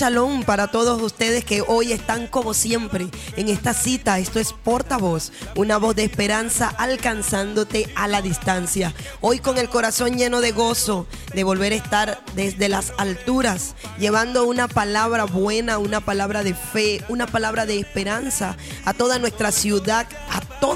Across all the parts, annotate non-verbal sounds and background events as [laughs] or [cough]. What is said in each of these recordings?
Shalom para todos ustedes que hoy están como siempre en esta cita. Esto es Portavoz, una voz de esperanza alcanzándote a la distancia. Hoy con el corazón lleno de gozo de volver a estar desde las alturas, llevando una palabra buena, una palabra de fe, una palabra de esperanza a toda nuestra ciudad,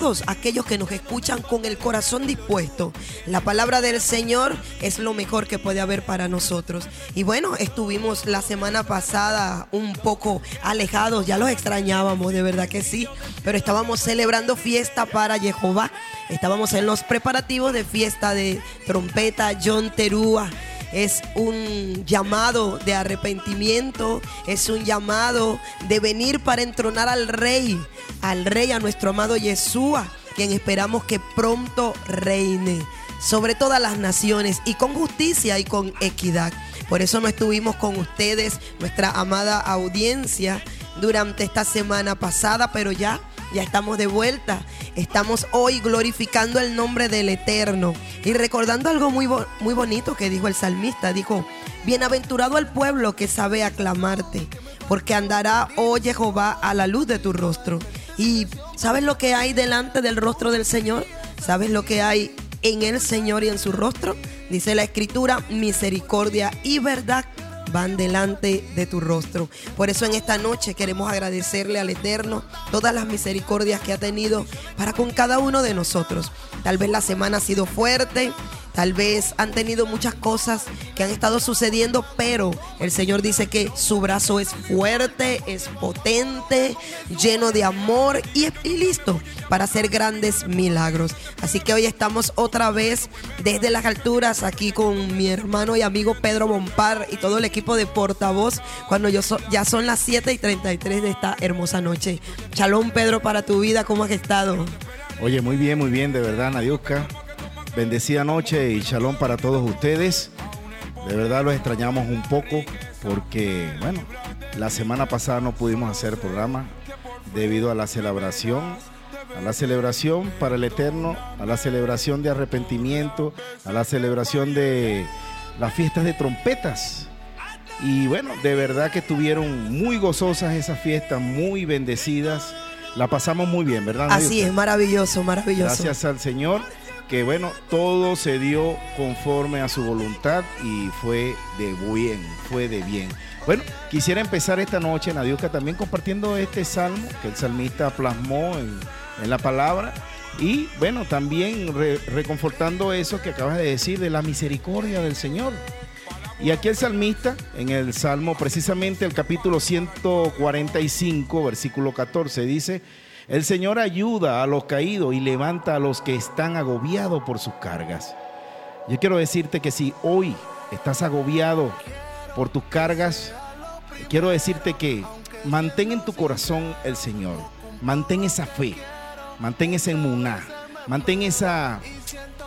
todos aquellos que nos escuchan con el corazón dispuesto. La palabra del Señor es lo mejor que puede haber para nosotros. Y bueno, estuvimos la semana pasada un poco alejados, ya los extrañábamos, de verdad que sí, pero estábamos celebrando fiesta para Jehová. Estábamos en los preparativos de fiesta de trompeta John Terúa es un llamado de arrepentimiento, es un llamado de venir para entronar al rey, al rey, a nuestro amado Yeshua, quien esperamos que pronto reine sobre todas las naciones y con justicia y con equidad. Por eso no estuvimos con ustedes, nuestra amada audiencia, durante esta semana pasada, pero ya ya estamos de vuelta. Estamos hoy glorificando el nombre del Eterno y recordando algo muy, muy bonito que dijo el salmista. Dijo, bienaventurado el pueblo que sabe aclamarte, porque andará, oh Jehová, a la luz de tu rostro. Y ¿sabes lo que hay delante del rostro del Señor? ¿Sabes lo que hay en el Señor y en su rostro? Dice la escritura, misericordia y verdad van delante de tu rostro. Por eso en esta noche queremos agradecerle al Eterno todas las misericordias que ha tenido para con cada uno de nosotros. Tal vez la semana ha sido fuerte, tal vez han tenido muchas cosas que han estado sucediendo, pero el Señor dice que su brazo es fuerte, es potente, lleno de amor y, listo para hacer grandes milagros. Así que hoy estamos otra vez desde las alturas aquí con mi hermano y amigo Pedro Bompar y todo el equipo de portavoz cuando yo ya son las 7 y 33 de esta hermosa noche. Shalom Pedro para tu vida, ¿cómo has estado? Oye, muy bien, muy bien, de verdad, Nadiuska. Bendecida noche y shalom para todos ustedes. De verdad los extrañamos un poco porque, bueno, la semana pasada no pudimos hacer programa debido a la celebración, a la celebración para el Eterno, a la celebración de arrepentimiento, a la celebración de las fiestas de trompetas. Y bueno, de verdad que estuvieron muy gozosas esas fiestas, muy bendecidas. La pasamos muy bien, ¿verdad? Así es, maravilloso, maravilloso. Gracias al Señor, que bueno, todo se dio conforme a su voluntad y fue de bien, fue de bien. Bueno, quisiera empezar esta noche, Nadiuska, también compartiendo este salmo que el salmista plasmó en, en la palabra. Y bueno, también re- reconfortando eso que acabas de decir de la misericordia del Señor. Y aquí el salmista, en el Salmo, precisamente el capítulo 145, versículo 14, dice, El Señor ayuda a los caídos y levanta a los que están agobiados por sus cargas. Yo quiero decirte que si hoy estás agobiado por tus cargas, quiero decirte que mantén en tu corazón el Señor. Mantén esa fe, mantén esa emuná, mantén esa,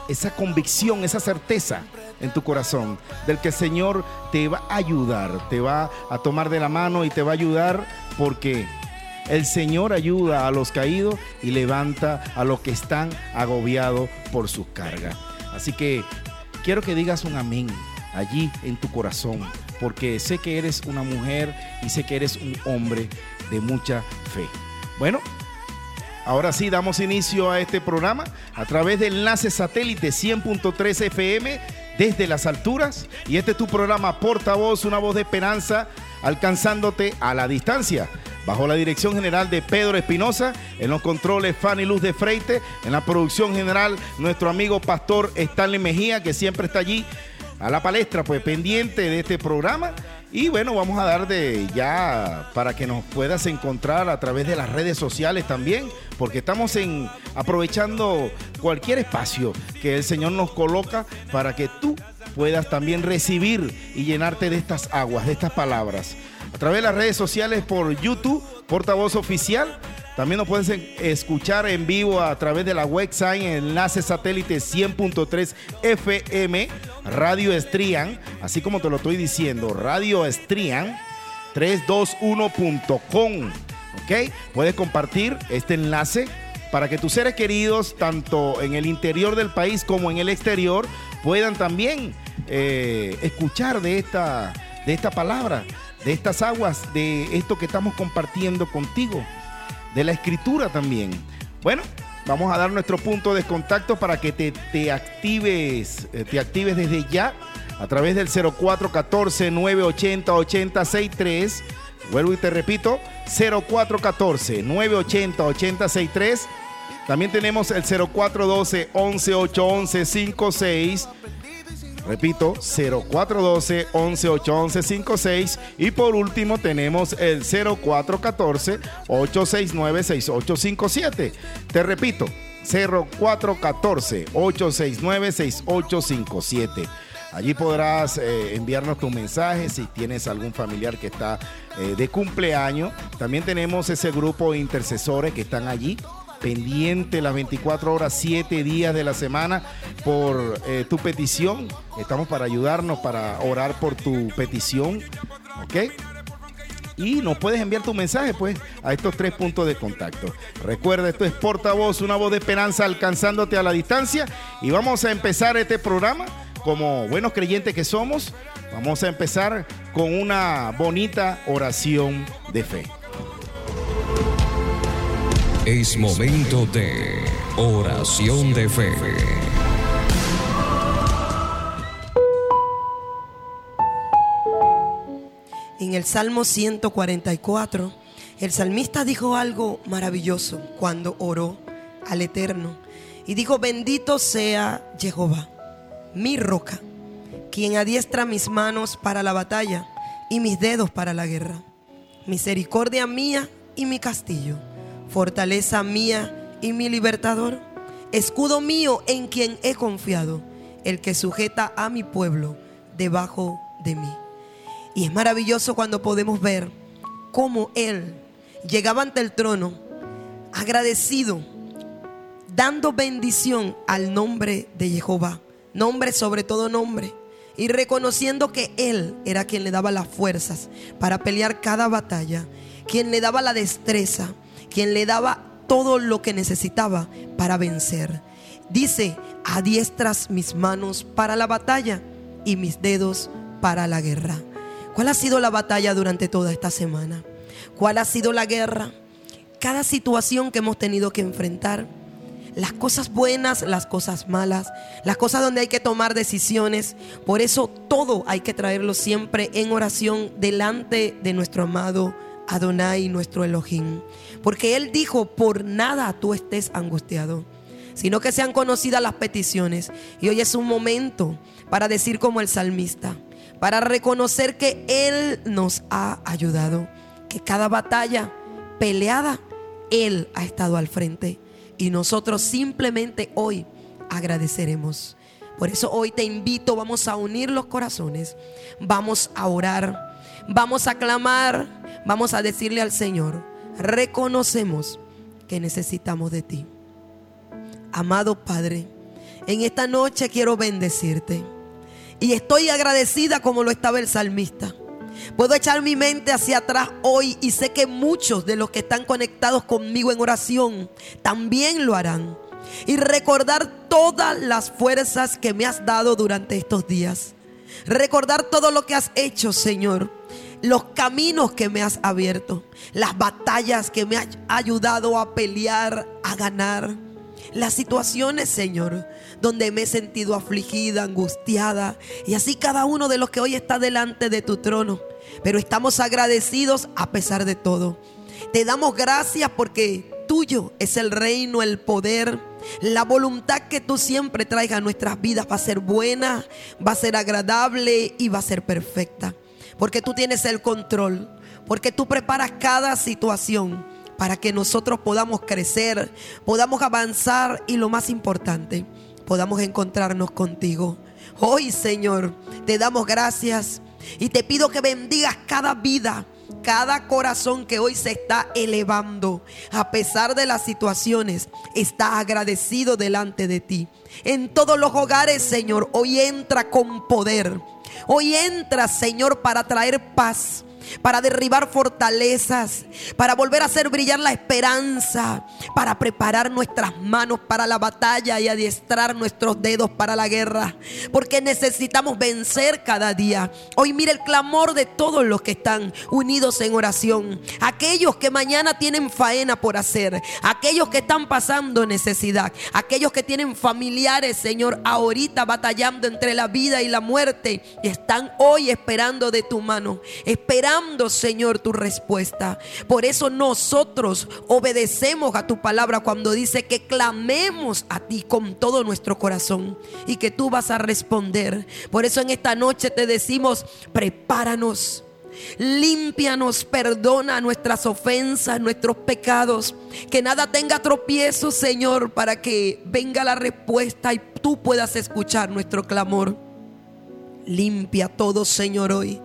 esa convicción, esa certeza en tu corazón del que el Señor te va a ayudar, te va a tomar de la mano y te va a ayudar porque el Señor ayuda a los caídos y levanta a los que están agobiados por sus cargas. Así que quiero que digas un amén allí en tu corazón, porque sé que eres una mujer y sé que eres un hombre de mucha fe. Bueno, ahora sí damos inicio a este programa a través del enlace satélite 100.3 FM desde las alturas y este es tu programa Portavoz, una voz de esperanza alcanzándote a la distancia bajo la dirección general de Pedro Espinosa, en los controles Fanny Luz de Freite, en la producción general nuestro amigo Pastor Stanley Mejía, que siempre está allí a la palestra, pues pendiente de este programa. Y bueno, vamos a dar de ya para que nos puedas encontrar a través de las redes sociales también, porque estamos en aprovechando cualquier espacio que el Señor nos coloca para que tú puedas también recibir y llenarte de estas aguas, de estas palabras a través de las redes sociales por YouTube, Portavoz Oficial. También nos puedes escuchar en vivo a través de la website enlace satélite 100.3 FM, Radio Estrian, así como te lo estoy diciendo, Radio Estrian 321.com. ¿Ok? Puedes compartir este enlace para que tus seres queridos, tanto en el interior del país como en el exterior, puedan también eh, escuchar de esta, de esta palabra de estas aguas, de esto que estamos compartiendo contigo, de la escritura también. Bueno, vamos a dar nuestro punto de contacto para que te, actives, eh, te actives desde ya a través del 0414-980-8063. Vuelvo y te repito, 0414-980-8063. También tenemos el 0412 11 56 Repito, 0412 11 56 y por último tenemos el 0414 869 6857. Te repito, 0414 869 6857. Allí podrás eh, enviarnos tu mensaje si tienes algún familiar que está eh, de cumpleaños. También tenemos ese grupo de intercesores que están allí pendiente las 24 horas, 7 días de la semana por eh, tu petición. Estamos para ayudarnos, para orar por tu petición. ¿Ok? y nos puedes enviar tu mensaje pues a estos tres puntos de contacto. Recuerda, esto es Portavoz, una voz de esperanza alcanzándote a la distancia y vamos a empezar este programa como buenos creyentes que somos. Vamos a empezar con una bonita oración de fe. Es momento de oración de fe. En el Salmo 144, el salmista dijo algo maravilloso cuando oró al Eterno. Y dijo, bendito sea Jehová, mi roca, quien adiestra mis manos para la batalla y mis dedos para la guerra. Misericordia mía y mi castillo fortaleza mía y mi libertador, escudo mío en quien he confiado, el que sujeta a mi pueblo debajo de mí. Y es maravilloso cuando podemos ver cómo Él llegaba ante el trono agradecido, dando bendición al nombre de Jehová, nombre sobre todo nombre, y reconociendo que Él era quien le daba las fuerzas para pelear cada batalla, quien le daba la destreza, quien le daba todo lo que necesitaba para vencer. Dice, adiestras mis manos para la batalla y mis dedos para la guerra. ¿Cuál ha sido la batalla durante toda esta semana? ¿Cuál ha sido la guerra? Cada situación que hemos tenido que enfrentar. Las cosas buenas, las cosas malas, las cosas donde hay que tomar decisiones. Por eso todo hay que traerlo siempre en oración delante de nuestro amado Adonai, nuestro Elohim. Porque Él dijo, por nada tú estés angustiado, sino que sean conocidas las peticiones. Y hoy es un momento para decir como el salmista, para reconocer que Él nos ha ayudado, que cada batalla peleada Él ha estado al frente y nosotros simplemente hoy agradeceremos. Por eso hoy te invito, vamos a unir los corazones, vamos a orar, vamos a clamar, vamos a decirle al Señor, reconocemos que necesitamos de ti. Amado Padre, en esta noche quiero bendecirte y estoy agradecida como lo estaba el salmista. Puedo echar mi mente hacia atrás hoy y sé que muchos de los que están conectados conmigo en oración también lo harán. Y recordar todas las fuerzas que me has dado durante estos días. Recordar todo lo que has hecho, Señor. Los caminos que me has abierto. Las batallas que me has ayudado a pelear, a ganar. Las situaciones, Señor, donde me he sentido afligida, angustiada. Y así cada uno de los que hoy está delante de tu trono. Pero estamos agradecidos a pesar de todo. Te damos gracias porque tuyo es el reino, el poder. La voluntad que tú siempre traigas a nuestras vidas va a ser buena, va a ser agradable y va a ser perfecta. Porque tú tienes el control, porque tú preparas cada situación para que nosotros podamos crecer, podamos avanzar y lo más importante, podamos encontrarnos contigo. Hoy, Señor, te damos gracias y te pido que bendigas cada vida, cada corazón que hoy se está elevando, a pesar de las situaciones, está agradecido delante de ti. En todos los hogares, Señor, hoy entra con poder. Hoy entra, Señor, para traer paz para derribar fortalezas, para volver a hacer brillar la esperanza, para preparar nuestras manos para la batalla y adiestrar nuestros dedos para la guerra, porque necesitamos vencer cada día. Hoy mire el clamor de todos los que están unidos en oración, aquellos que mañana tienen faena por hacer, aquellos que están pasando necesidad, aquellos que tienen familiares, Señor, ahorita batallando entre la vida y la muerte, y están hoy esperando de tu mano, esperando Señor, tu respuesta. Por eso nosotros obedecemos a tu palabra cuando dice que clamemos a ti con todo nuestro corazón y que tú vas a responder. Por eso en esta noche te decimos, prepáranos. Límpianos, perdona nuestras ofensas, nuestros pecados. Que nada tenga tropiezo, Señor, para que venga la respuesta y tú puedas escuchar nuestro clamor. Limpia todo, Señor, hoy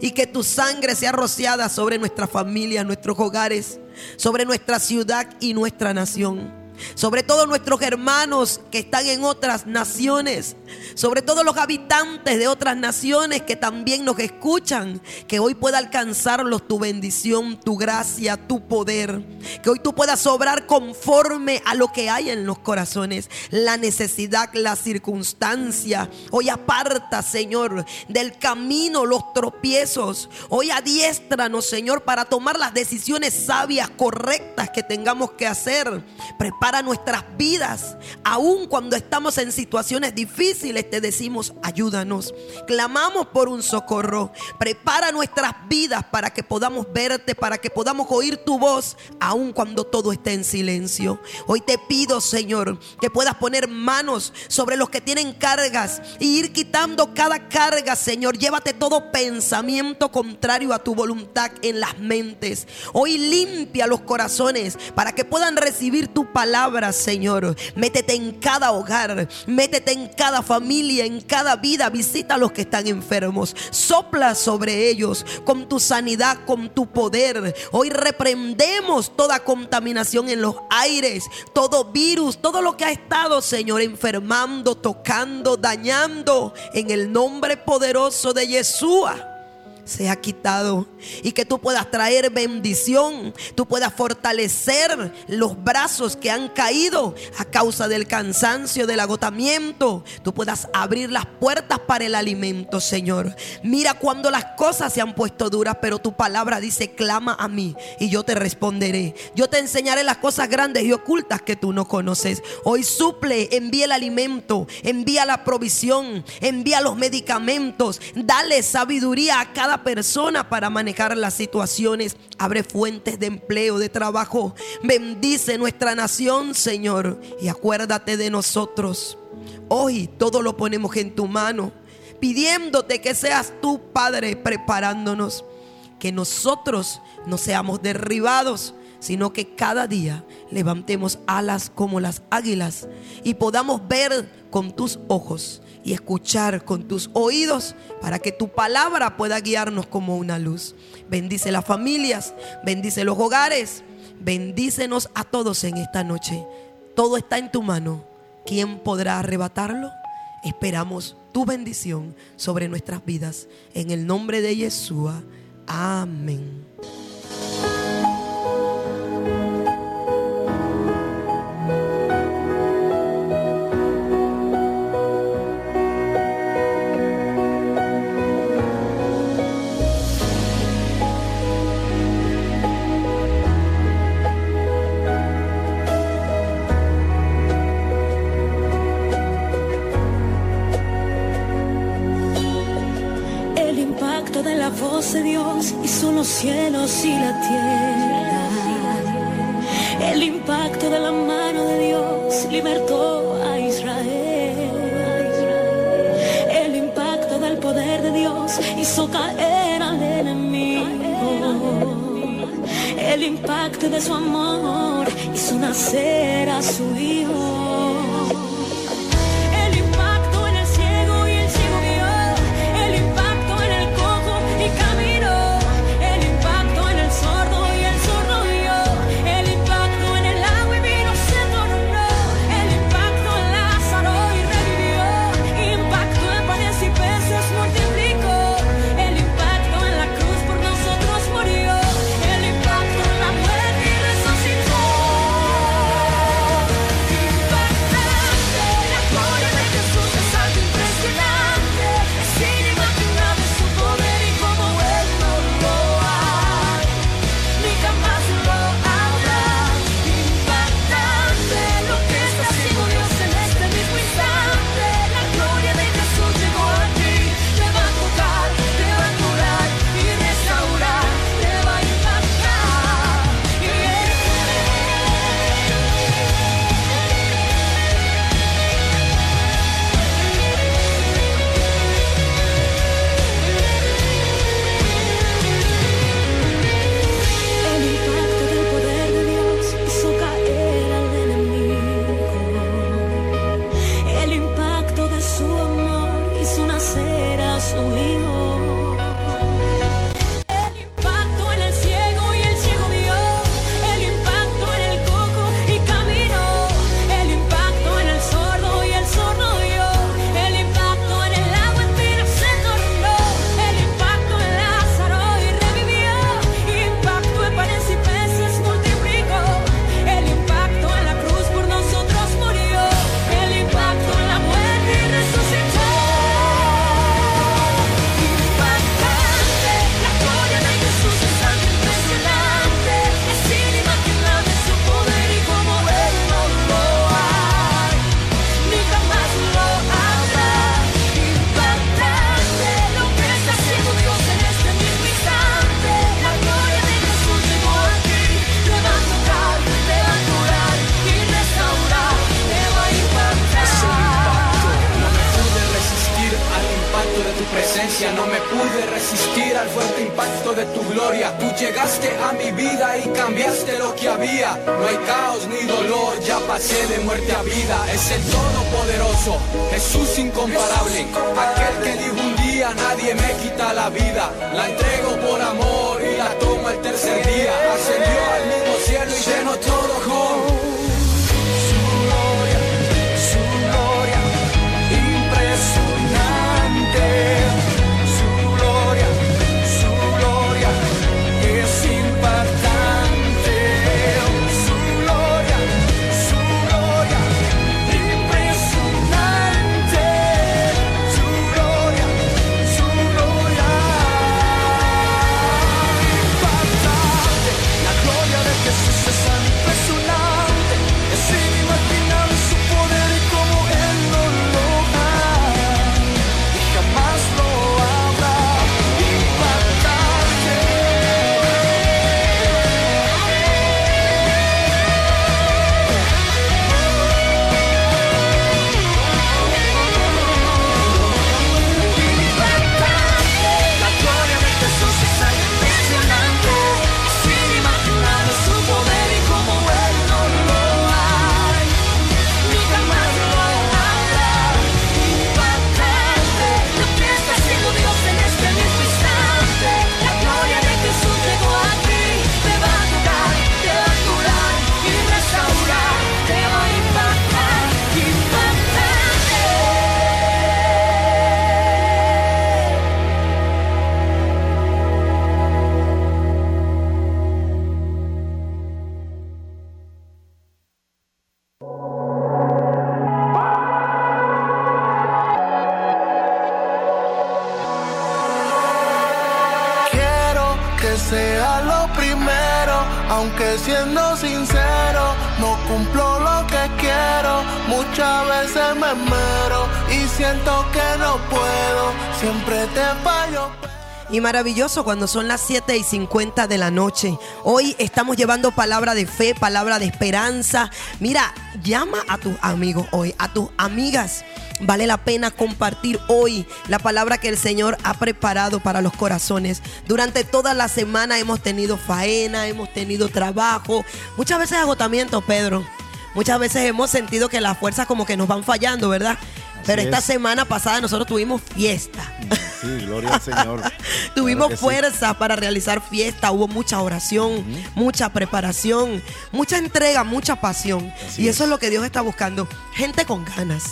y que tu sangre sea rociada sobre nuestra familia, nuestros hogares, sobre nuestra ciudad y nuestra nación sobre todos nuestros hermanos que están en otras naciones, sobre todos los habitantes de otras naciones que también nos escuchan, que hoy pueda alcanzarlos tu bendición, tu gracia, tu poder, que hoy tú puedas obrar conforme a lo que hay en los corazones, la necesidad, la circunstancia. Hoy aparta, Señor, del camino los tropiezos. Hoy adiéstranos, Señor, para tomar las decisiones sabias, correctas que tengamos que hacer. Prepara para nuestras vidas. Aun cuando estamos en situaciones difíciles, te decimos, ayúdanos. Clamamos por un socorro. Prepara nuestras vidas para que podamos verte, para que podamos oír tu voz, aun cuando todo esté en silencio. Hoy te pido, Señor, que puedas poner manos sobre los que tienen cargas y ir quitando cada carga, Señor. Llévate todo pensamiento contrario a tu voluntad en las mentes. Hoy limpia los corazones para que puedan recibir tu palabra Señor. Métete en cada hogar, métete en cada familia, en cada vida. Visita a los que están enfermos. Sopla sobre ellos con tu sanidad, con tu poder. Hoy reprendemos toda contaminación en los aires, todo virus, todo lo que ha estado, Señor, enfermando, tocando, dañando. En el nombre poderoso de Yeshua sea quitado y que tú puedas traer bendición, tú puedas fortalecer los brazos que han caído a causa del cansancio, del agotamiento, tú puedas abrir las puertas para el alimento, Señor. Mira cuando las cosas se han puesto duras, pero tu palabra dice, clama a mí y yo te responderé. Yo te enseñaré las cosas grandes y ocultas que tú no conoces. Hoy suple, envía el alimento, envía la provisión, envía los medicamentos, dale sabiduría a cada persona para manejar las situaciones. Abre fuentes de empleo, de trabajo. Bendice nuestra nación, Señor. Y acuérdate de nosotros. Hoy todo lo ponemos en tu mano, pidiéndote que seas tu Padre preparándonos. Que nosotros no seamos derribados, sino que cada día levantemos alas como las águilas y podamos ver con tus ojos y escuchar con tus oídos para que tu palabra pueda guiarnos como una luz. Bendice las familias, bendice los hogares, bendícenos a todos en esta noche. Todo está en tu mano. ¿Quién podrá arrebatarlo? Esperamos tu bendición sobre nuestras vidas. En el nombre de Yeshua. Amén. cielos y la tierra. El impacto de la mano de Dios libertó a Israel. El impacto del poder de Dios hizo caer al enemigo. El impacto de su amor hizo nacer a su hijo. Maravilloso cuando son las 7 y 50 de la noche. Hoy estamos llevando palabra de fe, palabra de esperanza. Mira, llama a tus amigos hoy, a tus amigas. Vale la pena compartir hoy la palabra que el Señor ha preparado para los corazones. Durante toda la semana hemos tenido faena, hemos tenido trabajo, muchas veces agotamiento, Pedro. Muchas veces hemos sentido que las fuerzas como que nos van fallando, ¿verdad? Pero esta es. semana pasada nosotros tuvimos fiesta. Sí, gloria al Señor. [laughs] Tuvimos Claro que sí. fuerza para realizar fiesta, hubo mucha oración, mucha preparación, mucha entrega, mucha pasión. Así y eso es. es lo que Dios está buscando. Gente con ganas.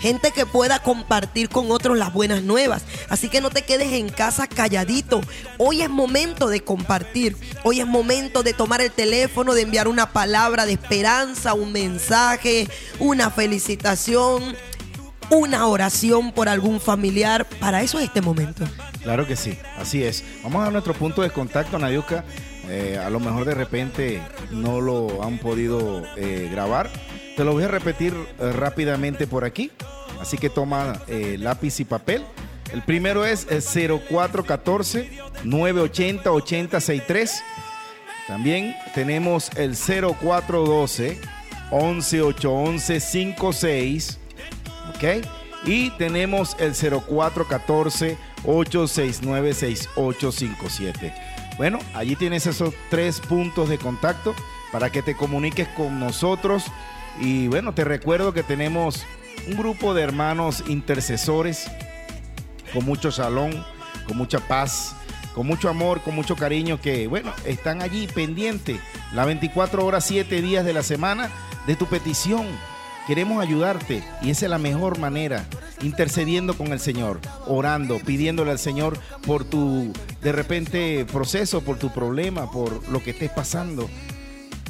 Gente que pueda compartir con otros las buenas nuevas. Así que no te quedes en casa calladito. Hoy es momento de compartir. Hoy es momento de tomar el teléfono, de enviar una palabra de esperanza, un mensaje, una felicitación, una oración por algún familiar. Para eso es este momento. Claro que sí, así es. Vamos a nuestro punto de contacto, Nayuca. Eh, a lo mejor de repente no lo han podido eh, grabar. Te lo voy a repetir eh, rápidamente por aquí. Así que toma eh, lápiz y papel. El primero es eh, 0414-980-8063. También tenemos el 0412 11811 56 Y tenemos el 0414-869-6857. Bueno, allí tienes esos tres puntos de contacto para que te comuniques con nosotros. Y bueno, te recuerdo que tenemos un grupo de hermanos intercesores con mucho salón, con mucha paz, con mucho amor, con mucho cariño, que bueno, están allí pendientes las 24 horas, 7 días de la semana de tu petición. Queremos ayudarte y esa es la mejor manera, intercediendo con el Señor, orando, pidiéndole al Señor por tu, de repente, proceso, por tu problema, por lo que estés pasando.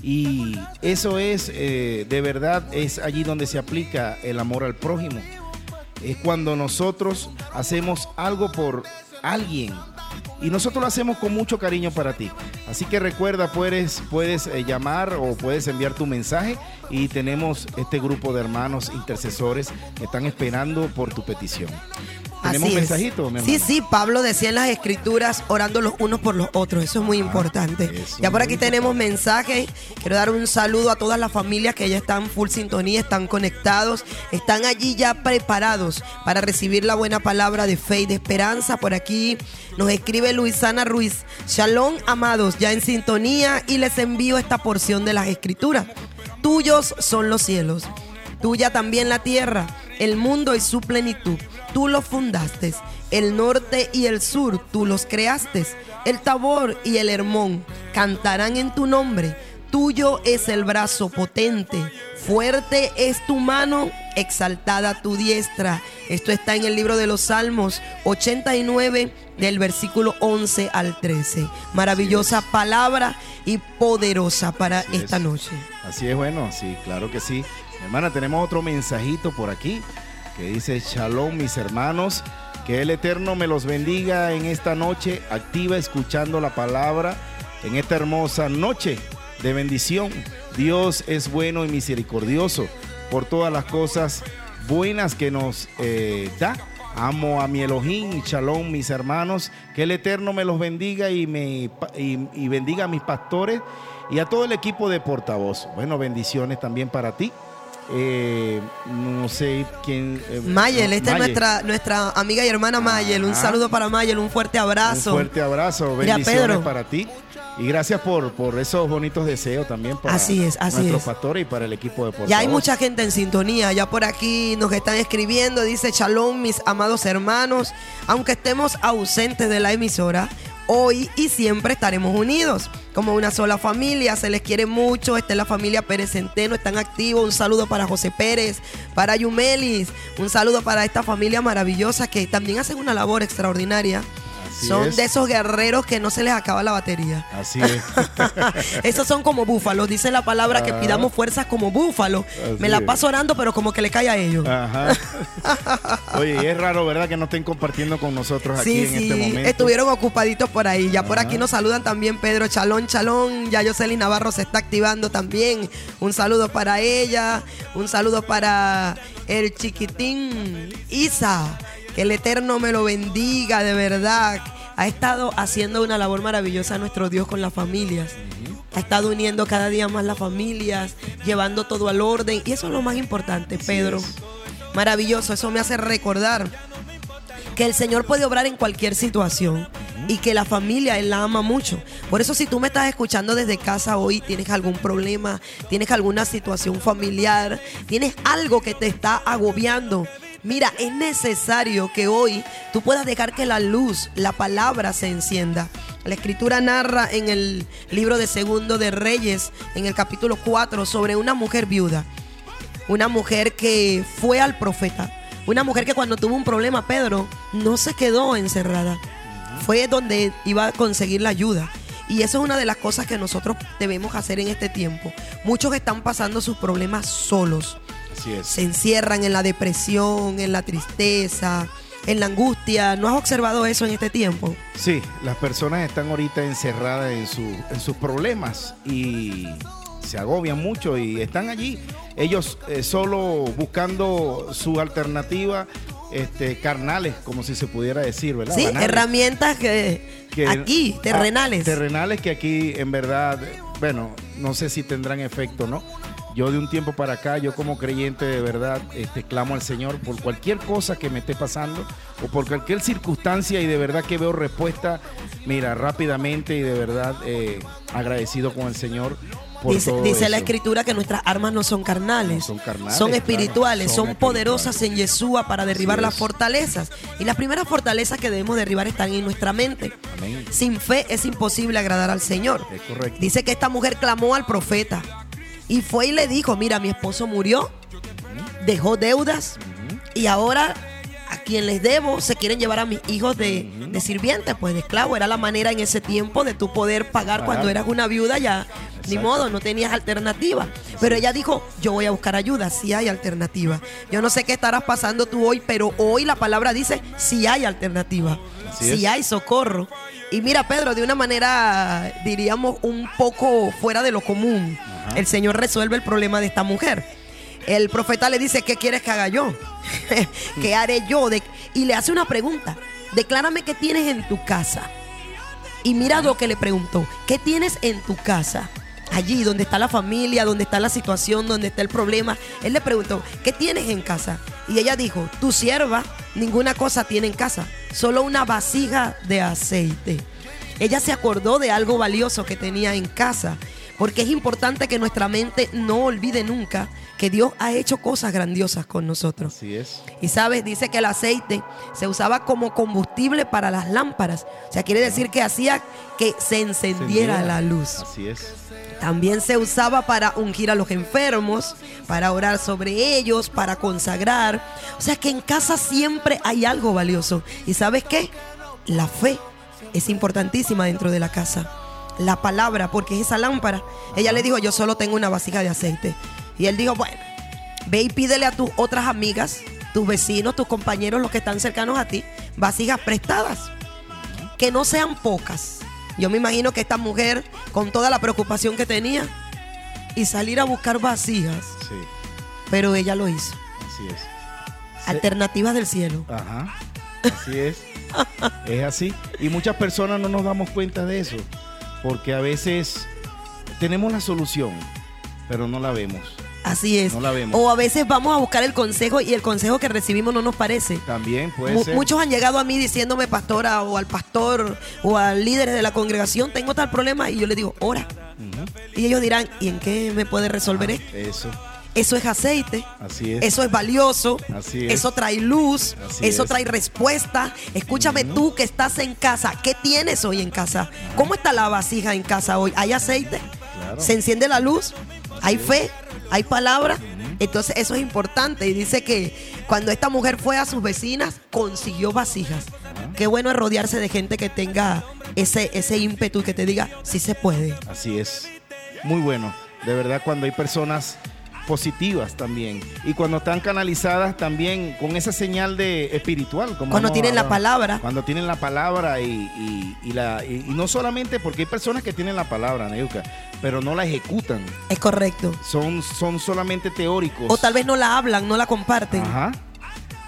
Y eso es, eh, de verdad, es allí donde se aplica el amor al prójimo. Es cuando nosotros hacemos algo por alguien. Y nosotros lo hacemos con mucho cariño para ti. Así que recuerda, puedes, puedes eh, llamar o puedes enviar tu mensaje y tenemos este grupo de hermanos intercesores que están esperando por tu petición. Tenemos Así mensajito, mi Sí, sí, Pablo decía en las escrituras orando los unos por los otros. Eso es muy importante. Ah, eso ya por aquí tenemos mensajes. Quiero dar un saludo a todas las familias que ya están full sintonía, están conectados, están allí ya preparados para recibir la buena palabra de fe y de esperanza. Por aquí nos escribe Luisana Ruiz. Shalom, amados, ya en sintonía y les envío esta porción de las escrituras. Tuyos son los cielos tuya también la tierra, el mundo y su plenitud. Tú los fundaste, el norte y el sur, tú los creaste. El Tabor y el Hermón cantarán en tu nombre. Tuyo es el brazo potente, fuerte es tu mano, exaltada tu diestra. Esto está en el libro de los Salmos 89 del versículo 11 al 13. Maravillosa palabra y poderosa para Así esta es. noche. Así es, bueno, sí, claro que sí. Hermana, tenemos otro mensajito por aquí que dice, Shalom mis hermanos, que el Eterno me los bendiga en esta noche activa escuchando la palabra en esta hermosa noche de bendición. Dios es bueno y misericordioso por todas las cosas buenas que nos eh, da. Amo a mi Elohim, shalom mis hermanos, que el Eterno me los bendiga y, me, y, y bendiga a mis pastores y a todo el equipo de portavoz. Bueno, bendiciones también para ti. Eh, no sé quién. eh, Mayel, no, esta es nuestra, nuestra amiga y hermana Mayel. Un saludo para Mayel, un fuerte abrazo. Un fuerte abrazo, Mira, bendiciones Pedro. para ti. Y gracias por, por esos bonitos deseos también para Así es, así nuestros es. pastores y para el equipo de portavoz. Ya hay mucha gente en sintonía, ya por aquí nos están escribiendo, dice Shalom, mis amados hermanos, aunque estemos ausentes de la emisora, hoy y siempre estaremos unidos. Como una sola familia, se les quiere mucho, esta es la familia Pérez Centeno, están activos, un saludo para José Pérez, para Yumelis, un saludo para esta familia maravillosa que también hacen una labor extraordinaria. Así son es. de esos guerreros que no se les acaba la batería. Así es. [laughs] Esos son como búfalos. Dice la palabra que Ah. pidamos fuerzas como búfalos. Así Me la paso orando, pero como que le cae a ellos. Ajá. [laughs] Oye, es raro, ¿verdad? Que no estén compartiendo con nosotros aquí Sí, en sí, este momento. estuvieron ocupaditos por ahí. Ya por aquí nos saludan también Pedro Chalón, Chalón. Ya Jocelyn Navarro se está activando también. Un saludo para ella. Un saludo para el chiquitín Isa. Que el Eterno me lo bendiga, de verdad. Ha estado haciendo una labor maravillosa nuestro Dios con las familias. Ha estado uniendo cada día más las familias, llevando todo al orden. Y eso es lo más importante, Pedro. Maravilloso. Eso me hace recordar que el Señor puede obrar en cualquier situación y que la familia Él la ama mucho. Por eso si tú me estás escuchando desde casa hoy, tienes algún problema, tienes alguna situación familiar, tienes algo que te está agobiando. Mira, es necesario que hoy tú puedas dejar que la luz, la palabra se encienda. La escritura narra en el libro de Segundo de Reyes, en el capítulo 4, sobre una mujer viuda. Una mujer que fue al profeta. Una mujer que cuando tuvo un problema, Pedro, no se quedó encerrada. Fue donde iba a conseguir la ayuda. Y eso es una de las cosas que nosotros debemos hacer en este tiempo. Muchos están pasando sus problemas solos. Así es. Se encierran en la depresión, en la tristeza, en la angustia. ¿No has observado eso en este tiempo? Sí, las personas están ahorita encerradas en, su, en sus problemas y se agobian mucho y están allí. Ellos eh, solo buscando su alternativa este, carnales, como si se pudiera decir, ¿verdad? Sí, Banales. herramientas que, que- aquí, ah, terrenales. terrenales que aquí en verdad, bueno, no sé si tendrán efecto, ¿no? Yo de un tiempo para acá, yo como creyente de verdad, este, clamo al Señor por cualquier cosa que me esté pasando o por cualquier circunstancia y de verdad que veo respuesta, mira, rápidamente y de verdad eh, agradecido con el Señor. Por Dice, todo dice la escritura que nuestras armas no son carnales, No son carnales, son claro, espirituales, son son, poderosas en Yeshua para derribar las fortalezas. Y las primeras fortalezas que debemos derribar están en nuestra mente. Amén. Sin fe es imposible agradar al Señor. Dice que esta mujer clamó al profeta y fue y le dijo, mira, mi esposo murió, dejó deudas y ahora a quien les debo se quieren llevar a mis hijos de, de sirvientes, pues de esclavo. Era la manera en ese tiempo de tu poder pagar Pagar. cuando eras una viuda ya. Ni Exacto. modo, no tenías alternativa. Pero ella dijo, yo voy a buscar ayuda, si hay alternativa. Yo no sé qué estarás pasando tú hoy, pero hoy la palabra dice, si hay alternativa, Así si es. hay socorro. Y mira, Pedro, de una manera, diríamos, un poco fuera de lo común, el Señor resuelve el problema de esta mujer. El profeta le dice, ¿qué quieres que haga yo? [laughs] ¿Qué haré yo? De- y le hace una pregunta. Declárame qué tienes en tu casa. Y mira lo que le preguntó. ¿Qué tienes en tu casa? Allí donde está la familia, donde está la situación, donde está el problema. Él le preguntó, ¿qué tienes en casa? Y ella dijo, tu sierva ninguna cosa tiene en casa, solo una vasija de aceite. Ella se acordó de algo valioso que tenía en casa, porque es importante que nuestra mente no olvide nunca que Dios ha hecho cosas grandiosas con nosotros. Así es. Y sabes, dice que el aceite se usaba como combustible para las lámparas. O sea, quiere decir que hacía que se encendiera la luz. Así es. También se usaba para ungir a los enfermos, para orar sobre ellos, para consagrar. O sea que en casa siempre hay algo valioso. ¿Y sabes qué? La fe es importantísima dentro de la casa. La palabra, porque es esa lámpara. Ella le dijo, yo solo tengo una vasija de aceite. Y él dijo, bueno, ve y pídele a tus otras amigas, tus vecinos, tus compañeros, los que están cercanos a ti, vasijas prestadas. Que no sean pocas. Yo me imagino que esta mujer, con toda la preocupación que tenía, y salir a buscar vasijas, Sí, pero ella lo hizo. así es. Alternativas del cielo. Ajá, así es. es así. Y muchas personas no nos damos cuenta de eso, porque a veces tenemos la solución, pero no la vemos. Así es. No la vemos. O a veces vamos a buscar el consejo y el consejo que recibimos no nos parece. También puede ser. Muchos han llegado a mí diciéndome, pastora, o al pastor, o al líder de la congregación, tengo tal problema, y yo le digo, ora. Y ellos dirán, ¿y en qué me puede resolver esto? Eso, Eso es aceite. así es. Eso es valioso. Así es. Eso trae luz. Así eso es. trae respuesta. Escúchame tú que estás en casa. ¿Qué tienes hoy en casa? ¿Cómo está la vasija en casa hoy? ¿Hay aceite? Claro. ¿Se enciende la luz? ¿Hay fe? ¿Hay palabra? Entonces eso es importante. Y dice que cuando esta mujer fue a sus vecinas, consiguió vasijas. qué bueno es rodearse de gente que tenga ese, ese ímpetu y que te diga, sí se puede. Así es. Muy bueno. De verdad, cuando hay personas positivas también. Y cuando están canalizadas también con esa señal de espiritual. Como Cuando tienen la palabra. Cuando tienen la palabra y, y- y la, y, y no solamente porque hay personas que tienen la palabra, Neuca, pero no la ejecutan. Es correcto. Son, son solamente teóricos. O tal vez no la hablan, no la comparten. Ajá.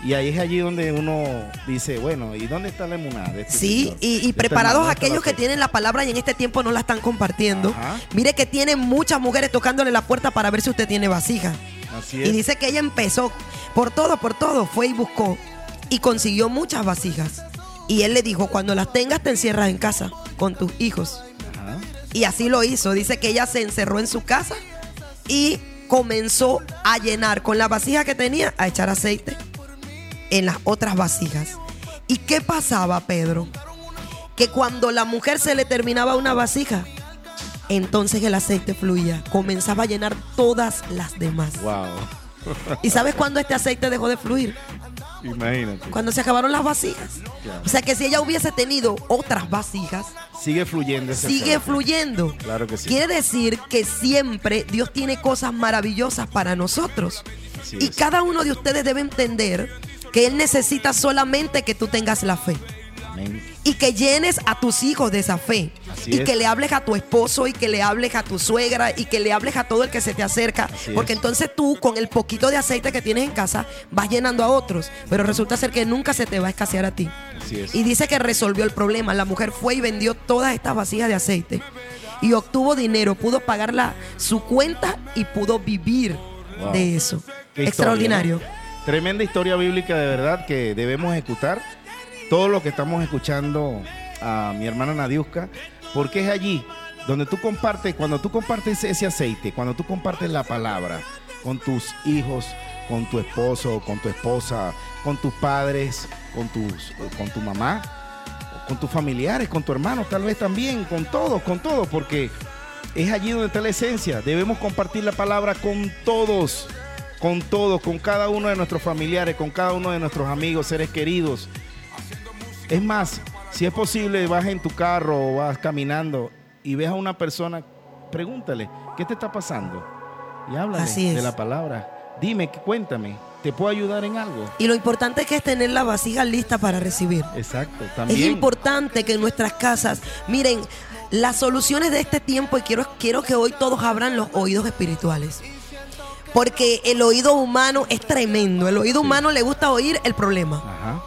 Y ahí es allí donde uno dice, bueno, ¿y dónde está la de este Sí, y, y ¿Dónde está preparados aquellos que tienen la palabra y en este tiempo no la están compartiendo. Ajá. Mire que tiene muchas mujeres tocándole la puerta para ver si usted tiene vasija. Así Y es. dice que ella empezó por todo, por todo, fue y buscó y consiguió muchas vasijas. Y él le dijo, cuando las tengas te encierras en casa con tus hijos. Ajá. Y así lo hizo. Dice que ella se encerró en su casa y comenzó a llenar con la vasija que tenía, a echar aceite en las otras vasijas. ¿Y qué pasaba, Pedro? Que cuando la mujer se le terminaba una vasija, entonces el aceite fluía, comenzaba a llenar todas las demás. Wow. [laughs] ¿Y sabes cuándo este aceite dejó de fluir? Imagínate. Cuando se acabaron las vasijas. Claro. O sea que si ella hubiese tenido otras vasijas, Sigue fluyendo ese sigue aceite. fluyendo. Claro que sí. Quiere decir que siempre Dios tiene cosas maravillosas para nosotros. Así y es. cada uno de ustedes debe entender que Él necesita solamente que tú tengas la fe. Amén. Y que llenes a tus hijos de esa fe. Así y es. que le hables a tu esposo y que le hables a tu suegra y que le hables a todo el que se te acerca. Así porque es. entonces tú con el poquito de aceite que tienes en casa vas llenando a otros. Pero resulta ser que nunca se te va a escasear a ti. Así es. Y dice que resolvió el problema. La mujer fue y vendió todas estas vasijas de aceite. Y obtuvo dinero, pudo pagar la- su cuenta y pudo vivir Wow. de eso. Qué historia, Extraordinario. ¿no? Tremenda historia bíblica de verdad que debemos ejecutar. Todo lo que estamos escuchando a mi hermana Nadiuska, porque es allí donde tú compartes, cuando tú compartes ese aceite, cuando tú compartes la palabra con tus hijos, con tu esposo, con tu esposa, con tus padres, con con tu mamá, con tus familiares, con tu hermano, tal vez también, con todos, con todos, porque es allí donde está la esencia. Debemos compartir la palabra con todos, con todos, con cada uno de nuestros familiares, con cada uno de nuestros amigos, seres queridos. Es más, si es posible, vas en tu carro o vas caminando y ves a una persona, pregúntale, ¿qué te está pasando? Y es. de la palabra. Dime, cuéntame, ¿te puedo ayudar en algo? Y lo importante es que es tener la vasija lista para recibir. Exacto, Es también. importante que en nuestras casas, miren, las soluciones de este tiempo, y quiero, quiero que hoy todos abran los oídos espirituales. Porque el oído humano es tremendo. El oído humano le gusta oír el problema. Ajá.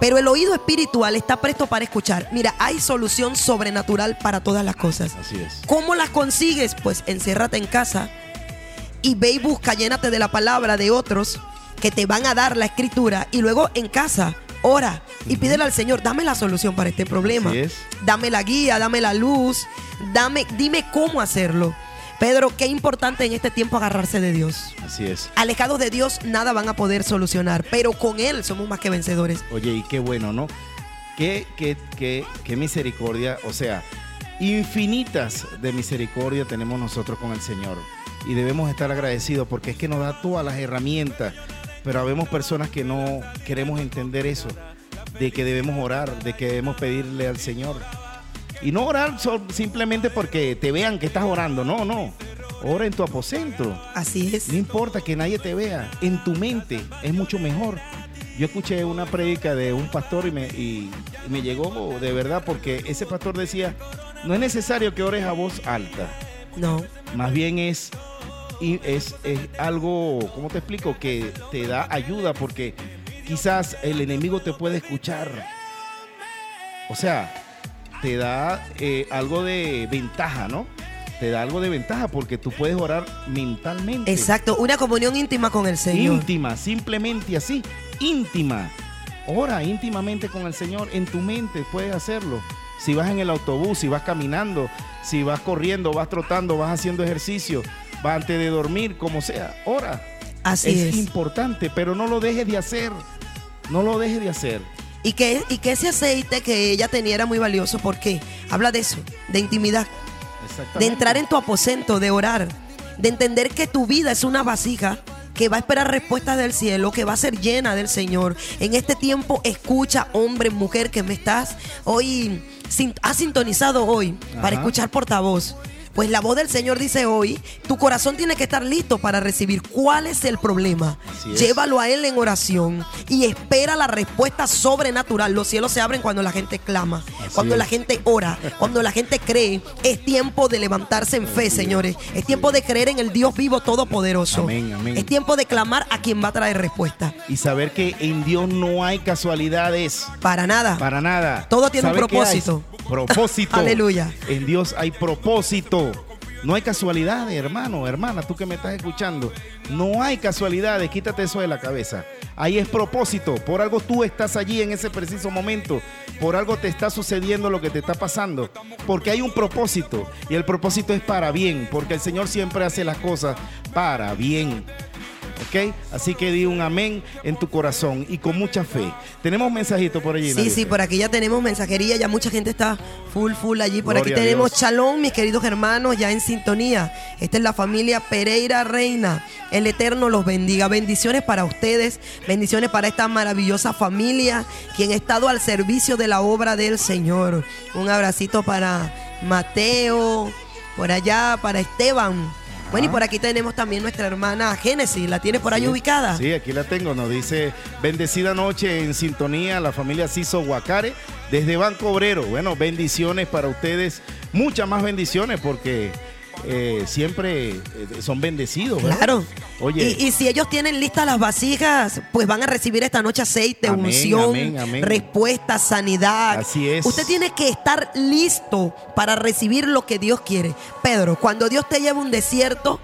Pero el oído espiritual está presto para escuchar. Mira, hay solución sobrenatural para todas las cosas. Así es. ¿Cómo las consigues? Pues enciérrate en casa y ve y busca, llénate de la palabra de otros que te van a dar la escritura y luego en casa ora y pídele al Señor, dame la solución para este problema. Así es. Dame la guía, dame la luz, dame, dime cómo hacerlo. Pedro, qué importante en este tiempo agarrarse de Dios. Así es. Alejados de Dios nada van a poder solucionar, pero con Él somos más que vencedores. Oye, y qué bueno, ¿no? Qué, qué, qué, qué misericordia, o sea, infinitas de misericordia tenemos nosotros con el Señor. Y debemos estar agradecidos porque es que nos da todas las herramientas. Pero habemos personas que no queremos entender eso, de que debemos orar, de que debemos pedirle al Señor. Y no orar simplemente porque te vean que estás orando, no, no. Ora en tu aposento. Así es. No importa que nadie te vea, en tu mente es mucho mejor. Yo escuché una prédica de un pastor y me, y- y me llegó de verdad porque ese pastor decía, no es necesario que ores a voz alta, No. más bien es, y es, es algo, ¿cómo te explico? Que te da ayuda porque quizás el enemigo te puede escuchar. O sea, te da eh, algo de ventaja, ¿no? Te da algo de ventaja porque tú puedes orar mentalmente. Exacto, una comunión íntima con el Señor. Íntima, simplemente así, íntima. Ora íntimamente con el Señor en tu mente, puedes hacerlo. Si vas en el autobús, si vas caminando, si vas corriendo, vas trotando, vas haciendo ejercicio, vas antes de dormir, como sea, ora. Así es, es. importante, pero no lo dejes de hacer. No lo dejes de hacer. Y que, y que ese aceite que ella tenía era muy valioso porque habla de eso, de intimidad, de entrar en tu aposento, de orar, de entender que tu vida es una vasija que va a esperar respuestas del cielo, que va a ser llena del Señor. En este tiempo, escucha, hombre, mujer, que me estás hoy, sin- has sintonizado hoy para escuchar portavoz. Pues la voz del Señor dice hoy, tu corazón tiene que estar listo para recibir. ¿Cuál es el problema? Es. Llévalo a Él en oración y espera la respuesta sobrenatural. Los cielos se abren cuando la gente clama, cuando es. la gente ora, cuando la gente cree. Es tiempo de levantarse en fe, señores. Es tiempo de creer en el Dios vivo todopoderoso. Amén, amén. Es tiempo de clamar a quien va a traer respuesta. Y saber que en Dios no hay casualidades. Para nada. Para nada. Todo tiene un propósito. Propósito. Aleluya. En Dios hay propósito. No hay casualidades, hermano, hermana, tú que me estás escuchando. No hay casualidades, quítate eso de la cabeza. Ahí es propósito. Por algo tú estás allí en ese preciso momento. Por algo te está sucediendo lo que te está pasando. Porque hay un propósito. Y el propósito es para bien. Porque el Señor siempre hace las cosas para bien. ¿Ok? Así que di un amén en tu corazón y con mucha fe. Tenemos mensajito por allí. Sí, sí, por aquí ya tenemos mensajería, ya mucha gente está full, full allí. Por Gloria aquí tenemos. Chalón, mis queridos hermanos, ya en sintonía. Esta es la familia Pereira Reina. El Eterno los bendiga. Bendiciones para ustedes, bendiciones para esta maravillosa familia, quien ha estado al servicio de la obra del Señor. Un abracito para Mateo, por allá, para Esteban. Bueno, y por aquí tenemos también nuestra hermana Génesis, ¿la tiene por ahí Sí, ubicada? Sí, aquí la tengo. Nos dice bendecida noche en sintonía la familia Ciso Guacare desde Banco Obrero. Bueno, bendiciones para ustedes. Muchas más bendiciones porque eh, siempre eh, son bendecidos. ¿verdad? Claro. Oye. Y, y si ellos tienen listas las vasijas, pues van a recibir esta noche aceite, Amén, unción, amén, amén. respuesta, sanidad. Así es. Usted tiene que estar listo para recibir lo que Dios quiere. Pedro, cuando Dios te lleva a un desierto,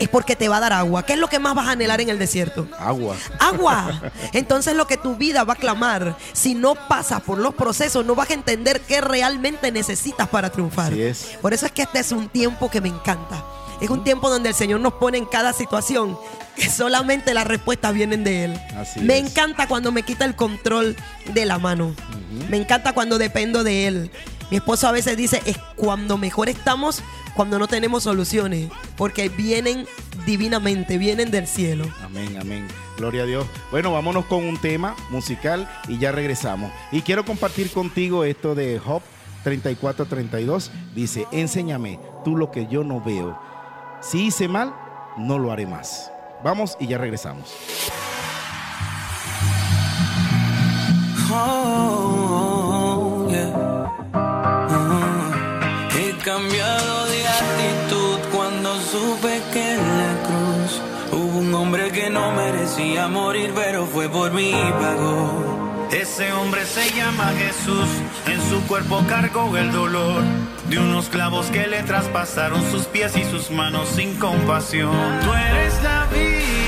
es porque te va a dar agua. ¿Qué es lo que más vas a anhelar en el desierto? Agua. Agua. [laughs] Entonces lo que tu vida va a clamar, si no pasas por los procesos, no vas a entender qué realmente necesitas para triunfar. Así es. Por eso es que este es un tiempo que me encanta. Es un tiempo donde el Señor nos pone en cada situación que solamente las respuestas vienen de Él. Así me es. encanta cuando me quita el control de la mano. Me encanta cuando dependo de Él. Mi esposo a veces dice, es cuando mejor estamos, cuando no tenemos soluciones, porque vienen divinamente, vienen del cielo. Amén, amén. Gloria a Dios. Bueno, vámonos con un tema musical y ya regresamos. Y quiero compartir contigo esto de Hop 3432. Dice, enséñame tú lo que yo no veo. Si hice mal, no lo haré más. Vamos y ya regresamos. Oh, yeah. Cambiado de actitud cuando supe que en la cruz hubo un hombre que no merecía morir, pero fue por mí y pagó. Ese hombre se llama Jesús, en su cuerpo cargó el dolor de unos clavos que le traspasaron sus pies y sus manos sin compasión. Tú eres la vida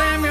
Samuel.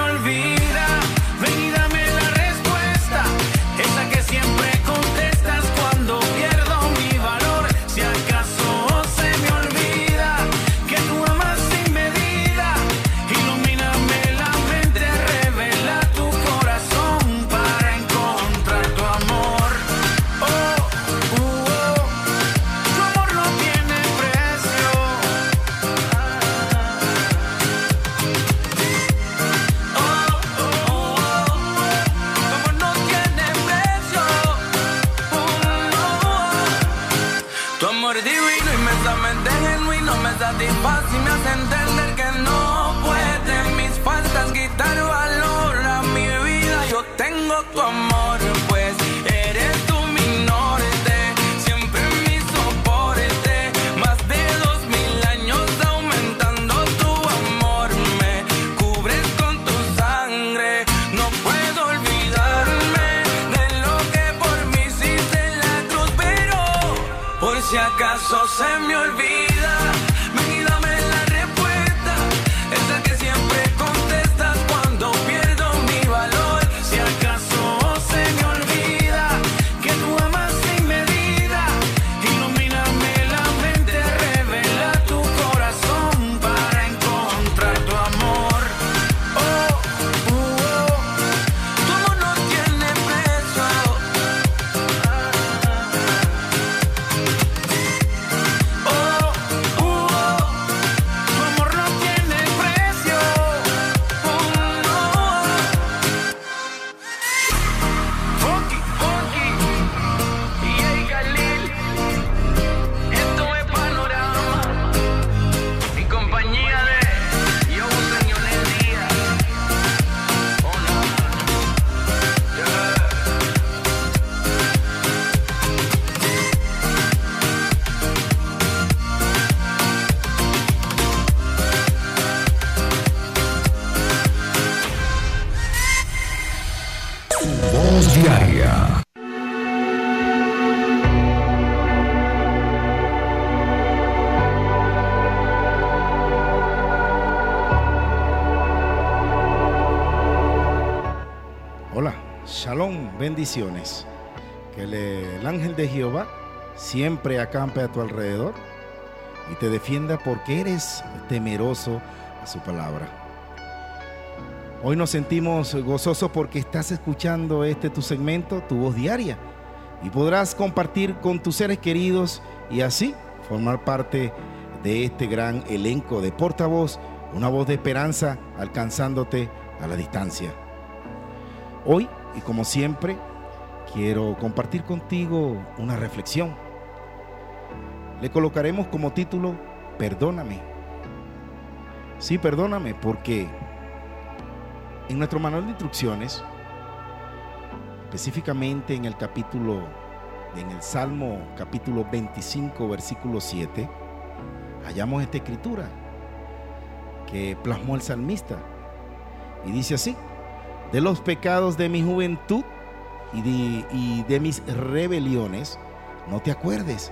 Que le- el ángel de Jehová siempre acampe a tu alrededor y te defienda porque eres temeroso a su palabra. Hoy nos sentimos gozosos porque estás escuchando este tu segmento, tu voz diaria, y podrás compartir con tus seres queridos y así formar parte de este gran elenco de portavoz, una voz de esperanza alcanzándote a la distancia. Hoy, y como siempre, quiero compartir contigo una reflexión. Le colocaremos como título, Perdóname. Sí, perdóname, porque en nuestro manual de instrucciones, específicamente en el capítulo, en el Salmo capítulo 25, versículo 7, hallamos esta escritura que plasmó el salmista. Y dice así, de los pecados de mi juventud y de, mis rebeliones, no te acuerdes.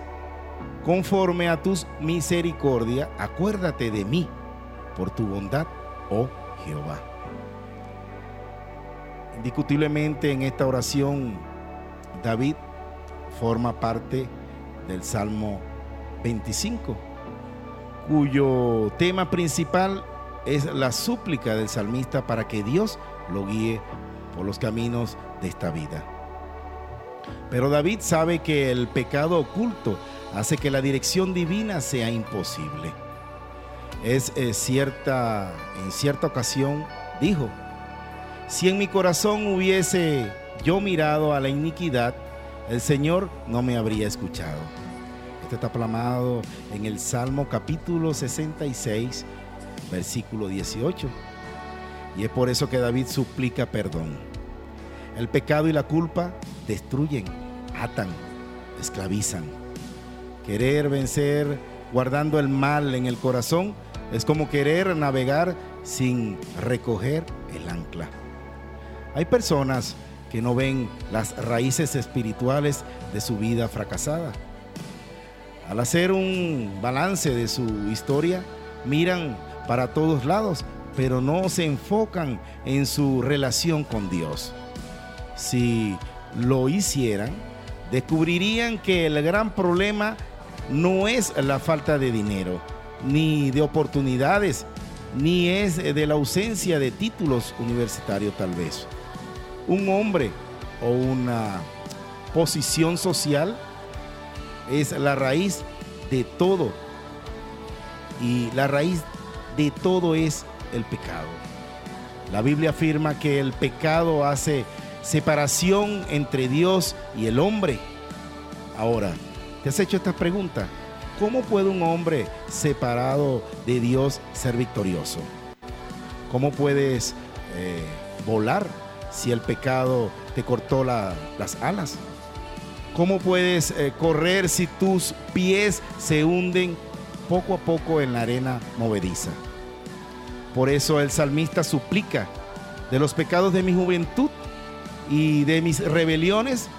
Conforme a tus misericordia, acuérdate de mí por tu bondad, oh Jehová. Indiscutiblemente en esta oración, David forma parte del Salmo 25, cuyo tema principal es la súplica del salmista para que Dios lo guíe por los caminos de esta vida. Pero David sabe que el pecado oculto hace que la dirección divina sea imposible. Es eh, cierta, en cierta ocasión dijo, si en mi corazón hubiese yo mirado a la iniquidad, el Señor no me habría escuchado. Esto está plasmado en el Salmo capítulo 66, versículo 18. Y es por eso que David suplica perdón. El pecado y la culpa destruyen, atan, esclavizan. Querer vencer guardando el mal en el corazón es como querer navegar sin recoger el ancla. Hay personas que no ven las raíces espirituales de su vida fracasada. Al hacer un balance de su historia, miran para todos lados, pero no se enfocan en su relación con Dios. Si lo hicieran, descubrirían que el gran problema no es la falta de dinero, ni de oportunidades, ni es de la ausencia de títulos universitarios tal vez. Un hombre o una posición social es la raíz de todo. Y la raíz de todo es el pecado. La Biblia afirma que el pecado hace separación entre Dios y el hombre. Ahora, ¿te has hecho esta pregunta? ¿Cómo puede un hombre separado de Dios ser victorioso? ¿Cómo puedes eh, volar si el pecado te cortó la- las alas? ¿Cómo puedes eh, correr si tus pies se hunden poco a poco en la arena movediza? Por eso el salmista suplica, de los pecados de mi juventud y de mis rebeliones,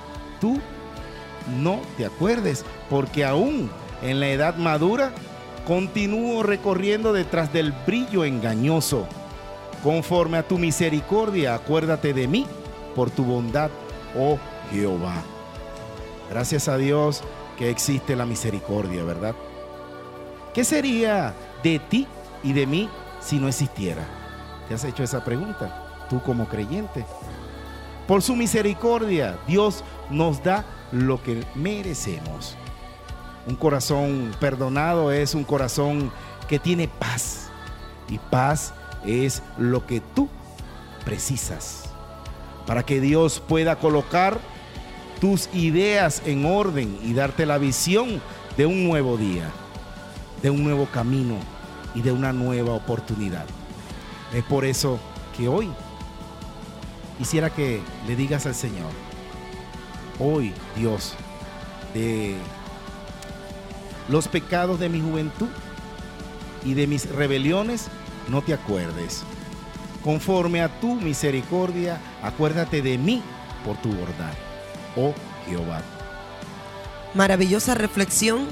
tú no te acuerdes, porque aún en la edad madura continúo recorriendo detrás del brillo engañoso. Conforme a tu misericordia, acuérdate de mí por tu bondad, oh Jehová. Gracias a Dios que existe la misericordia, ¿verdad? ¿Qué sería de ti y de mí si no existiera? ¿Te has hecho esa pregunta? Tú como creyente. Por su misericordia, Dios nos da lo que merecemos. Un corazón perdonado es un corazón que tiene paz. Y paz es lo que tú precisas. Para que Dios pueda colocar tus ideas en orden y darte la visión de un nuevo día, de un nuevo camino y de una nueva oportunidad. Es por eso que hoy quisiera que le digas al Señor, hoy Dios, de los pecados de mi juventud y de mis rebeliones, no te acuerdes. Conforme a tu misericordia, acuérdate de mí por tu bondad, oh Jehová. Maravillosa reflexión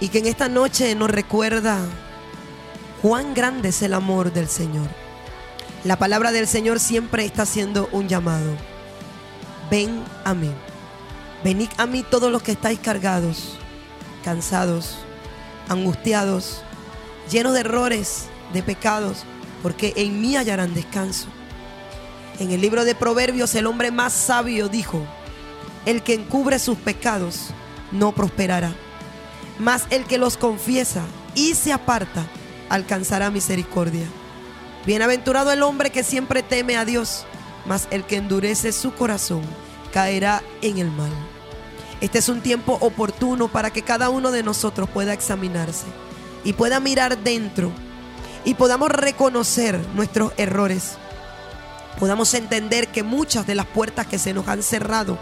y que en esta noche nos recuerda cuán grande es el amor del Señor. La palabra del Señor siempre está haciendo un llamado. Ven a mí. Venid a mí todos los que estáis cargados, cansados, angustiados, llenos de errores, de pecados, porque en mí hallarán descanso. En el libro de Proverbios el hombre más sabio dijo, el que encubre sus pecados no prosperará, mas el que los confiesa y se aparta alcanzará misericordia. Bienaventurado el hombre que siempre teme a Dios, mas el que endurece su corazón caerá en el mal. Este es un tiempo oportuno para que cada uno de nosotros pueda examinarse y pueda mirar dentro y podamos reconocer nuestros errores. Podamos entender que muchas de las puertas que se nos han cerrado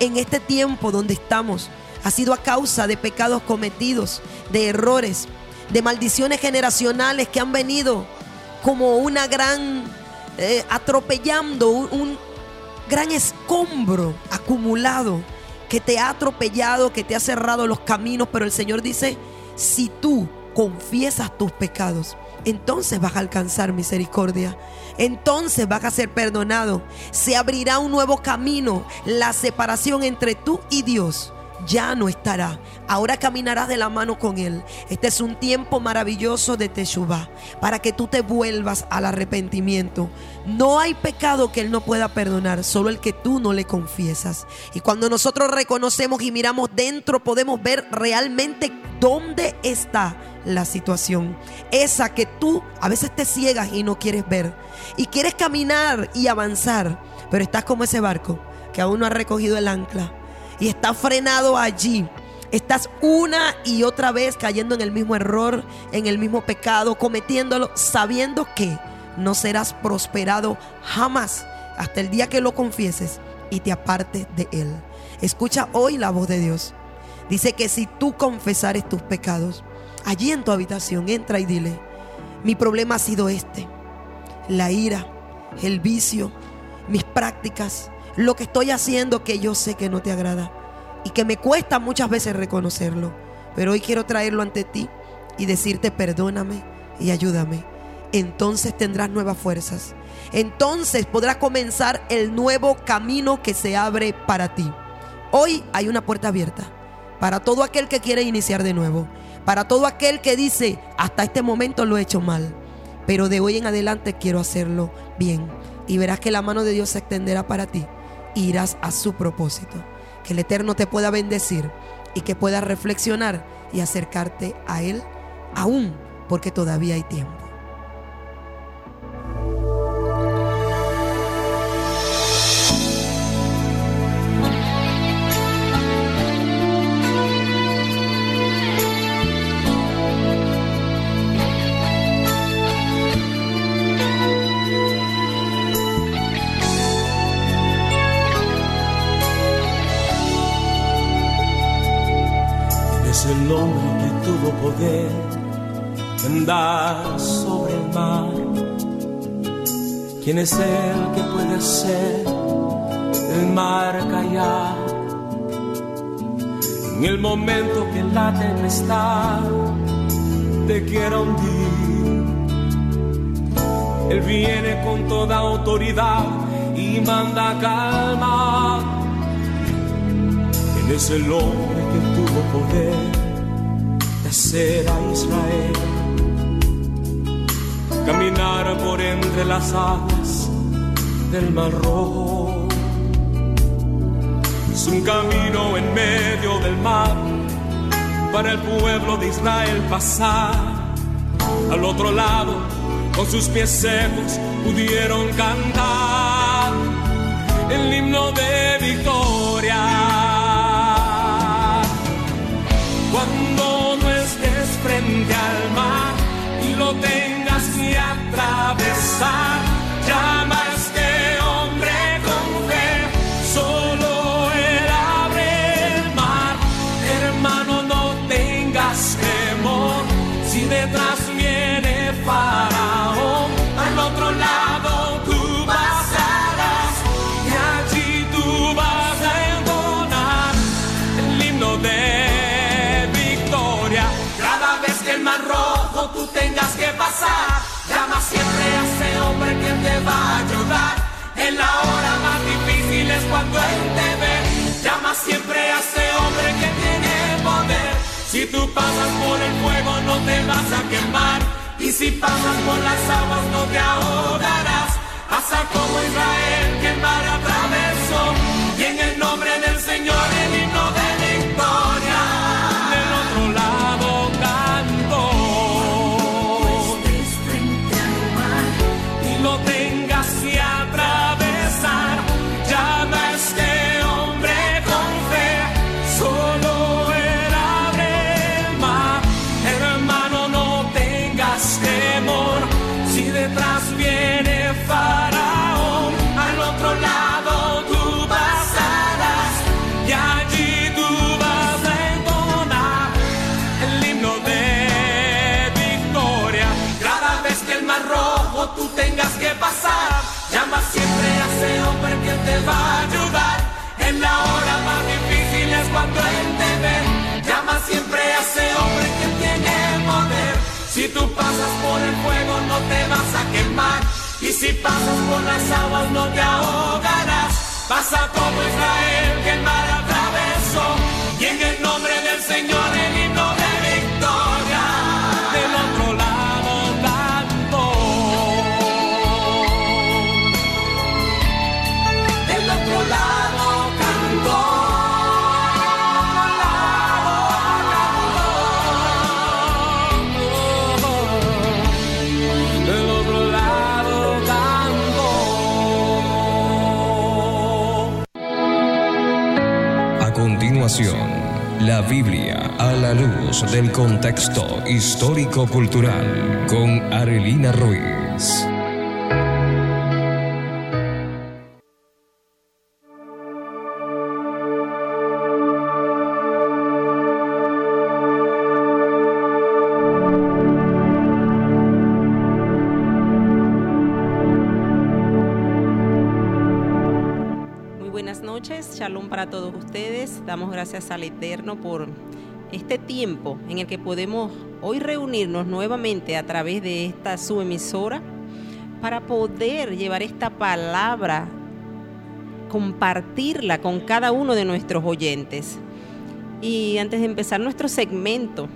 en este tiempo donde estamos ha sido a causa de pecados cometidos, de errores, de maldiciones generacionales que han venido como una gran, eh, atropellando, un, un gran escombro acumulado que te ha atropellado, que te ha cerrado los caminos, pero el Señor dice, si tú confiesas tus pecados, entonces vas a alcanzar misericordia. Entonces vas a ser perdonado. Se abrirá un nuevo camino. La separación entre tú y Dios ya no estará. Ahora caminarás de la mano con Él. Este es un tiempo maravilloso de Teshuvah para que tú te vuelvas al arrepentimiento. No hay pecado que Él no pueda perdonar, solo el que tú no le confiesas. Y cuando nosotros reconocemos y miramos dentro, podemos ver realmente dónde está la situación. Esa que tú a veces te ciegas y no quieres ver. Y quieres caminar y avanzar, pero estás como ese barco que aún no ha recogido el ancla y está frenado allí. Estás una y otra vez cayendo en el mismo error, en el mismo pecado, cometiéndolo, sabiendo que no serás prosperado jamás hasta el día que lo confieses y te apartes de él. Escucha hoy la voz de Dios. Dice que si tú confesares tus pecados, allí en tu habitación, entra y dile, mi problema ha sido este, la ira, el vicio, mis prácticas, lo que estoy haciendo que yo sé que no te agrada y que me cuesta muchas veces reconocerlo. Pero hoy quiero traerlo ante ti y decirte perdóname y ayúdame. Entonces tendrás nuevas fuerzas. Entonces podrás comenzar el nuevo camino que se abre para ti. Hoy hay una puerta abierta para todo aquel que quiere iniciar de nuevo. Para todo aquel que dice, hasta este momento lo he hecho mal. Pero de hoy en adelante quiero hacerlo bien. Y verás que la mano de Dios se extenderá para ti. Irás a su propósito. Que el Eterno te pueda bendecir y que puedas reflexionar y acercarte a Él aún porque todavía hay tiempo. El hombre que tuvo poder en dar sobre el mar? ¿Quién es el que puede hacer el mar callar? En el momento que la tempestad te quiera hundir, Él viene con toda autoridad y manda calma. ¿Quién es el hombre que poder de hacer a Israel caminar por entre las aguas del mar rojo? Es un camino en medio del mar para el pueblo de Israel pasar al otro lado con sus pies secos pudieron cantar el himno de victoria. side. La hora más difícil es cuando él te ve. Llama siempre a ese hombre que tiene poder. Si tú pasas por el fuego no te vas a quemar. Y si pasas por las si pasas por las aguas no te ahogarás. Pasa como Israel que el mar atravesó. Y en el nombre del Señor el la Biblia a la luz del contexto histórico-cultural con Arelina Ruiz. Muy buenas noches, shalom para todos ustedes. Damos gracias al Eterno por este tiempo en el que podemos hoy reunirnos nuevamente a través de esta su emisora para poder llevar esta palabra, compartirla con cada uno de nuestros oyentes. Y antes de empezar nuestro segmento,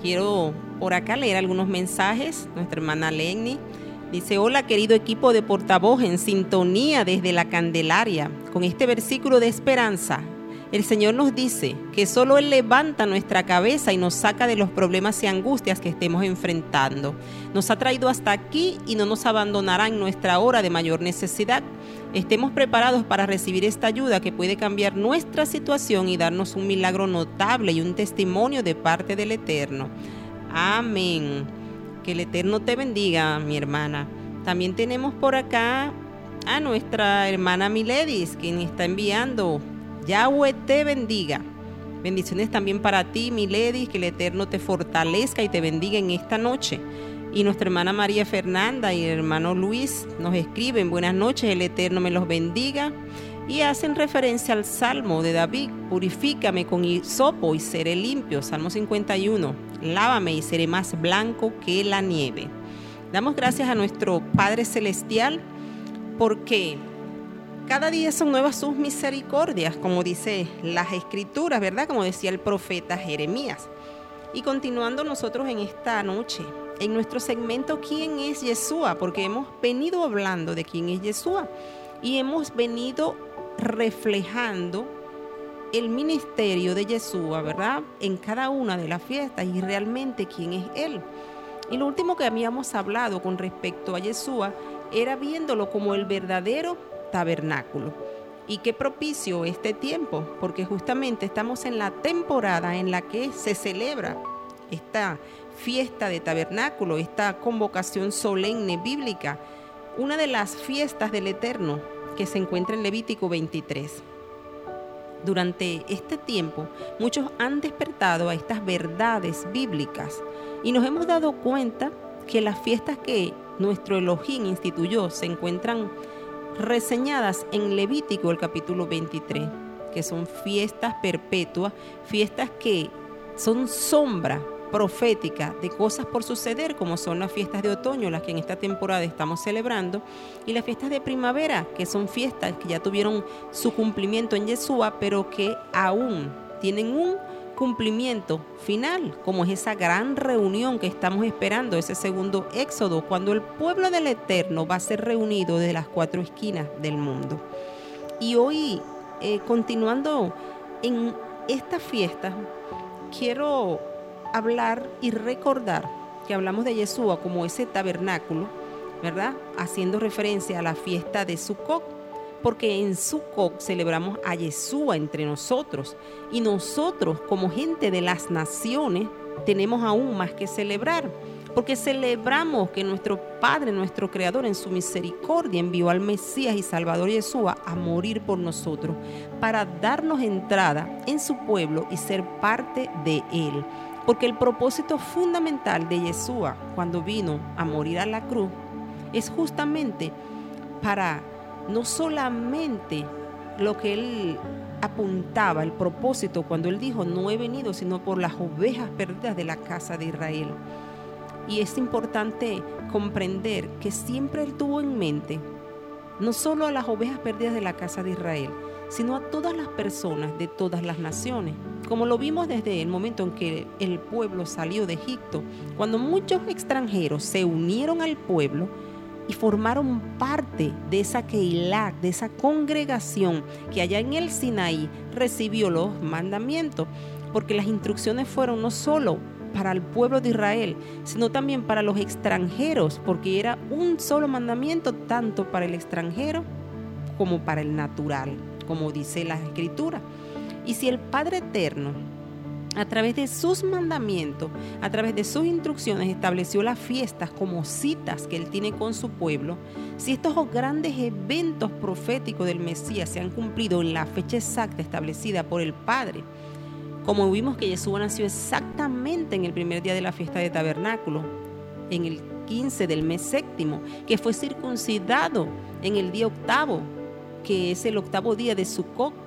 quiero por acá leer algunos mensajes. Nuestra hermana Lenny dice, hola querido equipo de portavoz en sintonía desde la Candelaria, con este versículo de esperanza. El Señor nos dice que solo Él levanta nuestra cabeza y nos saca de los problemas y angustias que estemos enfrentando. Nos ha traído hasta aquí y no nos abandonará en nuestra hora de mayor necesidad. Estemos preparados para recibir esta ayuda que puede cambiar nuestra situación y darnos un milagro notable y un testimonio de parte del Eterno. Amén. Que el Eterno te bendiga, mi hermana. También tenemos por acá a nuestra hermana Miledis, quien está enviando. Yahweh te bendiga. Bendiciones también para ti, mi lady, que el Eterno te fortalezca y te bendiga en esta noche. Y nuestra hermana María Fernanda y el hermano Luis nos escriben, buenas noches, el Eterno me los bendiga. Y hacen referencia al Salmo de David, purifícame con hisopo y seré limpio. Salmo 51, lávame y seré más blanco que la nieve. Damos gracias a nuestro Padre Celestial porque cada día son nuevas sus misericordias, como dice las escrituras, ¿verdad? Como decía el profeta Jeremías. Y continuando nosotros en esta noche, en nuestro segmento ¿Quién es Yeshua? Porque hemos venido hablando de quién es Yeshua y hemos venido reflejando el ministerio de Yeshua, ¿verdad? En cada una de las fiestas y realmente quién es Él. Y lo último que habíamos hablado con respecto a Yeshua era viéndolo como el verdadero tabernáculo. Y qué propicio este tiempo, porque justamente estamos en la temporada en la que se celebra esta fiesta de tabernáculo, esta convocación solemne bíblica, una de las fiestas del Eterno que se encuentra en Levítico 23. Durante este tiempo, muchos han despertado a estas verdades bíblicas y nos hemos dado cuenta que las fiestas que nuestro Elohim instituyó se encuentran reseñadas en Levítico el capítulo 23, que son fiestas perpetuas, fiestas que son sombra profética de cosas por suceder, como son las fiestas de otoño, las que en esta temporada estamos celebrando, y las fiestas de primavera, que son fiestas que ya tuvieron su cumplimiento en Yeshua, pero que aún tienen un cumplimiento final, como es esa gran reunión que estamos esperando, ese segundo éxodo, cuando el pueblo del Eterno va a ser reunido de las cuatro esquinas del mundo. Y hoy, eh, continuando en esta fiesta, quiero hablar y recordar que hablamos de Yeshua como ese tabernáculo, ¿verdad? Haciendo referencia a la fiesta de Sukkot, porque en Sukkot celebramos a Yeshua entre nosotros y nosotros como gente de las naciones tenemos aún más que celebrar, porque celebramos que nuestro Padre, nuestro Creador, en su misericordia envió al Mesías y Salvador Yeshua a morir por nosotros, para darnos entrada en su pueblo y ser parte de él. Porque el propósito fundamental de Yeshua cuando vino a morir a la cruz es justamente para no solamente lo que él apuntaba, el propósito cuando él dijo, no he venido sino por las ovejas perdidas de la casa de Israel. Y es importante comprender que siempre él tuvo en mente no solo a las ovejas perdidas de la casa de Israel, sino a todas las personas de todas las naciones. Como lo vimos desde el momento en que el pueblo salió de Egipto, cuando muchos extranjeros se unieron al pueblo y formaron parte de esa Keilah, de esa congregación que allá en el Sinaí recibió los mandamientos, porque las instrucciones fueron no solo para el pueblo de Israel, sino también para los extranjeros, porque era un solo mandamiento tanto para el extranjero como para el natural, como dice la escritura. Y si el Padre Eterno, a través de sus mandamientos, a través de sus instrucciones, estableció las fiestas como citas que Él tiene con su pueblo, si estos grandes eventos proféticos del Mesías se han cumplido en la fecha exacta establecida por el Padre, como vimos que Jesús nació exactamente en el primer día de la fiesta de tabernáculo, en el 15 del mes séptimo, que fue circuncidado en el día octavo, que es el octavo día de Sukkot,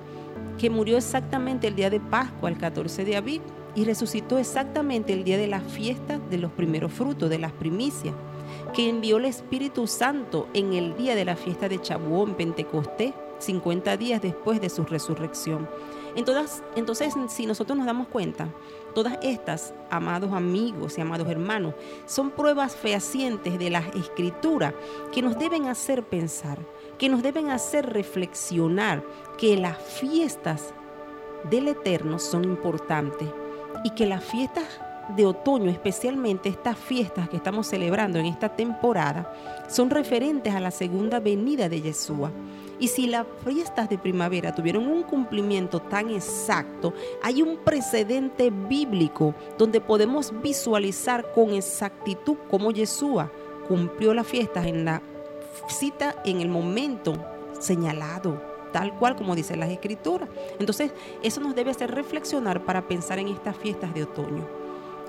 que murió exactamente el día de Pascua, el 14 de abril, y resucitó exactamente el día de la fiesta de los primeros frutos, de las primicias, que envió el Espíritu Santo en el día de la fiesta de Chabuón, Pentecostés, 50 días después de su resurrección. Entonces, entonces, si nosotros nos damos cuenta, todas estas, amados amigos y amados hermanos, son pruebas fehacientes de la escritura que nos deben hacer pensar, que nos deben hacer reflexionar que las fiestas del Eterno son importantes y que las fiestas de otoño, especialmente estas fiestas que estamos celebrando en esta temporada, son referentes a la segunda venida de Yeshua. Y si las fiestas de primavera tuvieron un cumplimiento tan exacto, hay un precedente bíblico donde podemos visualizar con exactitud cómo Yeshua cumplió las fiestas en la cita en el momento señalado tal cual como dice las escrituras. Entonces, eso nos debe hacer reflexionar para pensar en estas fiestas de otoño,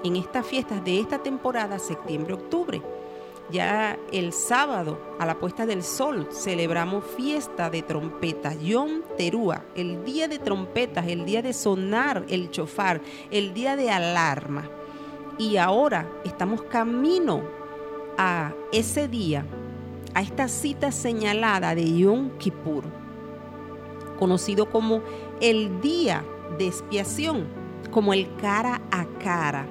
en estas fiestas de esta temporada, septiembre-octubre. Ya el sábado, a la puesta del sol, celebramos fiesta de trompetas, Yom Terúa, el día de trompetas, el día de sonar el chofar, el día de alarma. Y ahora estamos camino a ese día, a esta cita señalada de Yom Kippur, conocido como el día de expiación, como el cara a cara.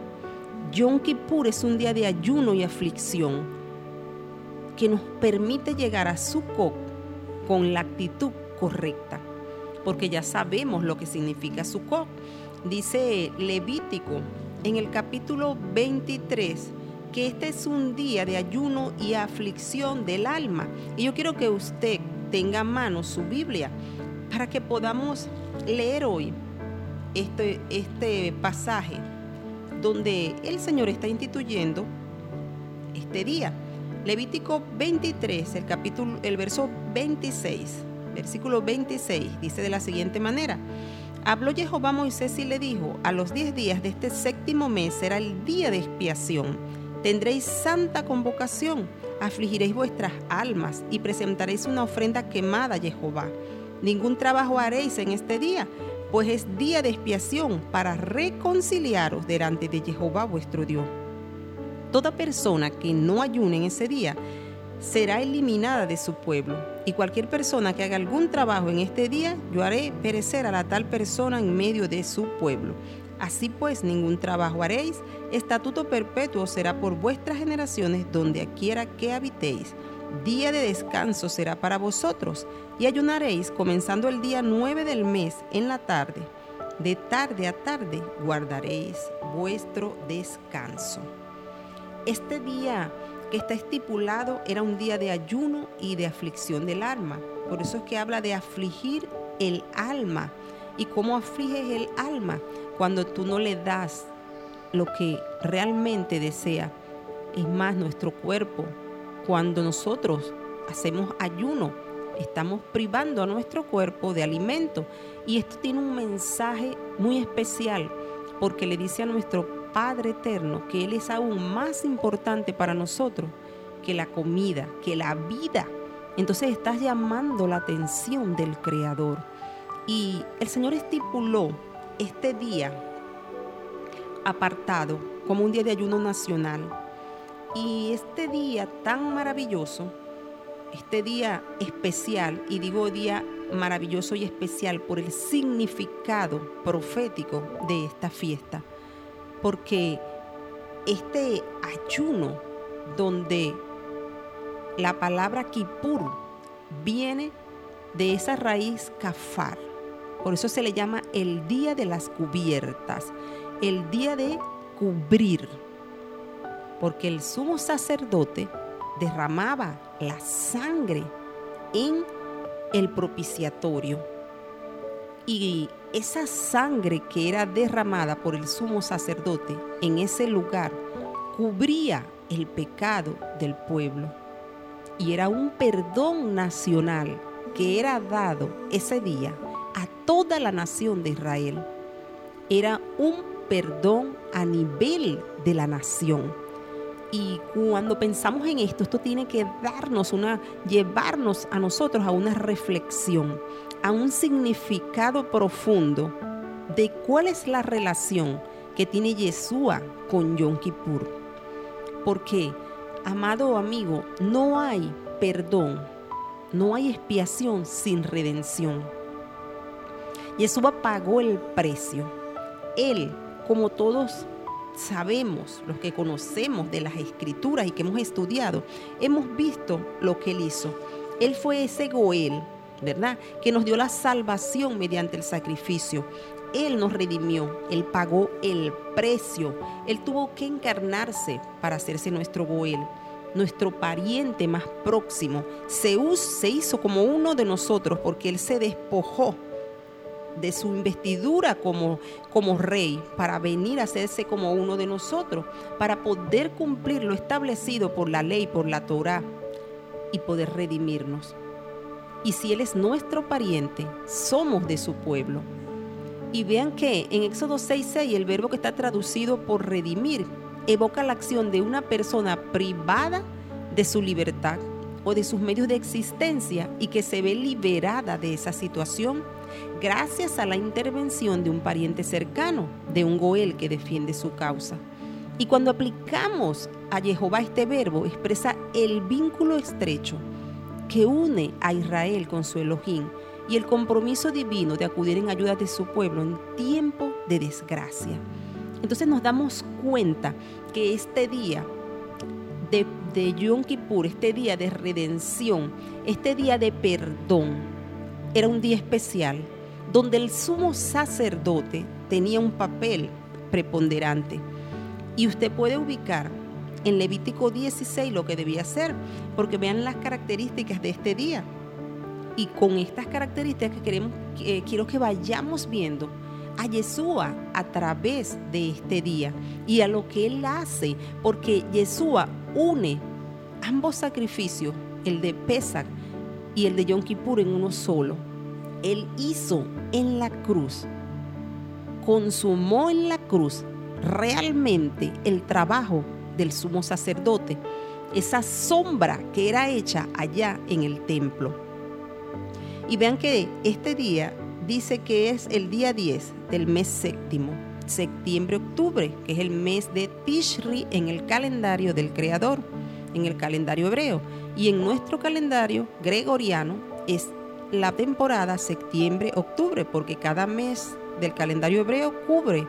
Yom Kippur es un día de ayuno y aflicción que nos permite llegar a Sukkot con la actitud correcta, porque ya sabemos lo que significa Sukkot. Dice Levítico en el capítulo 23 que este es un día de ayuno y aflicción del alma. Y yo quiero que usted tenga a mano su Biblia para que podamos leer hoy este, este pasaje donde el Señor está instituyendo este día. Levítico 23, el capítulo, el verso 26, versículo 26, dice de la siguiente manera. Habló Jehová a Moisés y le dijo, a los diez días de este séptimo mes será el día de expiación. Tendréis santa convocación, afligiréis vuestras almas y presentaréis una ofrenda quemada a Jehová. Ningún trabajo haréis en este día, pues es día de expiación para reconciliaros delante de Jehová vuestro Dios. Toda persona que no ayune en ese día será eliminada de su pueblo. Y cualquier persona que haga algún trabajo en este día, yo haré perecer a la tal persona en medio de su pueblo. Así pues, ningún trabajo haréis, estatuto perpetuo será por vuestras generaciones donde quiera que habitéis. Día de descanso será para vosotros, y ayunaréis comenzando el día 9 del mes en la tarde. De tarde a tarde guardaréis vuestro descanso. Este día que está estipulado era un día de ayuno y de aflicción del alma. Por eso es que habla de afligir el alma. ¿Y cómo afliges el alma? Cuando tú no le das lo que realmente desea. Es más, nuestro cuerpo, cuando nosotros hacemos ayuno, estamos privando a nuestro cuerpo de alimento. Y esto tiene un mensaje muy especial porque le dice a nuestro Padre eterno que Él es aún más importante para nosotros que la comida, que la vida. Entonces estás llamando la atención del Creador. Y el Señor estipuló este día apartado como un día de ayuno nacional. Y este día tan maravilloso, este día especial, y digo día maravilloso y especial por el significado profético de esta fiesta, porque este ayuno donde la palabra Kippur viene de esa raíz kafar, por eso se le llama el día de las cubiertas, el día de cubrir, porque el sumo sacerdote derramaba la sangre en el propiciatorio y esa sangre que era derramada por el sumo sacerdote en ese lugar cubría el pecado del pueblo. Y era un perdón nacional que era dado ese día a toda la nación de Israel. Era un perdón a nivel de la nación. Y cuando pensamos en esto, esto tiene que darnos una, llevarnos a nosotros a una reflexión a un significado profundo de cuál es la relación que tiene Yeshua con Yom Kippur. Porque, amado amigo, no hay perdón, no hay expiación sin redención. Yeshua pagó el precio. Él, como todos sabemos, los que conocemos de las escrituras y que hemos estudiado, hemos visto lo que él hizo. Él fue ese Goel ¿verdad? Que nos dio la salvación mediante el sacrificio. Él nos redimió, Él pagó el precio, Él tuvo que encarnarse para hacerse nuestro Goel, nuestro pariente más próximo. Se, se hizo como uno de nosotros porque Él se despojó de su investidura como, como rey para venir a hacerse como uno de nosotros, para poder cumplir lo establecido por la ley, por la Torah y poder redimirnos. Y si Él es nuestro pariente, somos de su pueblo. Y vean que en Éxodo 6.6 el verbo que está traducido por redimir evoca la acción de una persona privada de su libertad o de sus medios de existencia y que se ve liberada de esa situación gracias a la intervención de un pariente cercano, de un Goel que defiende su causa. Y cuando aplicamos a Jehová este verbo, expresa el vínculo estrecho que une a Israel con su Elohim y el compromiso divino de acudir en ayuda de su pueblo en tiempo de desgracia. Entonces nos damos cuenta que este día de, de Yom Kippur, este día de redención, este día de perdón, era un día especial donde el sumo sacerdote tenía un papel preponderante. Y usted puede ubicar en Levítico 16 lo que debía hacer, porque vean las características de este día. Y con estas características que queremos, eh, quiero que vayamos viendo a Yeshua a través de este día y a lo que Él hace, porque Yeshua une ambos sacrificios, el de Pesach y el de Yom Kippur en uno solo. Él hizo en la cruz, consumó en la cruz realmente el trabajo del sumo sacerdote, esa sombra que era hecha allá en el templo. Y vean que este día dice que es el día 10 del mes séptimo, septiembre-octubre, que es el mes de Tishri en el calendario del Creador, en el calendario hebreo. Y en nuestro calendario gregoriano es la temporada septiembre-octubre, porque cada mes del calendario hebreo cubre,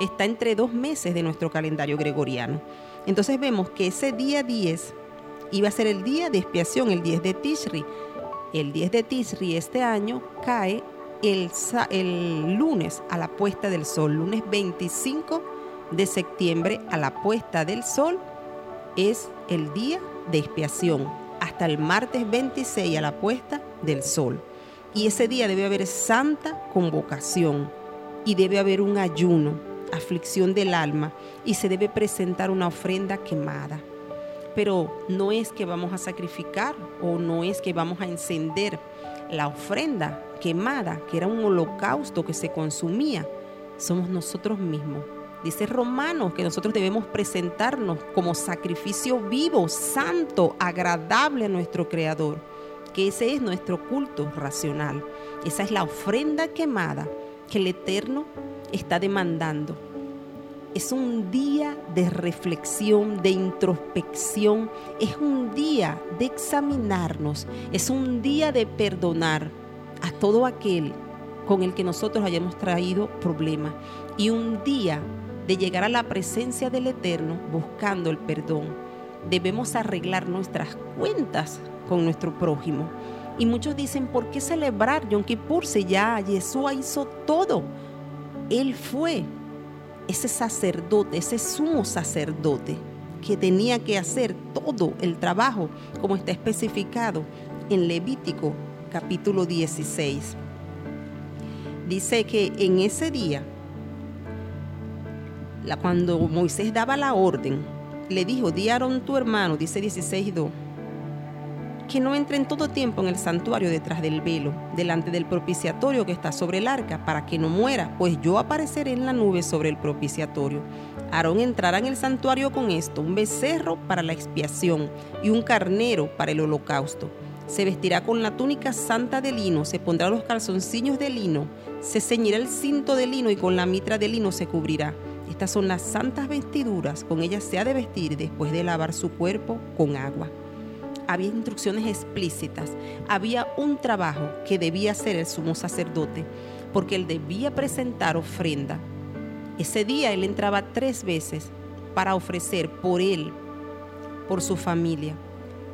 está entre dos meses de nuestro calendario gregoriano. Entonces vemos que ese día 10 iba a ser el día de expiación, el 10 de Tishri. El 10 de Tishri este año cae el, el lunes a la puesta del sol, lunes 25 de septiembre a la puesta del sol es el día de expiación, hasta el martes 26 a la puesta del sol. Y ese día debe haber santa convocación y debe haber un ayuno, aflicción del alma y se debe presentar una ofrenda quemada. Pero no es que vamos a sacrificar o no es que vamos a encender la ofrenda quemada, que era un holocausto que se consumía, somos nosotros mismos. Dice Romanos que nosotros debemos presentarnos como sacrificio vivo, santo, agradable a nuestro Creador, que ese es nuestro culto racional. Esa es la ofrenda quemada que el Eterno está demandando. Es un día de reflexión, de introspección, es un día de examinarnos, es un día de perdonar a todo aquel con el que nosotros hayamos traído problemas y un día de llegar a la presencia del Eterno buscando el perdón. Debemos arreglar nuestras cuentas con nuestro prójimo. Y muchos dicen, ¿por qué celebrar Yom Kippur si ya Yeshua hizo todo? Él fue ese sacerdote, ese sumo sacerdote que tenía que hacer todo el trabajo como está especificado en Levítico capítulo 16. Dice que en ese día, cuando Moisés daba la orden, le dijo, di tu hermano, dice 16.2, que no entre en todo tiempo en el santuario detrás del velo, delante del propiciatorio que está sobre el arca, para que no muera, pues yo apareceré en la nube sobre el propiciatorio. Aarón entrará en el santuario con esto, un becerro para la expiación y un carnero para el holocausto. Se vestirá con la túnica santa de lino, se pondrá los calzoncillos de lino, se ceñirá el cinto de lino y con la mitra de lino se cubrirá. Estas son las santas vestiduras, con ellas se ha de vestir después de lavar su cuerpo con agua había instrucciones explícitas, había un trabajo que debía hacer el sumo sacerdote, porque él debía presentar ofrenda. Ese día él entraba tres veces para ofrecer por él, por su familia,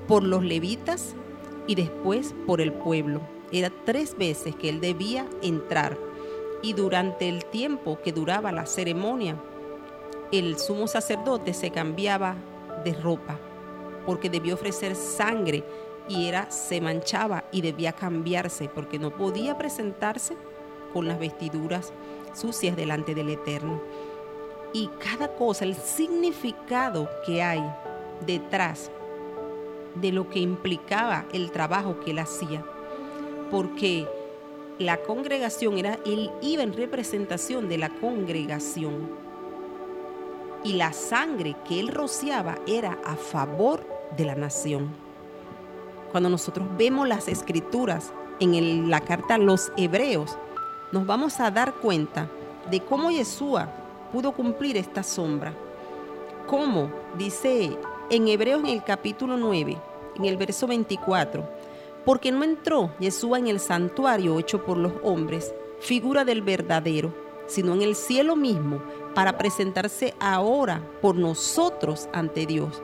por los levitas y después por el pueblo. Era tres veces que él debía entrar. Y durante el tiempo que duraba la ceremonia, el sumo sacerdote se cambiaba de ropa porque debió ofrecer sangre y era se manchaba y debía cambiarse porque no podía presentarse con las vestiduras sucias delante del Eterno. Y cada cosa, el significado que hay detrás de lo que implicaba el trabajo que él hacía. porque la congregación era, él iba en representación de la congregación. Y la sangre que él rociaba era a favor de la nación. Cuando nosotros vemos las escrituras en la carta a los hebreos, nos vamos a dar cuenta de cómo Yeshua pudo cumplir esta sombra. ¿Cómo? Dice en Hebreos en el capítulo 9, en el verso 24, porque no entró Yeshua en el santuario hecho por los hombres, figura del verdadero, sino en el cielo mismo, para presentarse ahora por nosotros ante Dios.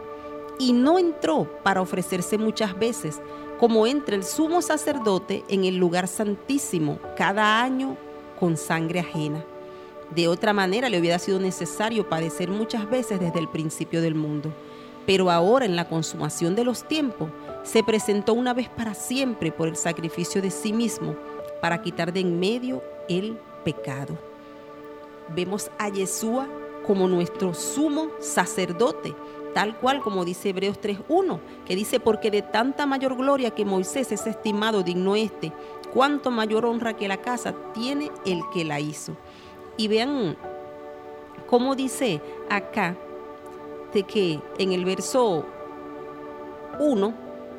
Y no entró para ofrecerse muchas veces, como entra el sumo sacerdote en el lugar santísimo cada año con sangre ajena. De otra manera le hubiera sido necesario padecer muchas veces desde el principio del mundo. Pero ahora en la consumación de los tiempos se presentó una vez para siempre por el sacrificio de sí mismo para quitar de en medio el pecado. Vemos a Yeshua como nuestro sumo sacerdote, tal cual como dice Hebreos 3.1, que dice, porque de tanta mayor gloria que Moisés es estimado digno este, cuanto mayor honra que la casa tiene el que la hizo. Y vean cómo dice acá, de que en el verso 1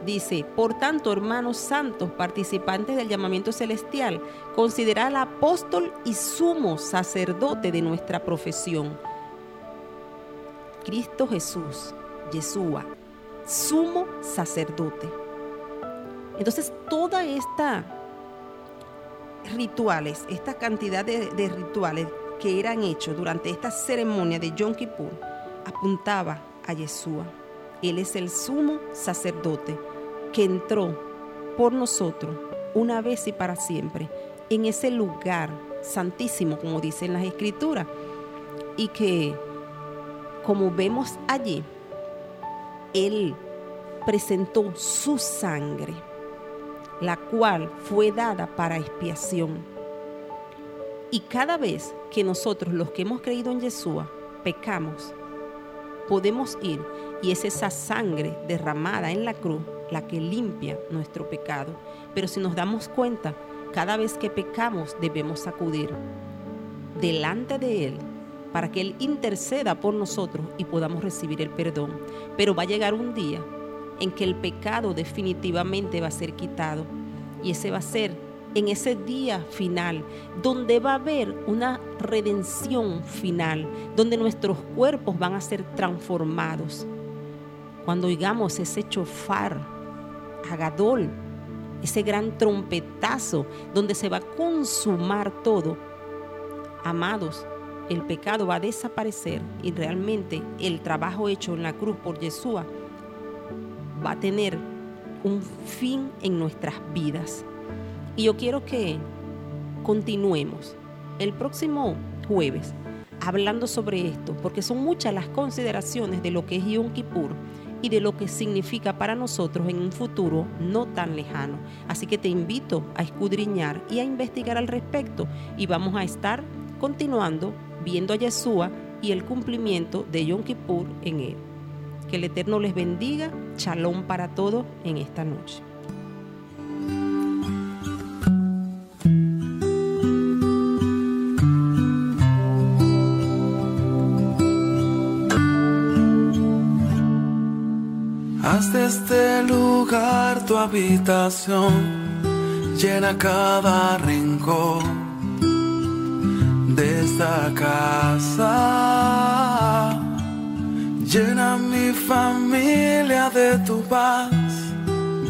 dice, por tanto, hermanos santos, participantes del llamamiento celestial, considerad al apóstol y sumo sacerdote de nuestra profesión. Cristo Jesús, Yeshua, sumo sacerdote. Entonces, toda esta rituales, esta cantidad de, de rituales que eran hechos durante esta ceremonia de Yom Kippur, apuntaba a Yeshua. Él es el sumo sacerdote que entró por nosotros una vez y para siempre en ese lugar santísimo, como dicen las escrituras, y que, como vemos allí, Él presentó su sangre, la cual fue dada para expiación. Y cada vez que nosotros, los que hemos creído en Yeshua, pecamos, podemos ir y es esa sangre derramada en la cruz la que limpia nuestro pecado. Pero si nos damos cuenta, cada vez que pecamos debemos acudir delante de Él para que Él interceda por nosotros y podamos recibir el perdón. Pero va a llegar un día en que el pecado definitivamente va a ser quitado y ese va a ser en ese día final, donde va a haber una redención final, donde nuestros cuerpos van a ser transformados. Cuando oigamos ese chofar, agadol, ese gran trompetazo, donde se va a consumar todo, amados, el pecado va a desaparecer y realmente el trabajo hecho en la cruz por Yeshua va a tener un fin en nuestras vidas. Y yo quiero que continuemos el próximo jueves hablando sobre esto, porque son muchas las consideraciones de lo que es Yom Kippur y de lo que significa para nosotros en un futuro no tan lejano. Así que te invito a escudriñar y a investigar al respecto y vamos a estar continuando viendo a Yeshua y el cumplimiento de Yom Kippur en él. Que el Eterno les bendiga. Shalom para todos en esta noche. Haz de este lugar tu habitación, llena cada rincón de esta casa. Llena mi familia de tu paz,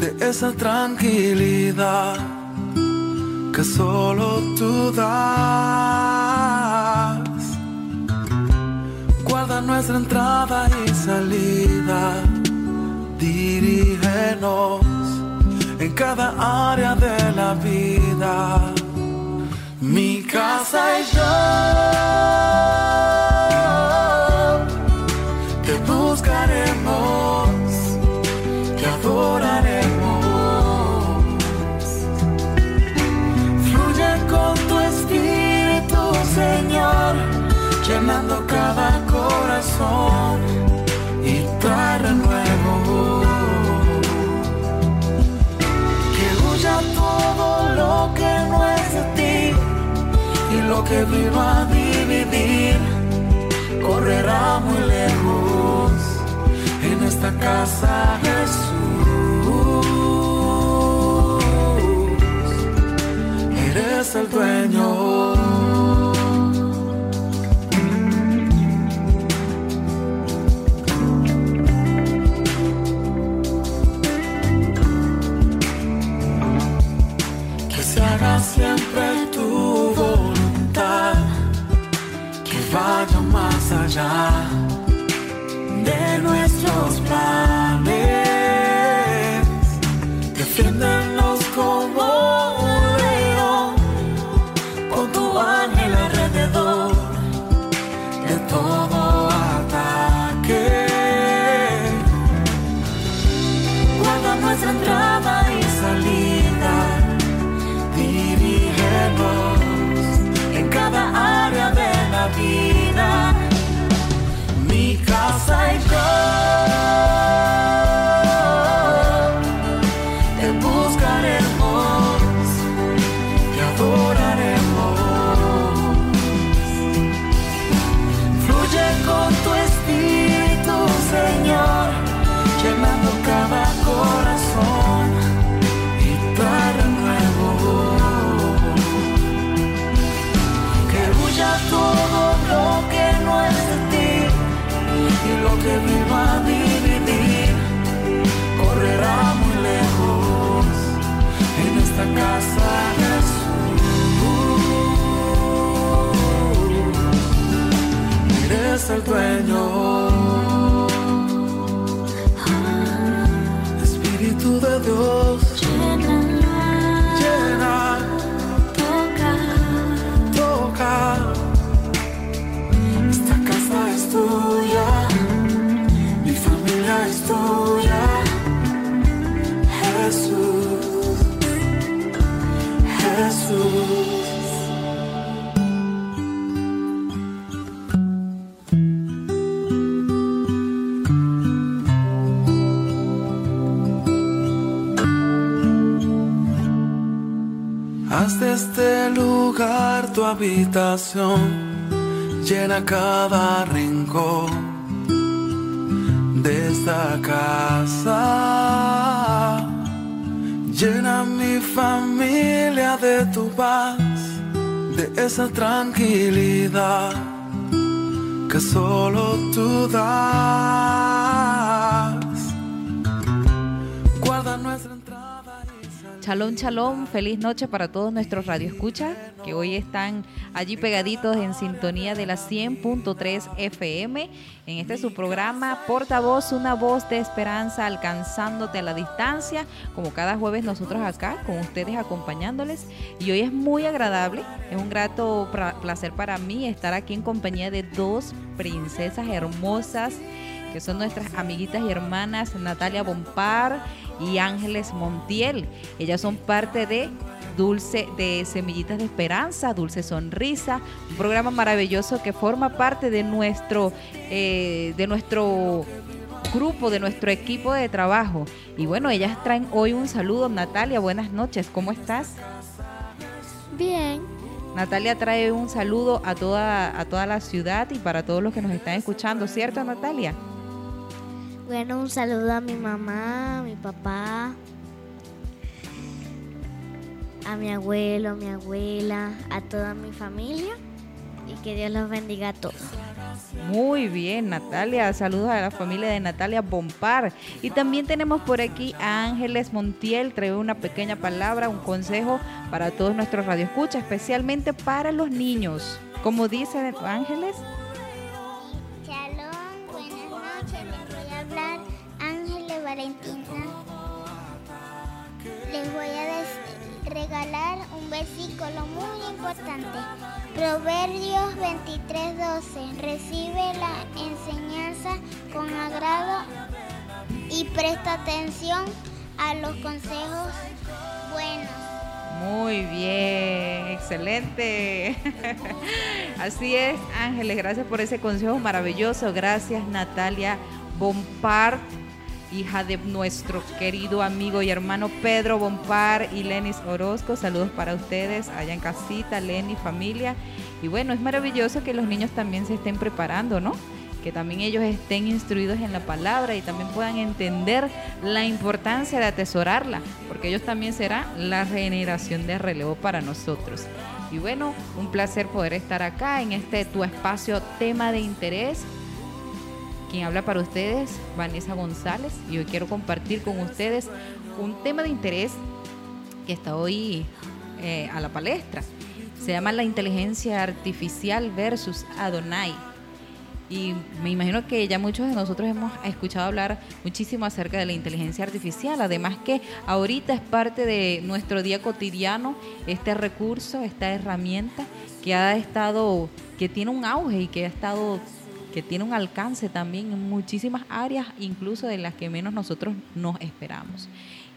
de esa tranquilidad que solo tú das. Guarda nuestra entrada y salida dirígenos en cada área de la vida. Mi casa y yo te buscaremos, te adoraremos. Fluye con tu espíritu, Señor, llenando cada corazón que vino a dividir correrá muy lejos en esta casa Jesús. Eres el dueño. Que se haga siempre vaya más allá de nuestros planes. Defiéndonos llena cada rincón de esta casa. Llena mi familia de tu paz, de esa tranquilidad que solo tú das. Chalón, chalón, feliz noche para todos nuestros radioescuchas que hoy están allí pegaditos en sintonía de la 100.3 FM. En este su programa Portavoz, una voz de esperanza alcanzándote a la distancia, como cada jueves nosotros acá con ustedes acompañándoles. Y hoy es muy agradable, es un grato placer para mí estar aquí en compañía de dos princesas hermosas que son nuestras amiguitas y hermanas Natalia Bompar y Ángeles Montiel. Ellas son parte de Dulce de Semillitas de Esperanza, Dulce Sonrisa, un programa maravilloso que forma parte de nuestro, eh, de nuestro grupo, de nuestro equipo de trabajo. Y bueno, ellas traen hoy un saludo. Natalia, buenas noches, ¿cómo estás? Bien, Natalia trae un saludo a toda, a toda la ciudad y para todos los que nos están escuchando, ¿cierto Natalia? Bueno, un saludo a mi mamá, a mi papá, a mi abuelo, a mi abuela, a toda mi familia y que Dios los bendiga a todos. Muy bien, Natalia. Saludos a la familia de Natalia Bompar. Y también tenemos por aquí a Ángeles Montiel. Trae una pequeña palabra, un consejo para todos nuestros radioescuchas, especialmente para los niños. Como dice Ángeles, Valentina. Les voy a regalar un versículo muy importante. Proverbios 23:12. Recibe la enseñanza con agrado y presta atención a los consejos buenos. muy bien, excelente. [laughs] Así es, Ángeles, gracias por ese consejo maravilloso. Gracias, Natalia Bompard. Hija de nuestro querido amigo y hermano Pedro Bompar y Lenis Orozco. Saludos para ustedes allá en casita, Lenny, familia. Y bueno, es maravilloso que los niños también se estén preparando, ¿no? Que también ellos estén instruidos en la palabra y también puedan entender la importancia de atesorarla, porque ellos también serán la generación de relevo para nosotros. Y bueno, un placer poder estar acá en este tu espacio tema de interés quien habla para ustedes, Vanessa González, y hoy quiero compartir con ustedes un tema de interés que está hoy eh, a la palestra. Se llama la inteligencia artificial versus Adonai. Y me imagino que ya muchos de nosotros hemos escuchado hablar muchísimo acerca de la inteligencia artificial. Además que ahorita es parte de nuestro día cotidiano este recurso, esta herramienta que ha estado, que tiene un auge y que ha estado que tiene un alcance también en muchísimas áreas, incluso de las que menos nosotros nos esperamos.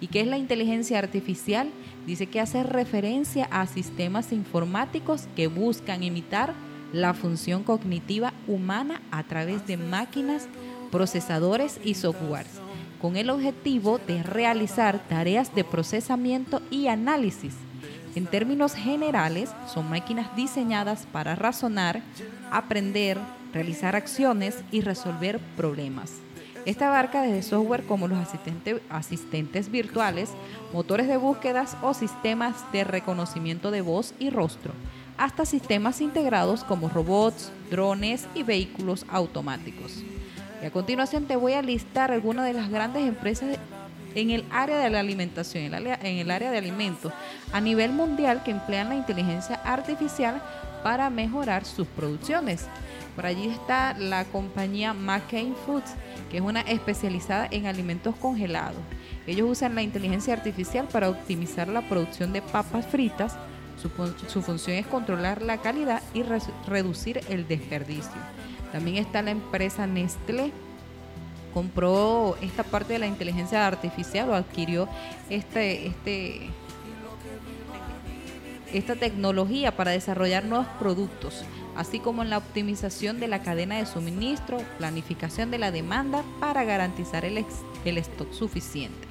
¿Y qué es la inteligencia artificial? Dice que hace referencia a sistemas informáticos que buscan imitar la función cognitiva humana a través de máquinas, procesadores y softwares, con el objetivo de realizar tareas de procesamiento y análisis. En términos generales, son máquinas diseñadas para razonar, aprender, realizar acciones y resolver problemas. Esta abarca desde software como los asistente- asistentes virtuales, motores de búsquedas o sistemas de reconocimiento de voz y rostro, hasta sistemas integrados como robots, drones y vehículos automáticos. Y a continuación te voy a listar algunas de las grandes empresas en el área de la alimentación, en el área- de alimentos, a nivel mundial que emplean la inteligencia artificial para mejorar sus producciones. Por allí está la compañía McCain Foods, que es una especializada en alimentos congelados. Ellos usan la inteligencia artificial para optimizar la producción de papas fritas. Su, fun- su función es controlar la calidad y reducir el desperdicio. También está la empresa Nestlé, compró esta parte de la inteligencia artificial o adquirió este, este, esta tecnología para desarrollar nuevos productos, así como en la optimización de la cadena de suministro, planificación de la demanda para garantizar el, el stock suficiente.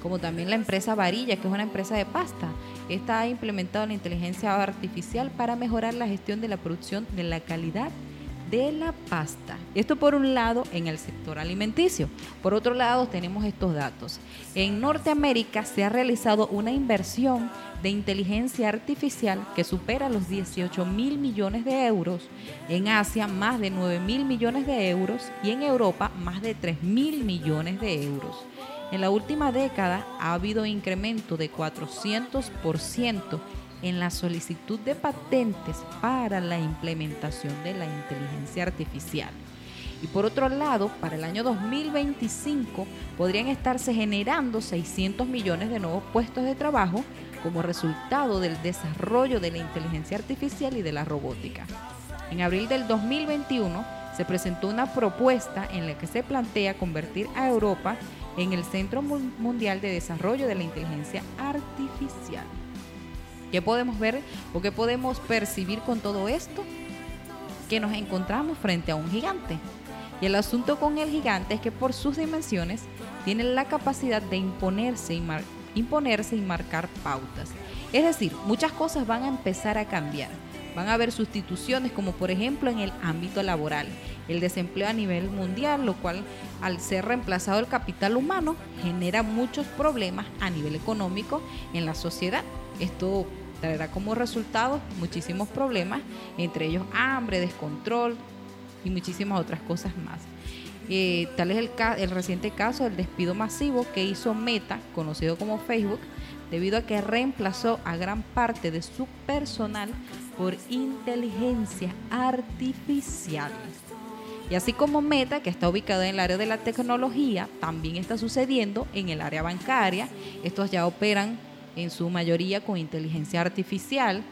Como también la empresa Varilla, que es una empresa de pasta. Esta ha implementado la inteligencia artificial para mejorar la gestión de la producción de la calidad de la pasta. Esto por un lado en el sector alimenticio. Por otro lado tenemos estos datos. En Norteamérica se ha realizado una inversión de inteligencia artificial que supera los 18 mil millones de euros. En Asia más de 9 mil millones de euros y en Europa más de 3 mil millones de euros. En la última década ha habido incremento de 400% en la solicitud de patentes para la implementación de la inteligencia artificial. Y por otro lado, para el año 2025 podrían estarse generando 600 millones de nuevos puestos de trabajo como resultado del desarrollo de la inteligencia artificial y de la robótica. En abril del 2021 se presentó una propuesta en la que se plantea convertir a Europa en el Centro Mu- Mundial de Desarrollo de la Inteligencia Artificial. ¿Qué podemos ver o qué podemos percibir con todo esto? Que nos encontramos frente a un gigante. Y el asunto con el gigante es que por sus dimensiones tiene la capacidad de imponerse y, mar- imponerse y marcar pautas. Es decir, muchas cosas van a empezar a cambiar. Van a haber sustituciones como por ejemplo en el ámbito laboral, el desempleo a nivel mundial, lo cual al ser reemplazado el capital humano genera muchos problemas a nivel económico en la sociedad. Esto traerá como resultado muchísimos problemas, entre ellos hambre, descontrol y muchísimas otras cosas más. Eh, tal es el, reciente caso del despido masivo que hizo Meta, conocido como Facebook, debido a que reemplazó a gran parte de su personal por inteligencia artificial. Y así como Meta, que está ubicado en el área de la tecnología, también está sucediendo en el área bancaria. Estos ya operan en su mayoría con inteligencia artificial.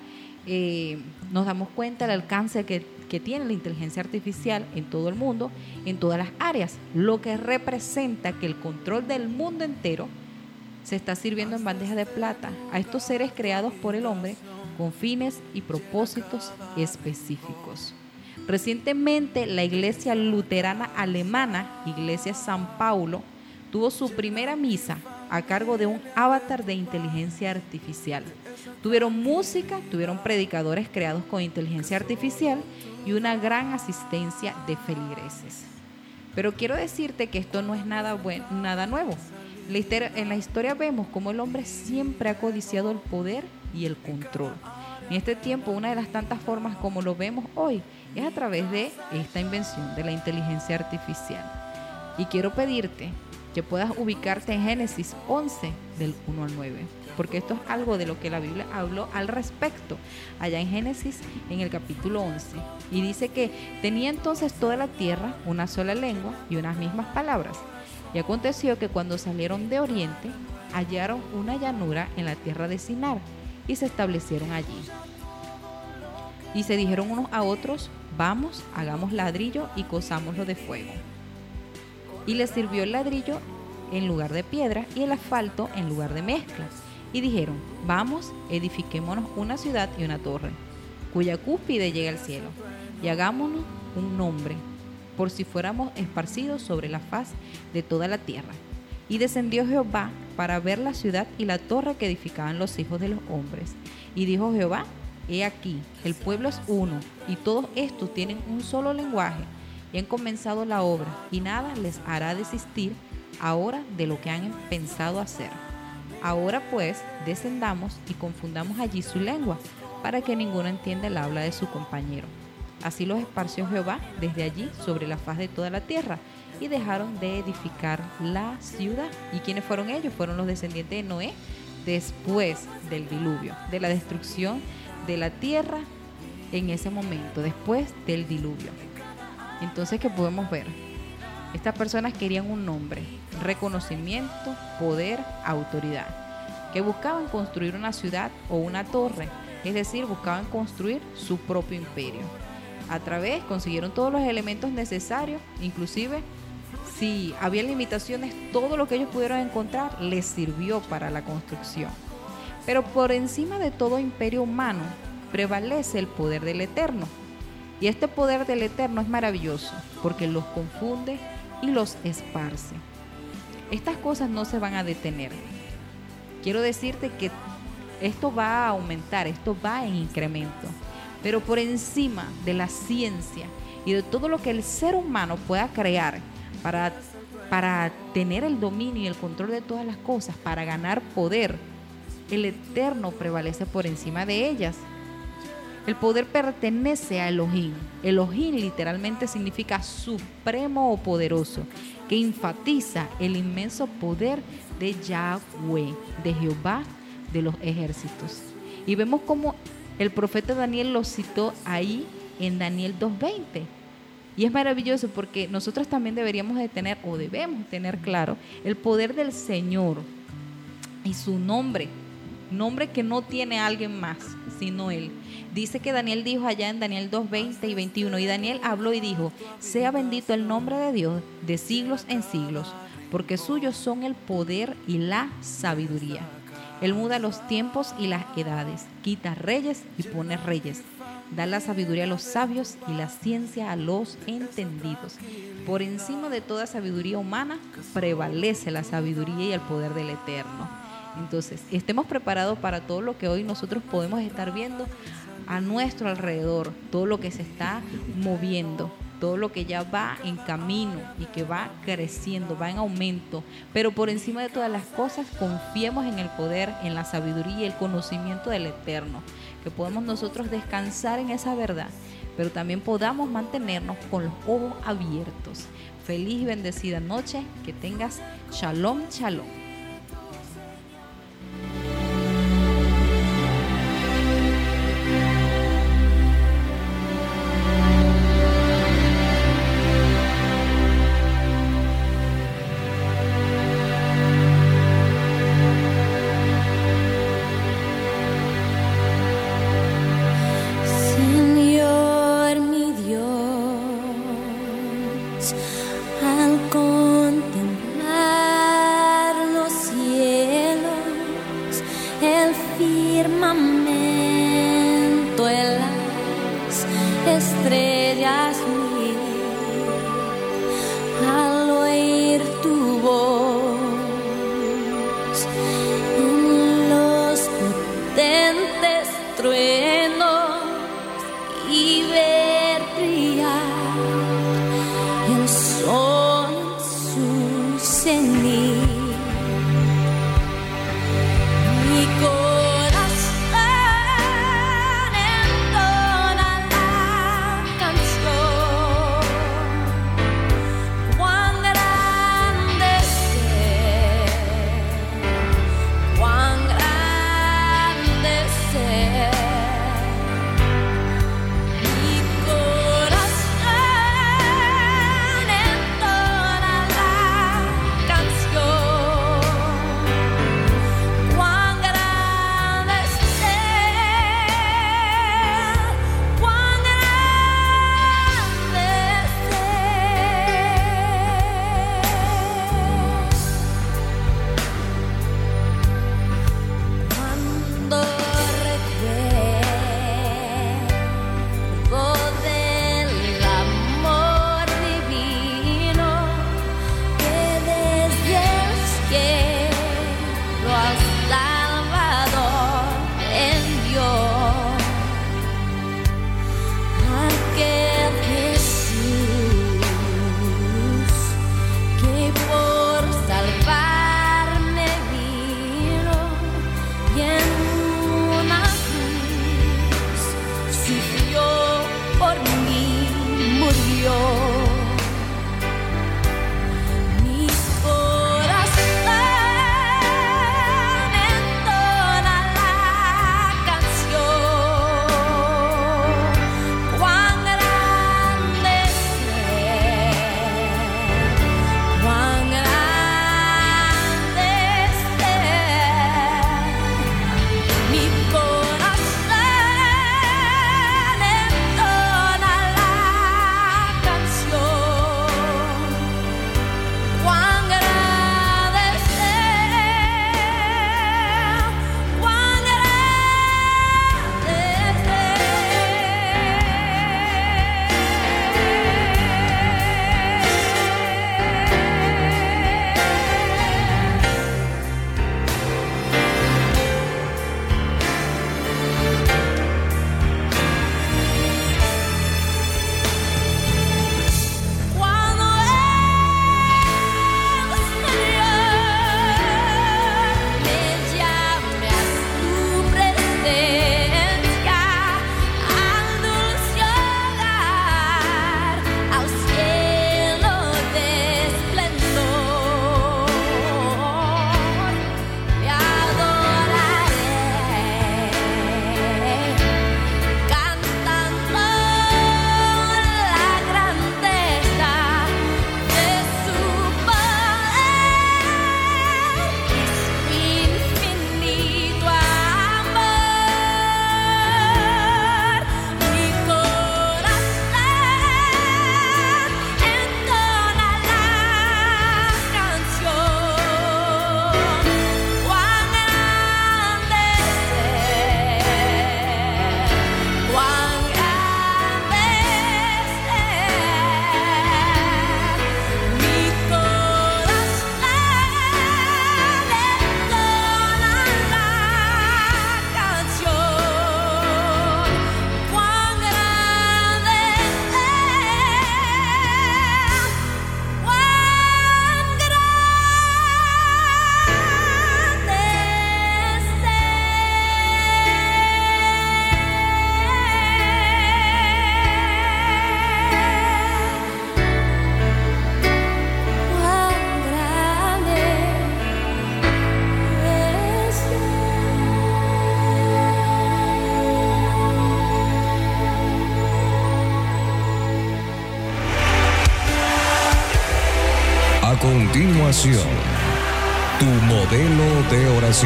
Eh, nos damos cuenta del alcance que, que tiene la inteligencia artificial en todo el mundo, en todas las áreas, lo que representa que el control del mundo entero se está sirviendo en bandeja de plata a estos seres creados por el hombre con fines y propósitos específicos. Recientemente la iglesia luterana alemana, Iglesia San Paulo, tuvo su primera misa a cargo de un avatar de inteligencia artificial. Tuvieron música, tuvieron predicadores creados con inteligencia artificial y una gran asistencia de feligreses. Pero quiero decirte que esto no es nada, buen- nada nuevo. En la historia vemos cómo el hombre siempre ha codiciado el poder y el control. En este tiempo, una de las tantas formas como lo vemos hoy es a través de esta invención de la inteligencia artificial. Y quiero pedirte que puedas ubicarte en Génesis 11 del 1 al 9, porque esto es algo de lo que la Biblia habló al respecto, allá en Génesis en el capítulo 11. Y dice que tenía entonces toda la tierra una sola lengua y unas mismas palabras. Y aconteció que cuando salieron de oriente, hallaron una llanura en la tierra de Sinar y se establecieron allí. Y se dijeron unos a otros, vamos, hagamos ladrillo y cosámoslo de fuego. Y les sirvió el ladrillo en lugar de piedra y el asfalto en lugar de mezcla. Y dijeron, vamos, edifiquémonos una ciudad y una torre, cuya cúspide llega al cielo, y hagámonos un nombre, por si fuéramos esparcidos sobre la faz de toda la tierra. Y descendió Jehová para ver la ciudad y la torre que edificaban los hijos de los hombres. Y dijo Jehová, he aquí, el pueblo es uno, y todos estos tienen un solo lenguaje, y han comenzado la obra, y nada les hará desistir ahora de lo que han pensado hacer. Ahora pues, descendamos y confundamos allí su lengua, para que ninguno entienda el habla de su compañero. Así los esparció Jehová desde allí sobre la faz de toda la tierra, y dejaron de edificar la ciudad. ¿Y quiénes fueron ellos? Fueron los descendientes de Noé después del diluvio, de la destrucción de la tierra en ese momento, después del diluvio. Entonces, ¿qué podemos ver? Estas personas querían un nombre, reconocimiento, poder, autoridad, que buscaban construir una ciudad o una torre, es decir, buscaban construir su propio imperio. A través consiguieron todos los elementos necesarios, inclusive si había limitaciones, todo lo que ellos pudieron encontrar les sirvió para la construcción. Pero por encima de todo imperio humano prevalece el poder del Eterno. Y este poder del Eterno es maravilloso porque los confunde y los esparce. Estas cosas no se van a detener. Quiero decirte que esto va a aumentar, esto va en incremento. Pero por encima de la ciencia y de todo lo que el ser humano pueda crear para, para tener el dominio y el control de todas las cosas, para ganar poder, el Eterno prevalece por encima de ellas. El poder pertenece a Elohim. Elohim literalmente significa supremo o poderoso, que enfatiza el inmenso poder de Yahweh, de Jehová de los ejércitos. Y vemos cómo el profeta Daniel lo citó ahí en Daniel 2.20. Y es maravilloso porque nosotros también deberíamos de tener o debemos tener claro el poder del Señor y su nombre, nombre que no tiene alguien más sino Él. Dice que Daniel dijo allá en Daniel 2, 20 y 21, y Daniel habló y dijo, sea bendito el nombre de Dios de siglos en siglos, porque suyos son el poder y la sabiduría. Él muda los tiempos y las edades, quita reyes y pone reyes. Da la sabiduría a los sabios y la ciencia a los entendidos. Por encima de toda sabiduría humana prevalece la sabiduría y el poder del Eterno. Entonces, estemos preparados para todo lo que hoy nosotros podemos estar viendo a nuestro alrededor, todo lo que se está moviendo, todo lo que ya va en camino y que va creciendo, va en aumento. Pero por encima de todas las cosas, confiemos en el poder, en la sabiduría y el conocimiento del Eterno, que podamos nosotros descansar en esa verdad, pero también podamos mantenernos con los ojos abiertos. Feliz y bendecida noche, que tengas shalom, shalom.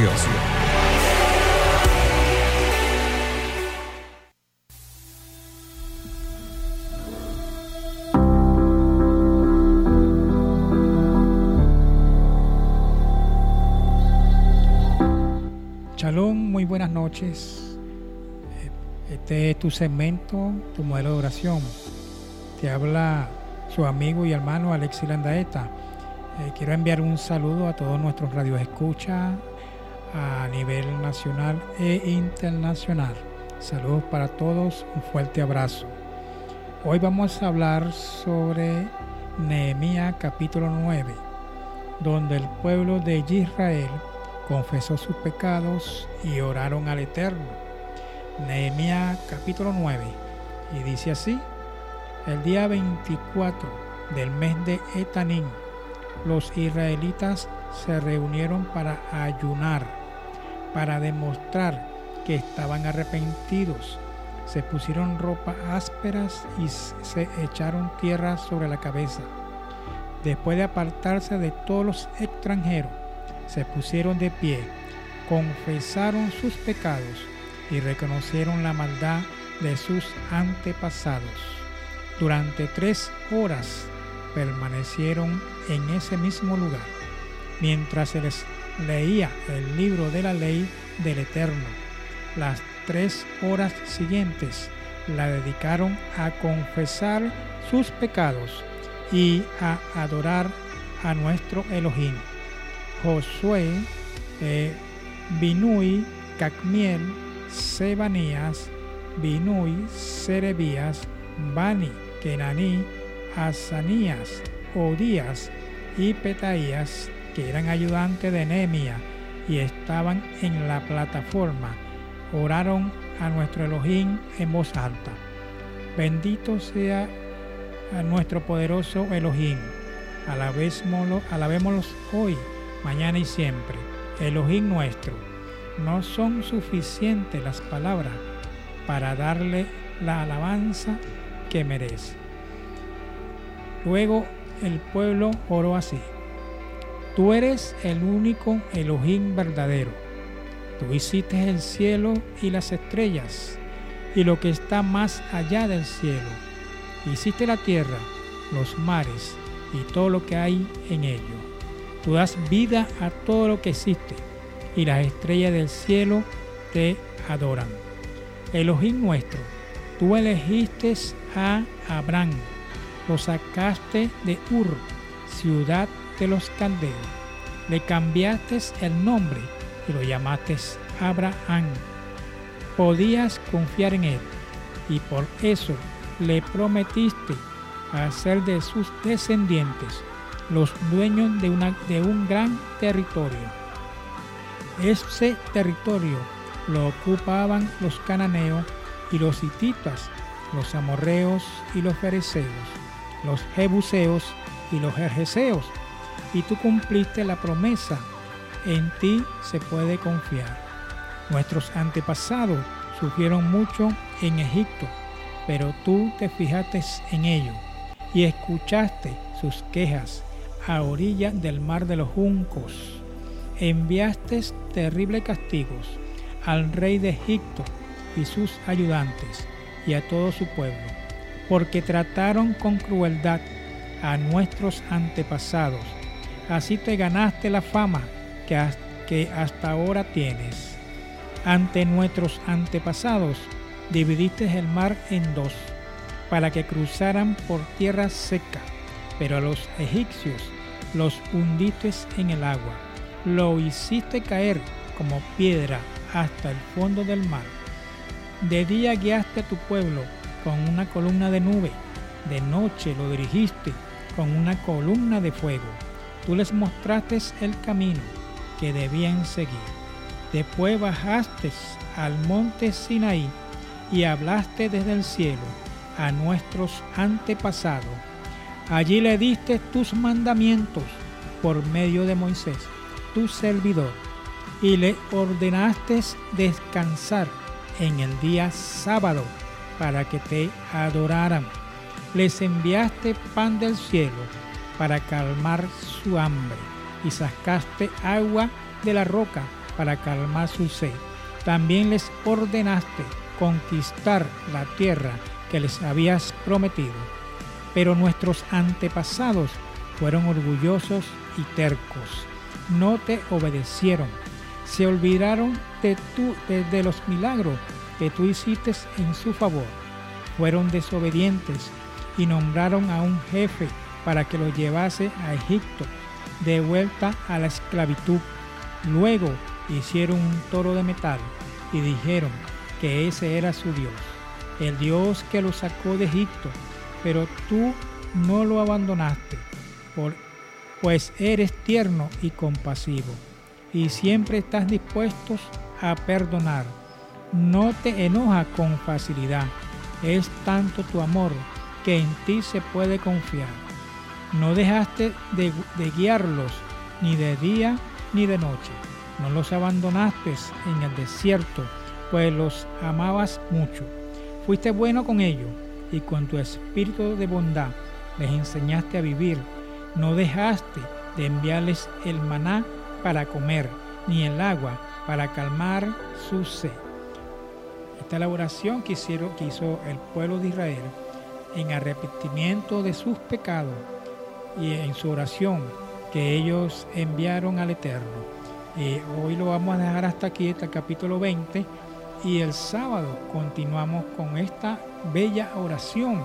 espacio. Muy buenas noches. Este es tu segmento, tu modelo de oración. Te habla su amigo y hermano Alexi Landaeta. Eh, quiero enviar un saludo a todos nuestros radioescuchas, a nivel nacional e internacional. Saludos para todos, un fuerte abrazo. Hoy vamos a hablar sobre Nehemías capítulo 9, donde el pueblo de Israel confesó sus pecados y oraron al Eterno. Nehemías capítulo 9, y dice así, el día 24 del mes de Etanín, los israelitas se reunieron para ayunar para demostrar que estaban arrepentidos. Se pusieron ropas ásperas y se echaron tierra sobre la cabeza. Después de apartarse de todos los extranjeros, se pusieron de pie, confesaron sus pecados y reconocieron la maldad de sus antepasados. Durante tres horas permanecieron en ese mismo lugar, mientras se les leía el libro de la ley del Eterno. Las tres horas siguientes la dedicaron a confesar sus pecados y a adorar a nuestro Elohim. Josué, eh, Binui, Cacmiel, Sebanías, Binui, Serebías, Bani, Kenaní, Asanías, Odías y Petaías, que eran ayudantes de Nehemia y estaban en la plataforma, oraron a nuestro Elohim en voz alta. Bendito sea nuestro poderoso Elohim. Alabémoslo, hoy, mañana y siempre. Elohim nuestro. No son suficientes las palabras para darle la alabanza que merece. Luego el pueblo oró así. Tú eres el único Elohim verdadero. Tú hiciste el cielo y las estrellas y lo que está más allá del cielo. Hiciste la tierra, los mares y todo lo que hay en ello. Tú das vida a todo lo que existe y las estrellas del cielo te adoran. Elohim nuestro, tú elegiste a Abraham, lo sacaste de Ur, ciudad los caldeos. Le cambiaste el nombre y lo llamaste Abraham. Podías confiar en él y por eso le prometiste hacer de sus descendientes los dueños de un gran territorio. Ese territorio lo ocupaban los cananeos y los hititas, los amorreos y los fereceos, los jebuseos y los jerjeseos, y tú cumpliste la promesa. En ti se puede confiar. Nuestros antepasados sufrieron mucho en Egipto, pero tú te fijaste en ello y escuchaste sus quejas a orilla del mar de los juncos. Enviaste terribles castigos al rey de Egipto y sus ayudantes y a todo su pueblo, porque trataron con crueldad a nuestros antepasados. Así te ganaste la fama que, que hasta ahora tienes. Ante nuestros antepasados dividiste el mar en dos, para que cruzaran por tierra seca, pero a los egipcios los hundiste en el agua, lo hiciste caer como piedra hasta el fondo del mar. De día guiaste a tu pueblo con una columna de nube, de noche lo dirigiste con una columna de fuego. Tú les mostraste el camino que debían seguir. Después bajaste al monte Sinaí y hablaste desde el cielo a nuestros antepasados. Allí le diste tus mandamientos por medio de Moisés, tu servidor, y le ordenaste descansar en el día sábado para que te adoraran. Les enviaste pan del cielo para calmar su hambre y sacaste agua de la roca para calmar su sed. También les ordenaste conquistar la tierra que les habías prometido. Pero nuestros antepasados fueron orgullosos y tercos. No te obedecieron. Se olvidaron de, tu, de, de los milagros que tú hiciste en su favor. Fueron desobedientes y nombraron a un jefe para que lo llevase a Egipto, de vuelta a la esclavitud. Luego hicieron un toro de metal y dijeron que ese era su Dios, el Dios que lo sacó de Egipto. Pero tú no lo abandonaste, pues eres tierno y compasivo, y siempre estás dispuesto a perdonar. No te enoja con facilidad, es tanto tu amor que en ti se puede confiar. No dejaste de, guiarlos ni de día ni de noche. No los abandonaste en el desierto, pues los amabas mucho. Fuiste bueno con ellos y con tu espíritu de bondad les enseñaste a vivir. No dejaste de enviarles el maná para comer, ni el agua para calmar su sed. Esta es la oración que, hicieron, que hizo el pueblo de Israel en arrepentimiento de sus pecados y en su oración que ellos enviaron al Eterno. Eh, hoy lo vamos a dejar hasta aquí, hasta capítulo 20, y el sábado continuamos con esta bella oración,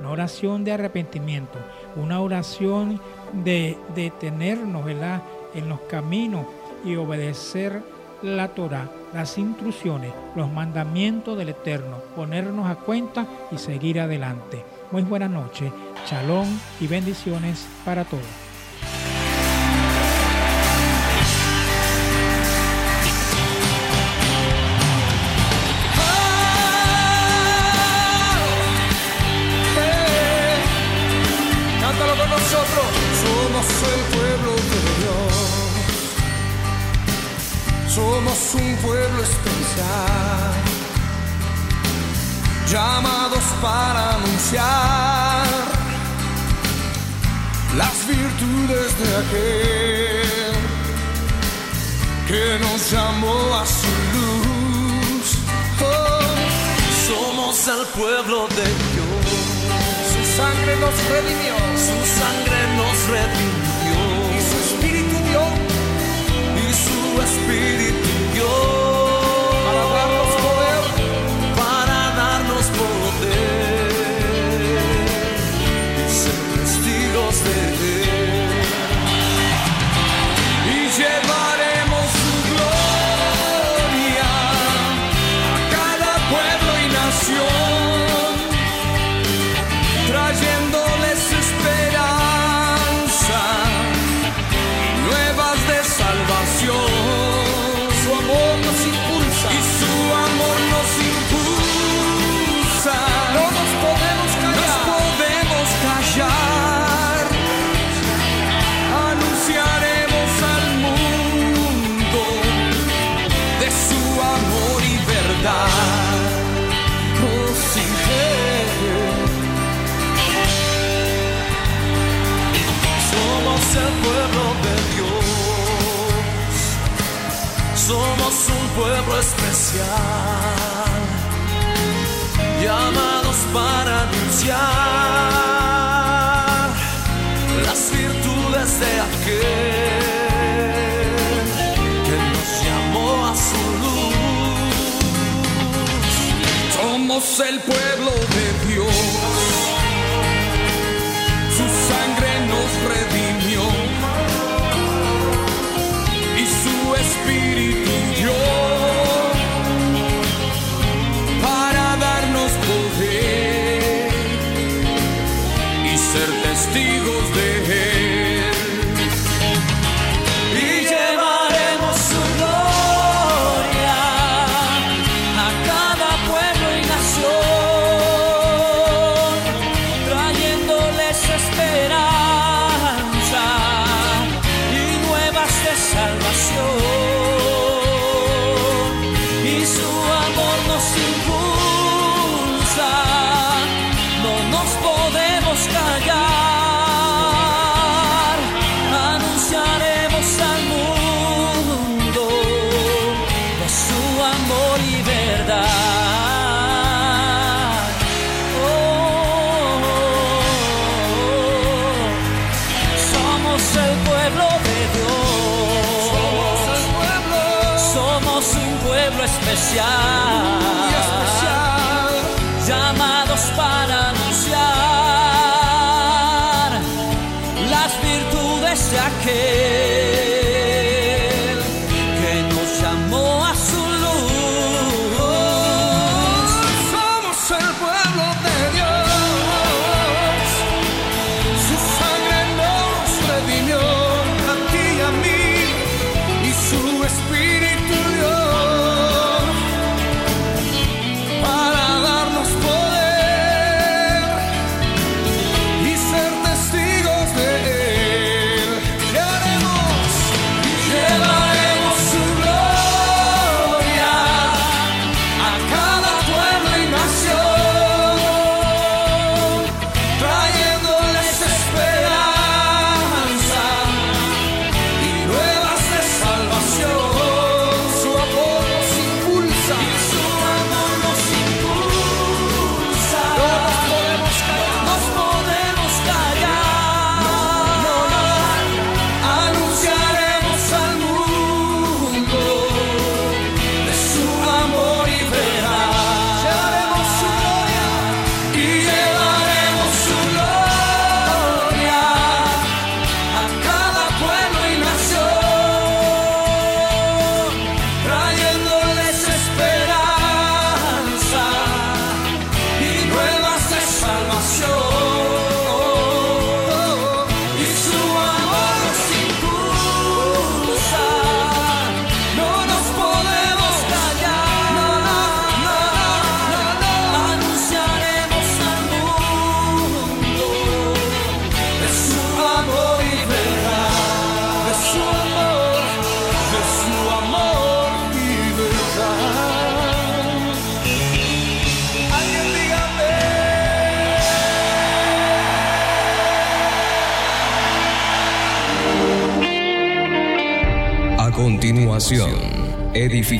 una oración de arrepentimiento, una oración de detenernos ¿verdad? en los caminos y obedecer la Torah, las instrucciones, los mandamientos del Eterno, ponernos a cuenta y seguir adelante. Muy buenas noches, shalom y bendiciones para todos. Para anunciar las virtudes de aquel que nos llamó a su luz. Oh, somos el pueblo de Dios. Su sangre nos redimió. Su sangre nos redimió. Y su espíritu dio. Y su espíritu pueblo especial. Llamados para anunciar las virtudes de aquel que nos llamó a su luz. Somos el pueblo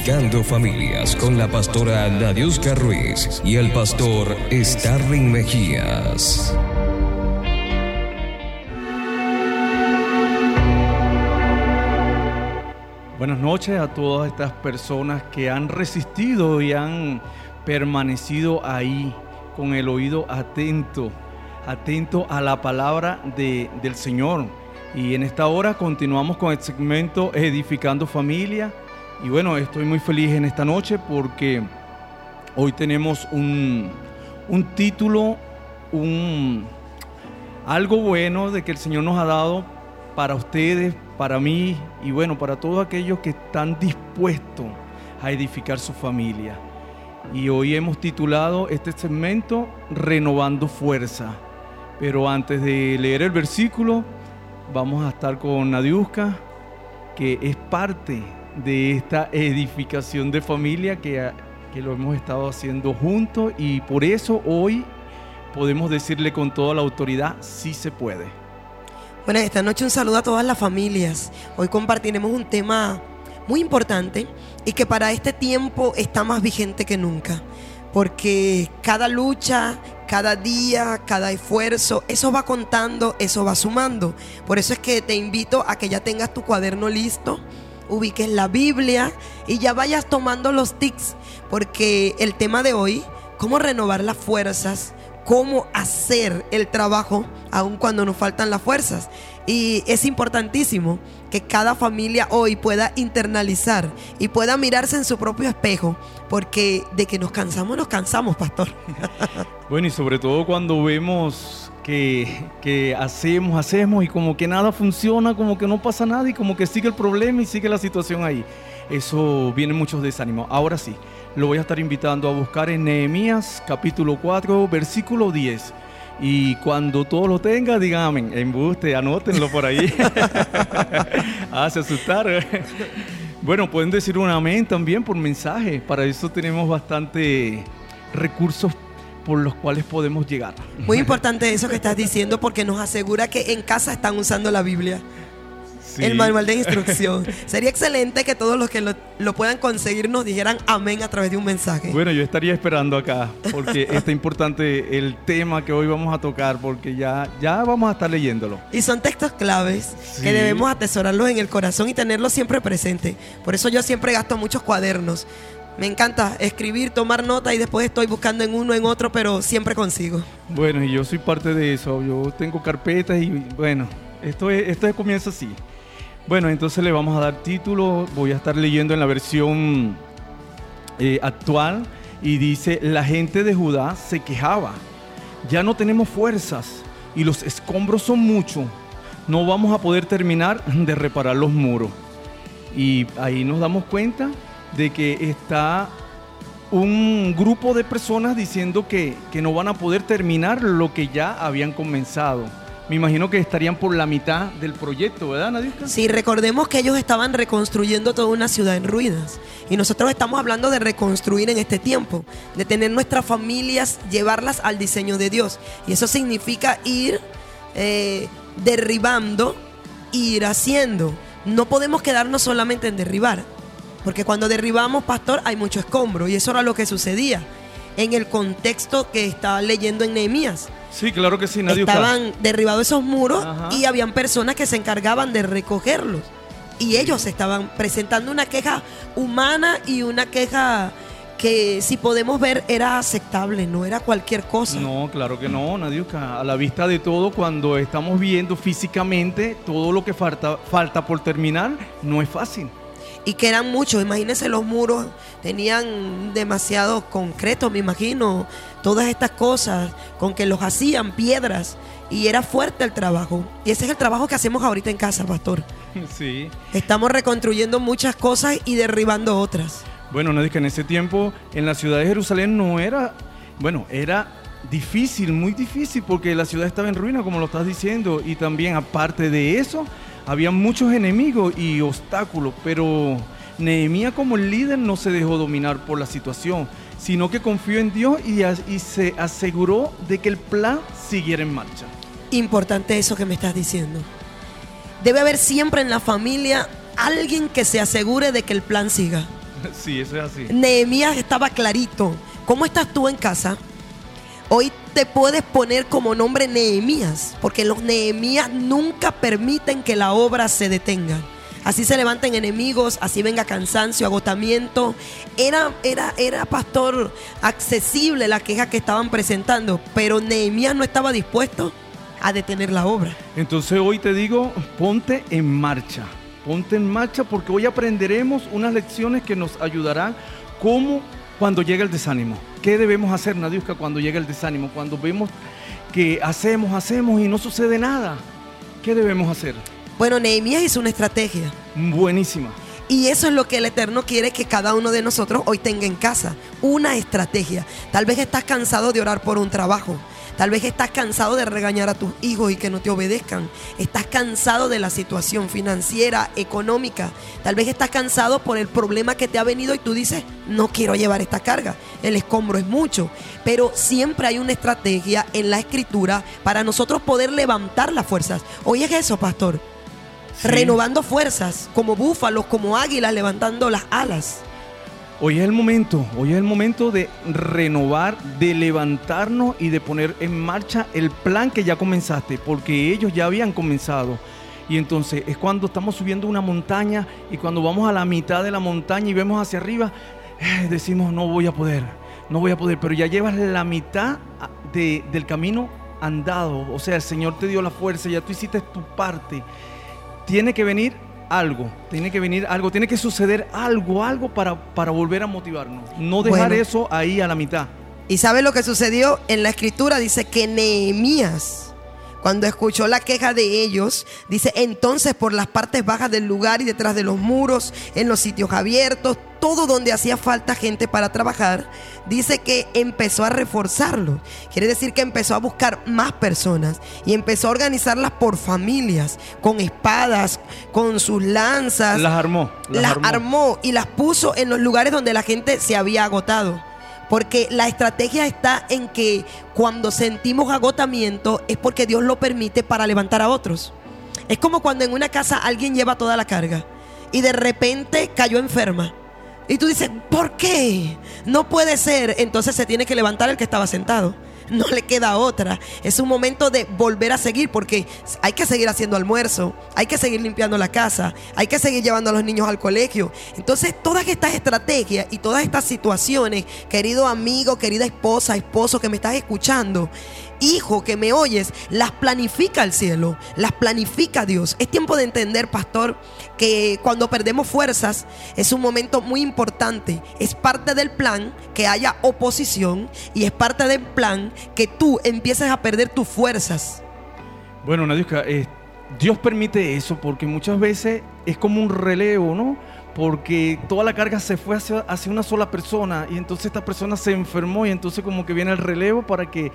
edificando familias con la pastora Nadiuska Ruiz y el pastor Starling Mejías. Buenas noches a todas estas personas que han resistido y han permanecido ahí con el oído atento, atento a la palabra de- del Señor. Y en esta hora continuamos con el segmento Edificando Familia. Y bueno, estoy muy feliz en esta noche porque hoy tenemos un, un título, un, algo bueno de que el Señor nos ha dado para ustedes, para mí y bueno, para todos aquellos que están dispuestos a edificar su familia. Y hoy hemos titulado este segmento Renovando Fuerza. Pero antes de leer el versículo, vamos a estar con Nadiuska, que es parte de esta edificación de familia que, que lo hemos estado haciendo juntos y por eso hoy podemos decirle con toda la autoridad, sí se puede. Bueno, esta noche un saludo a todas las familias. Hoy compartiremos un tema muy importante y que para este tiempo está más vigente que nunca. Porque cada lucha, cada día, cada esfuerzo, eso va contando, eso va sumando. Por eso es que te invito a que ya tengas tu cuaderno listo, ubiques la Biblia y ya vayas tomando los tics. Porque el tema de hoy, cómo renovar las fuerzas, cómo hacer el trabajo aun cuando nos faltan las fuerzas. Y es importantísimo que cada familia hoy pueda internalizar y pueda mirarse en su propio espejo, porque de que nos cansamos, nos cansamos, pastor. [laughs] Bueno, y sobre todo cuando vemos que, que hacemos, hacemos y como que nada funciona, como que no pasa nada y como que sigue el problema y sigue la situación ahí. Eso viene muchos desánimos. Ahora sí, lo voy a estar invitando a buscar en Nehemías capítulo 4, versículo 10. Y cuando todo lo tenga, digan amén. Embuste, anótenlo por ahí. [laughs] Hace asustar. Bueno, pueden decir un amén también por mensaje. Para eso tenemos bastante recursos por los cuales podemos llegar. Muy importante eso que estás diciendo porque nos asegura que en casa están usando la Biblia. Sí. El manual de instrucción. Sería excelente que todos los que lo, lo puedan conseguir nos dijeran amén a través de un mensaje. Bueno, yo estaría esperando acá porque está importante el tema que hoy vamos a tocar porque ya, ya vamos a estar leyéndolo. Y son textos claves Sí. que debemos atesorarlos en el corazón y tenerlos siempre presente. Por eso yo siempre gasto muchos cuadernos. Me encanta escribir, tomar nota y después estoy buscando en uno, en otro, pero siempre consigo. Bueno, y yo soy parte de eso. Yo tengo carpetas y bueno, esto, es- esto comienza así. Bueno, entonces le vamos a dar título. Voy a estar leyendo en la versión eh, actual y dice, la gente de Judá se quejaba. Ya no tenemos fuerzas y los escombros son muchos. no vamos a poder terminar de reparar los muros. Y ahí nos damos cuenta de que está un grupo de personas diciendo que, que no van a poder terminar lo que ya habían comenzado. Me imagino que estarían por la mitad del proyecto, ¿verdad, Nadiuska? Sí, recordemos que ellos estaban reconstruyendo toda una ciudad en ruinas. Y nosotros estamos hablando de reconstruir en este tiempo, de tener nuestras familias, llevarlas al diseño de Dios. Y eso significa ir eh, derribando, ir haciendo. No podemos quedarnos solamente en derribar. Porque cuando derribamos, pastor, hay mucho escombro. Y eso era lo que sucedía en el contexto que estaba leyendo en Nehemías. Sí, claro que sí, Nadiuska. Estaban derribados esos muros Ajá. y habían personas que se encargaban de recogerlos. Y ellos estaban presentando una queja humana y una queja que si podemos ver era aceptable, no era cualquier cosa. No, claro que no, Nadiuska. A la vista de todo, cuando estamos viendo físicamente todo lo que falta, falta por terminar, no es fácil. Y que eran muchos, imagínense los muros, tenían demasiado concreto, me imagino, todas estas cosas con que los hacían piedras y era fuerte el trabajo. Y ese es el trabajo que hacemos ahorita en casa, pastor. [laughs] Sí. Estamos reconstruyendo muchas cosas y derribando otras. Bueno, Nadiuska, en ese tiempo en la ciudad de Jerusalén no era, bueno, era difícil, muy difícil, porque la ciudad estaba en ruina, como lo estás diciendo, y también aparte de eso, había muchos enemigos y obstáculos, pero Nehemías como líder no se dejó dominar por la situación, sino que confió en Dios y, y se aseguró de que el plan siguiera en marcha. Importante eso que me estás diciendo. Debe haber siempre en la familia alguien que se asegure de que el plan siga. [laughs] Sí, eso es así. Nehemías estaba clarito. ¿Cómo estás tú en casa? Hoy te puedes poner como nombre Nehemías, porque los Nehemías nunca permiten que la obra se detenga. Así se levanten enemigos, así venga cansancio, agotamiento. Era, era, era pastor accesible la queja que estaban presentando, pero Nehemías no estaba dispuesto a detener la obra. Entonces hoy te digo, ponte en marcha. Ponte en marcha porque hoy aprenderemos unas lecciones que nos ayudarán como cuando llega el desánimo. ¿Qué debemos hacer, Nadiuska, cuando llega el desánimo? Cuando vemos que hacemos, hacemos y no sucede nada. ¿Qué debemos hacer? Bueno, Nehemías hizo una estrategia. Buenísima. Y eso es lo que el Eterno quiere que cada uno de nosotros hoy tenga en casa. Una estrategia. Tal vez estás cansado de orar por un trabajo. Tal vez estás cansado de regañar a tus hijos y que no te obedezcan. Estás cansado de la situación financiera, económica. Tal vez estás cansado por el problema que te ha venido y tú dices, no quiero llevar esta carga. El escombro es mucho. Pero siempre hay una estrategia en la escritura para nosotros poder levantar las fuerzas. Hoy es eso, pastor. Renovando fuerzas, como búfalos, como águilas, levantando las alas. Hoy es el momento, hoy es el momento de renovar, de levantarnos y de poner en marcha el plan que ya comenzaste, porque ellos ya habían comenzado. Y entonces es cuando estamos subiendo una montaña y cuando vamos a la mitad de la montaña y vemos hacia arriba, eh, decimos no voy a poder, no voy a poder, pero ya llevas la mitad ah, de- del camino andado, o sea, el Señor te dio la fuerza, ya tú hiciste tu parte. Tiene que venir algo, tiene que venir algo, tiene que suceder algo, algo para, para volver a motivarnos. No dejar Bueno. eso ahí a la mitad. ¿Y sabe lo que sucedió? En la escritura dice que Nehemías, cuando escuchó la queja de ellos, dice, entonces por las partes bajas del lugar y detrás de los muros, en los sitios abiertos, todo donde hacía falta gente para trabajar, dice que empezó a reforzarlo. Quiere decir que empezó a buscar más personas y empezó a organizarlas por familias, con espadas, con sus lanzas. Las armó. Las, las armó. armó y las puso en los lugares donde la gente se había agotado. Porque la estrategia está en que cuando sentimos agotamiento es porque Dios lo permite para levantar a otros. Es como cuando en una casa alguien lleva toda la carga y de repente cayó enferma. Y tú dices, ¿por qué? No puede ser. Entonces se tiene que levantar el que estaba sentado. No le queda otra. Es un momento de volver a seguir porque hay que seguir haciendo almuerzo, hay que seguir limpiando la casa, hay que seguir llevando a los niños al colegio. Entonces todas estas estrategias y todas estas situaciones, querido amigo, querida esposa, esposo que me estás escuchando, hijo que me oyes, las planifica el cielo, las planifica Dios. Es tiempo de entender, pastor, que cuando perdemos fuerzas es un momento muy importante. Es parte del plan que haya oposición y es parte del plan que tú empieces a perder tus fuerzas. Bueno, Nadiuska, eh, Dios permite eso porque muchas veces es como un relevo, ¿no? Porque toda la carga se fue hacia, hacia una sola persona y entonces esta persona se enfermó y entonces como que viene el relevo para que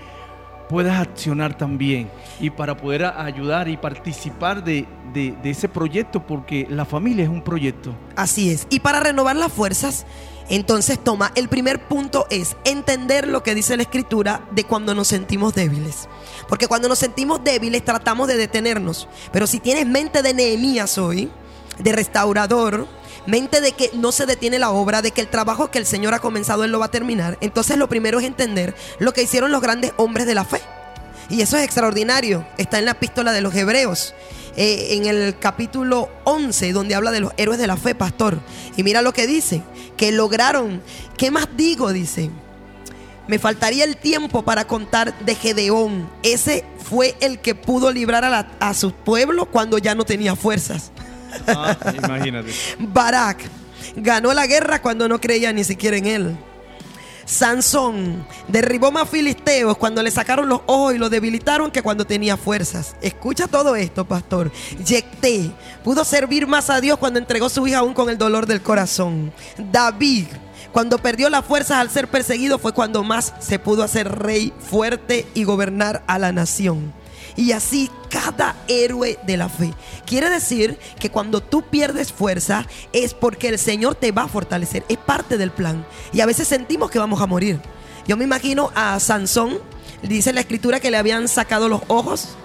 puedas accionar también y para poder ayudar y participar de, de- de ese proyecto porque la familia es un proyecto. Así es. Y para renovar las fuerzas, entonces toma, el primer punto es entender lo que dice la escritura de cuando nos sentimos débiles. Porque cuando nos sentimos débiles tratamos de detenernos. Pero si tienes mente de Nehemías hoy, de restaurador, mente de que no se detiene la obra, de que el trabajo que el Señor ha comenzado, Él lo va a terminar, entonces lo primero es entender lo que hicieron los grandes hombres de la fe. Y eso es extraordinario. Está en la epístola de los Hebreos, eh, en el capítulo 11, donde habla de los héroes de la fe, pastor. Y mira lo que dice, que lograron, ¿qué más digo? Dice, me faltaría el tiempo para contar de Gedeón. Ese fue el que pudo librar a, su pueblo cuando ya no tenía fuerzas. Ah, imagínate. Barak ganó la guerra cuando no creía ni siquiera en él. Sansón derribó más filisteos cuando le sacaron los ojos y lo debilitaron que cuando tenía fuerzas. Escucha todo esto, pastor. Yecté pudo servir más a Dios cuando entregó su hija aún con el dolor del corazón. David, cuando perdió las fuerzas al ser perseguido, fue cuando más se pudo hacer rey fuerte y gobernar a la nación. Y así cada héroe de la fe. Quiere decir que cuando tú pierdes fuerza es porque el Señor te va a fortalecer. Es parte del plan. Y a veces sentimos que vamos a morir. Yo me imagino a Sansón, dice la escritura que le habían sacado los ojos,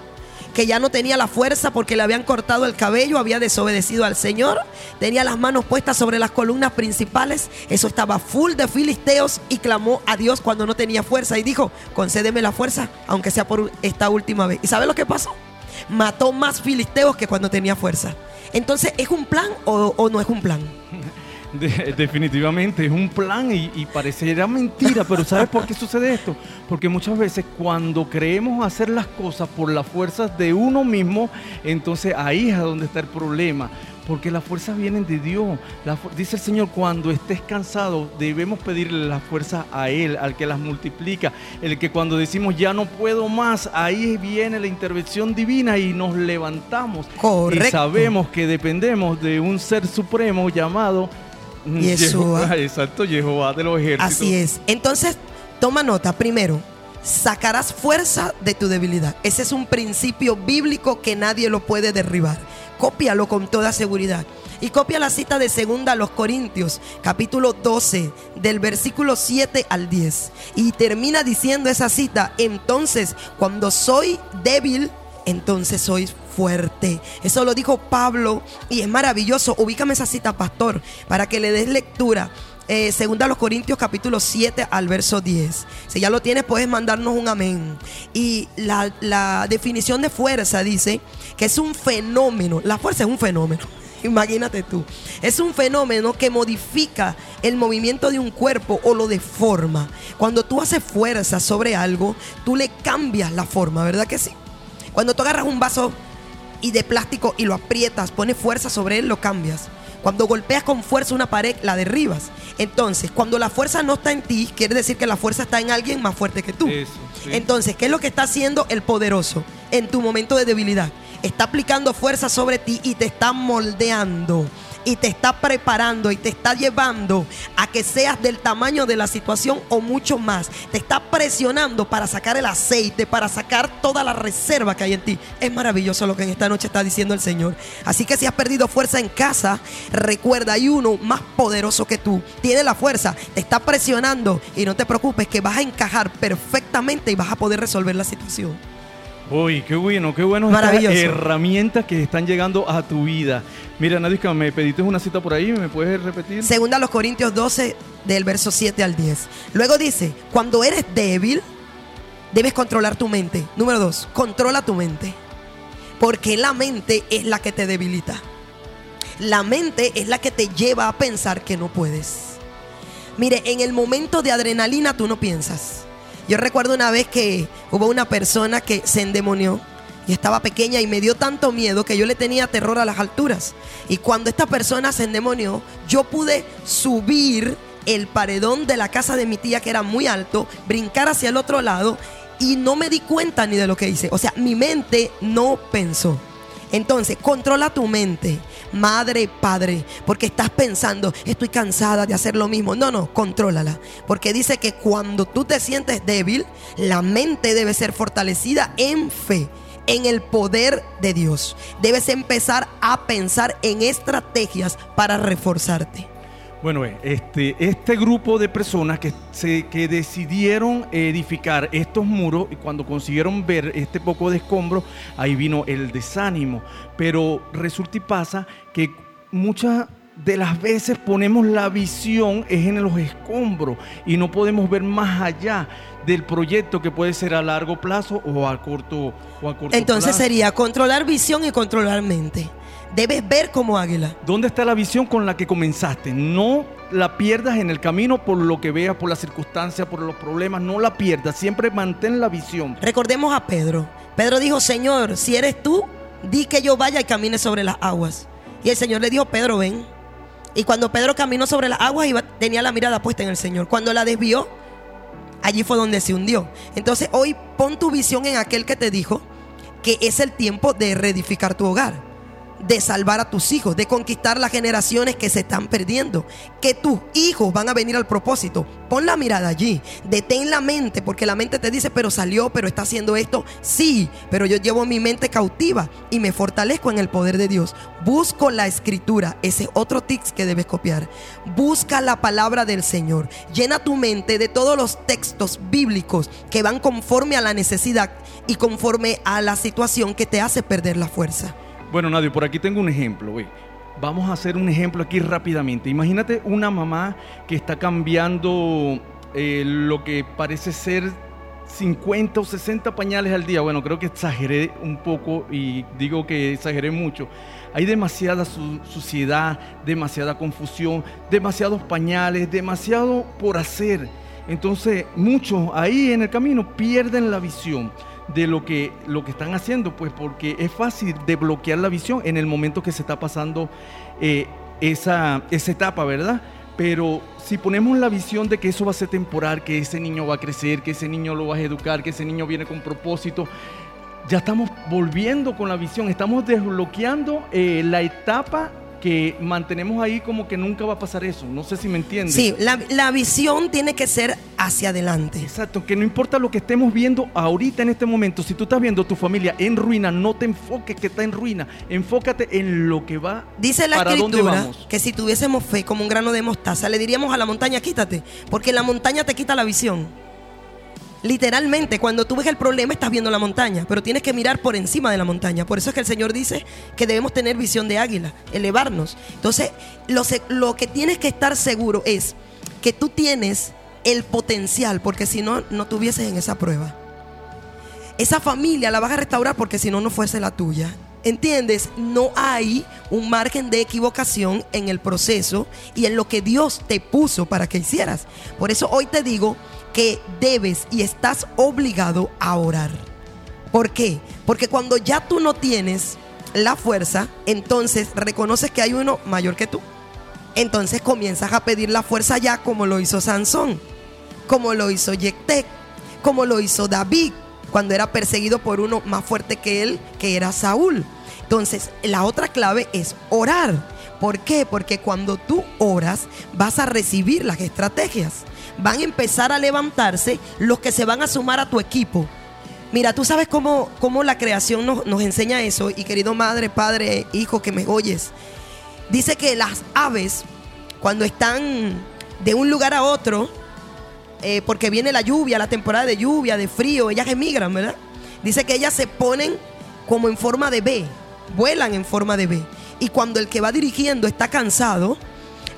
que ya no tenía la fuerza porque le habían cortado el cabello, había desobedecido al Señor, tenía las manos puestas sobre las columnas principales, eso estaba full de filisteos y clamó a Dios cuando no tenía fuerza y dijo, concédeme la fuerza, aunque sea por esta última vez. ¿Y sabe lo que pasó? Mató más filisteos que cuando tenía fuerza. Entonces, ¿es un plan o, o no es un plan? De- definitivamente es un plan y, y parecería mentira, pero ¿sabes por qué sucede esto? Porque muchas veces cuando creemos hacer las cosas por las fuerzas de uno mismo, entonces ahí es donde está el problema. Porque las fuerzas vienen de Dios. La dice el Señor, cuando estés cansado, debemos pedirle las fuerzas a Él, al que las multiplica. El que cuando decimos ya no puedo más, ahí viene la intervención divina y nos levantamos. Correcto. Y sabemos que dependemos de un ser supremo llamado Yeshua. Exacto, Jehová de los ejércitos. Así es. Entonces, toma nota. Primero, sacarás fuerza de tu debilidad. Ese es un principio bíblico que nadie lo puede derribar. Cópialo con toda seguridad. Y copia la cita de segunda a los Corintios, capítulo 12, del versículo 7 al 10. Y termina diciendo esa cita, entonces, cuando soy débil, entonces sois fuerte. Eso lo dijo Pablo y es maravilloso. Ubícame esa cita, pastor, para que le des lectura. Eh, segunda a los Corintios capítulo 7 al verso 10. Si ya lo tienes, puedes mandarnos un amén. Y la, la definición de fuerza dice que es un fenómeno. La fuerza es un fenómeno. [laughs] Imagínate tú. Es un fenómeno que modifica el movimiento de un cuerpo o lo deforma. Cuando tú haces fuerza sobre algo, tú le cambias la forma, ¿verdad que sí? Cuando tú agarras un vaso y de plástico y lo aprietas, pones fuerza sobre él, lo cambias. Cuando golpeas con fuerza una pared, la derribas. Entonces, cuando la fuerza no está en ti, quiere decir que la fuerza está en alguien más fuerte que tú. Eso, sí. Entonces, ¿qué es lo que está haciendo el poderoso en tu momento de debilidad? Está aplicando fuerza sobre ti y te está moldeando. Y te está preparando y te está llevando a que seas del tamaño de la situación o mucho más. Te está presionando para sacar el aceite, para sacar toda la reserva que hay en ti. Es maravilloso lo que en esta noche está diciendo el Señor. Así que si has perdido fuerza en casa, recuerda, hay uno más poderoso que tú. Tiene la fuerza, te está presionando y no te preocupes que vas a encajar perfectamente y vas a poder resolver la situación. Uy, qué bueno, qué bueno estas herramientas que están llegando a tu vida. Mira, Nadisca, me pediste una cita por ahí, ¿me puedes repetir? Segunda a los Corintios 12, del verso 7 al 10. Luego dice, cuando eres débil, debes controlar tu mente. Número 2, controla tu mente. Porque la mente es la que te debilita. La mente es la que te lleva a pensar que no puedes. Mire, en el momento de adrenalina tú no piensas. Yo recuerdo una vez que hubo una persona que se endemonió y estaba pequeña y me dio tanto miedo que yo le tenía terror a las alturas. Y cuando esta persona se endemonió, yo pude subir el paredón de la casa de mi tía que era muy alto, brincar hacia el otro lado y no me di cuenta ni de lo que hice. O sea, mi mente no pensó. Entonces, controla tu mente, madre, padre, porque estás pensando, estoy cansada de hacer lo mismo. No, no, contrólala. Porque dice que cuando tú te sientes débil, la mente debe ser fortalecida en fe en el poder de Dios. Debes empezar a pensar en estrategias para reforzarte. Bueno, eh, este, este grupo de personas que, se, que decidieron edificar estos muros y cuando consiguieron ver este poco de escombro, ahí vino el desánimo. Pero resulta y pasa que muchas de las veces ponemos la visión en los escombros y no podemos ver más allá del proyecto que puede ser a largo plazo o a corto, o a corto Entonces plazo. sería controlar visión y controlar mente. Debes ver como águila. ¿Dónde está la visión con la que comenzaste? No la pierdas en el camino por lo que veas, por las circunstancias, por los problemas. No la pierdas. Siempre mantén la visión. Recordemos a Pedro. Pedro dijo, Señor, si eres tú, di que yo vaya y camine sobre las aguas. Y el Señor le dijo, Pedro, ven. Y cuando Pedro caminó sobre las aguas, iba- tenía la mirada puesta en el Señor. Cuando la desvió, allí fue donde se hundió. Entonces hoy pon tu visión en aquel que te dijo que es el tiempo de reedificar tu hogar, de salvar a tus hijos, de conquistar las generaciones que se están perdiendo, que tus hijos van a venir al propósito. Pon la mirada allí, detén la mente, porque la mente te dice, pero salió, pero está haciendo esto. Sí, pero yo llevo mi mente cautiva y me fortalezco en el poder de Dios. Busco la escritura, ese es otro tips que debes copiar. Busca la palabra del Señor. Llena tu mente de todos los textos bíblicos que van conforme a la necesidad y conforme a la situación que te hace perder la fuerza. Bueno, Nadio, por aquí tengo un ejemplo. Vamos a hacer un ejemplo aquí rápidamente. Imagínate una mamá que está cambiando eh, lo que parece ser 50 o 60 pañales al día. Bueno, creo que exageré un poco y digo que exageré mucho. Hay demasiada su- suciedad, demasiada confusión, demasiados pañales, demasiado por hacer. Entonces, muchos ahí en el camino pierden la visión de lo que, lo que están haciendo, pues porque es fácil de bloquear la visión en el momento que se está pasando eh, esa, esa etapa, ¿verdad? Pero si ponemos la visión de que eso va a ser temporal, que ese niño va a crecer, que ese niño lo vas a educar, que ese niño viene con propósito, ya estamos volviendo con la visión, estamos desbloqueando eh, la etapa que mantenemos ahí como que nunca va a pasar eso. No sé si me entiendes. Sí, la, la visión tiene que ser hacia adelante. Exacto, que no importa lo que estemos viendo ahorita en este momento, si tú estás viendo tu familia en ruina, no te enfoques que está en ruina, enfócate en lo que va. Dice la para dónde escritura vamos. que si tuviésemos fe como un grano de mostaza, le diríamos a la montaña, quítate, porque la montaña te quita la visión. Literalmente, cuando tú ves el problema, estás viendo la montaña, pero tienes que mirar por encima de la montaña. Por eso es que el Señor dice que debemos tener visión de águila, elevarnos. Entonces, lo, lo que tienes que estar seguro es que tú tienes el potencial, porque si no, no tuvieses en esa prueba. Esa familia la vas a restaurar porque si no, no fuese la tuya. ¿Entiendes? No hay un margen de equivocación en el proceso y en lo que Dios te puso para que hicieras. Por eso hoy te digo que debes y estás obligado a orar. ¿Por qué? Porque cuando ya tú no tienes la fuerza, entonces reconoces que hay uno mayor que tú. Entonces comienzas a pedir la fuerza ya como lo hizo Sansón, como lo hizo Yectec, como lo hizo David cuando era perseguido por uno más fuerte que él, que era Saúl. Entonces, la otra clave es orar. ¿Por qué? Porque cuando tú oras, vas a recibir las estrategias. Van a empezar a levantarse los que se van a sumar a tu equipo. Mira, tú sabes cómo, cómo la creación nos, nos enseña eso. Y querido madre, padre, hijo que me oyes. Dice que las aves, cuando están de un lugar a otro, eh, porque viene la lluvia, la temporada de lluvia, de frío, ellas emigran, ¿verdad? Dice que ellas se ponen como en forma de B, vuelan en forma de B. Y cuando el que va dirigiendo está cansado,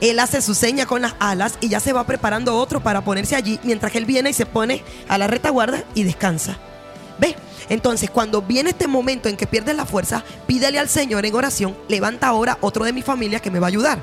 él hace su seña con las alas y ya se va preparando otro para ponerse allí, mientras que él viene y se pone a la retaguarda y descansa. ¿Ves? Entonces, cuando viene este momento en que pierdes la fuerza, pídele al Señor en oración, levanta ahora otro de mi familia que me va a ayudar.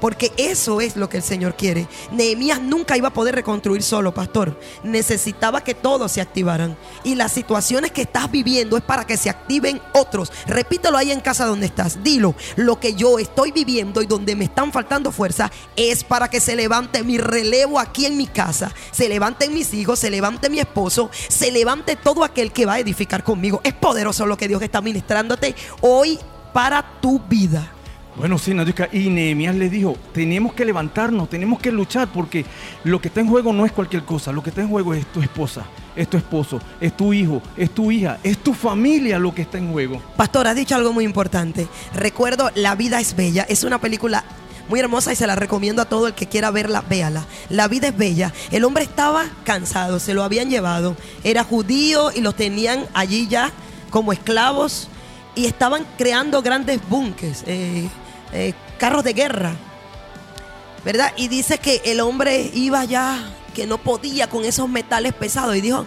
Porque eso es lo que el Señor quiere. Nehemías nunca iba a poder reconstruir solo, pastor. Necesitaba que todos se activaran. Y las situaciones que estás viviendo es para que se activen otros. Repítelo ahí en casa donde estás. Dilo, lo que yo estoy viviendo y donde me están faltando fuerza es para que se levante mi relevo aquí en mi casa. Se levanten mis hijos, se levante mi esposo, se levante todo aquel que va a edificar conmigo. Es poderoso lo que Dios está ministrándote hoy para tu vida. Bueno, sí, Nadiuska, y Nehemías le dijo, tenemos que levantarnos, tenemos que luchar, porque lo que está en juego no es cualquier cosa, lo que está en juego es tu esposa, es tu esposo, es tu hijo, es tu hija, es tu familia lo que está en juego. Pastor, has dicho algo muy importante. Recuerdo La vida es bella. Es una película muy hermosa y se la recomiendo a todo el que quiera verla, véala. La vida es bella. El hombre estaba cansado, se lo habían llevado. Era judío y los tenían allí ya como esclavos y estaban creando grandes búnkeres, eh, eh, carros de guerra. ¿Verdad? Y dice que el hombre iba ya, que no podía con esos metales pesados y dijo,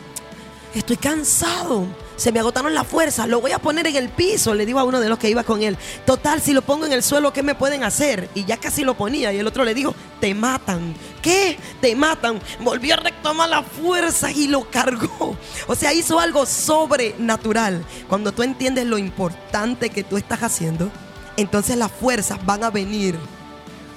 estoy cansado. Se me agotaron las fuerzas, lo voy a poner en el piso, le digo a uno de los que iba con él. Total, si lo pongo en el suelo, ¿qué me pueden hacer? Y ya casi lo ponía. Y el otro le dijo, te matan. ¿Qué? Te matan. Volvió a retomar las fuerzas y lo cargó. O sea, hizo algo sobrenatural. Cuando tú entiendes lo importante que tú estás haciendo, entonces las fuerzas van a venir.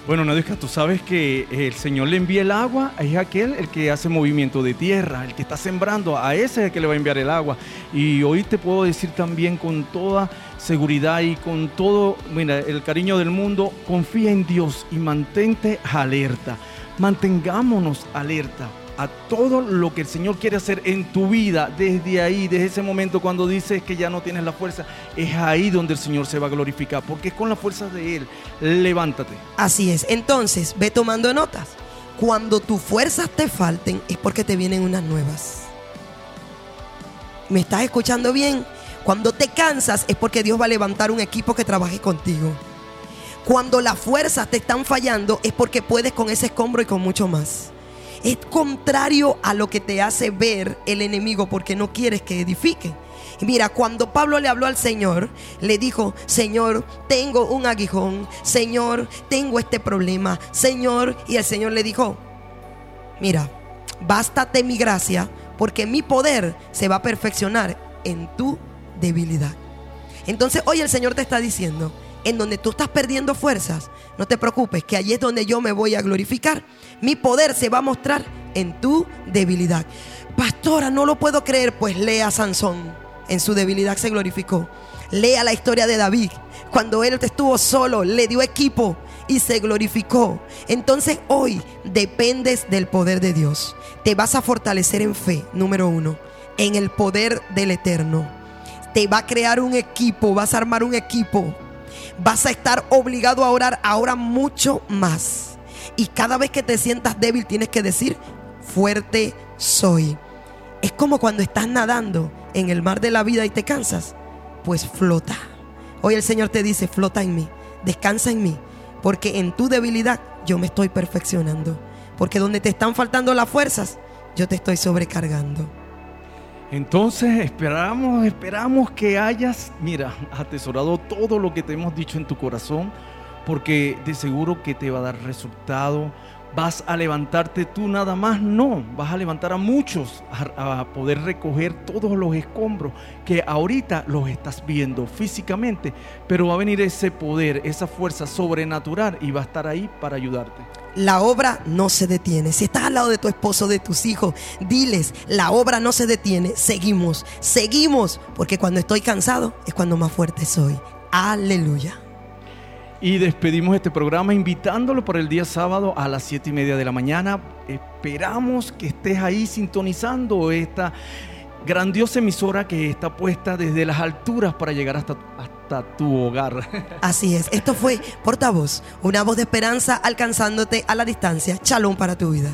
Bueno, Nadiuska, tú sabes que el Señor le envía el agua, es aquel el que hace movimiento de tierra, el que está sembrando, a ese es el que le va a enviar el agua. Y hoy te puedo decir también con toda seguridad y con todo, mira, el cariño del mundo, confía en Dios y mantente alerta. Mantengámonos alerta a todo lo que el Señor quiere hacer en tu vida desde ahí, desde ese momento cuando dices que ya no tienes la fuerza, es ahí donde el Señor se va a glorificar, porque es con la fuerza de Él. Levántate. Así es. Entonces, ve tomando notas. Cuando tus fuerzas te falten es porque te vienen unas nuevas. ¿Me estás escuchando bien? Cuando te cansas es porque Dios va a levantar un equipo que trabaje contigo. Cuando las fuerzas te están fallando es porque puedes con ese escombro y con mucho más. Es contrario a lo que te hace ver el enemigo porque no quieres que edifique. Mira, cuando Pablo le habló al Señor, le dijo, Señor, tengo un aguijón, Señor, tengo este problema, Señor. Y el Señor le dijo, mira, bástate mi gracia, porque mi poder se va a perfeccionar en tu debilidad. Entonces hoy el Señor te está diciendo, en donde tú estás perdiendo fuerzas, no te preocupes, que allí es donde yo me voy a glorificar. Mi poder se va a mostrar en tu debilidad. Pastora, no lo puedo creer, pues lea a Sansón. En su debilidad se glorificó. Lea la historia de David. Cuando él estuvo solo, le dio equipo y se glorificó. Entonces hoy dependes del poder de Dios. Te vas a fortalecer en fe, número uno, en el poder del eterno. Te va a crear un equipo, vas a armar un equipo. Vas a estar obligado a orar ahora mucho más. Y cada vez que te sientas débil tienes que decir, fuerte soy. Es como cuando estás nadando en el mar de la vida y te cansas, pues flota. Hoy el Señor te dice, flota en mí, descansa en mí, porque en tu debilidad yo me estoy perfeccionando. Porque donde te están faltando las fuerzas, yo te estoy sobrecargando. Entonces esperamos, esperamos que hayas, mira, atesorado todo lo que te hemos dicho en tu corazón, porque de seguro que te va a dar resultado. Vas a levantarte tú nada más, no, vas a levantar a muchos a, a poder recoger todos los escombros que ahorita los estás viendo físicamente, pero va a venir ese poder, esa fuerza sobrenatural y va a estar ahí para ayudarte. La obra no se detiene. Si estás al lado de tu esposo, de tus hijos, diles, la obra no se detiene. Seguimos, seguimos, porque cuando estoy cansado es cuando más fuerte soy. Aleluya. Y despedimos este programa invitándolo para el día sábado a las 7 y media de la mañana. Esperamos que estés ahí sintonizando esta grandiosa emisora que está puesta desde las alturas para llegar hasta, tu hogar. [laughs] Así es. Esto fue Portavoz, una voz de esperanza alcanzándote a la distancia. Chalón para tu vida.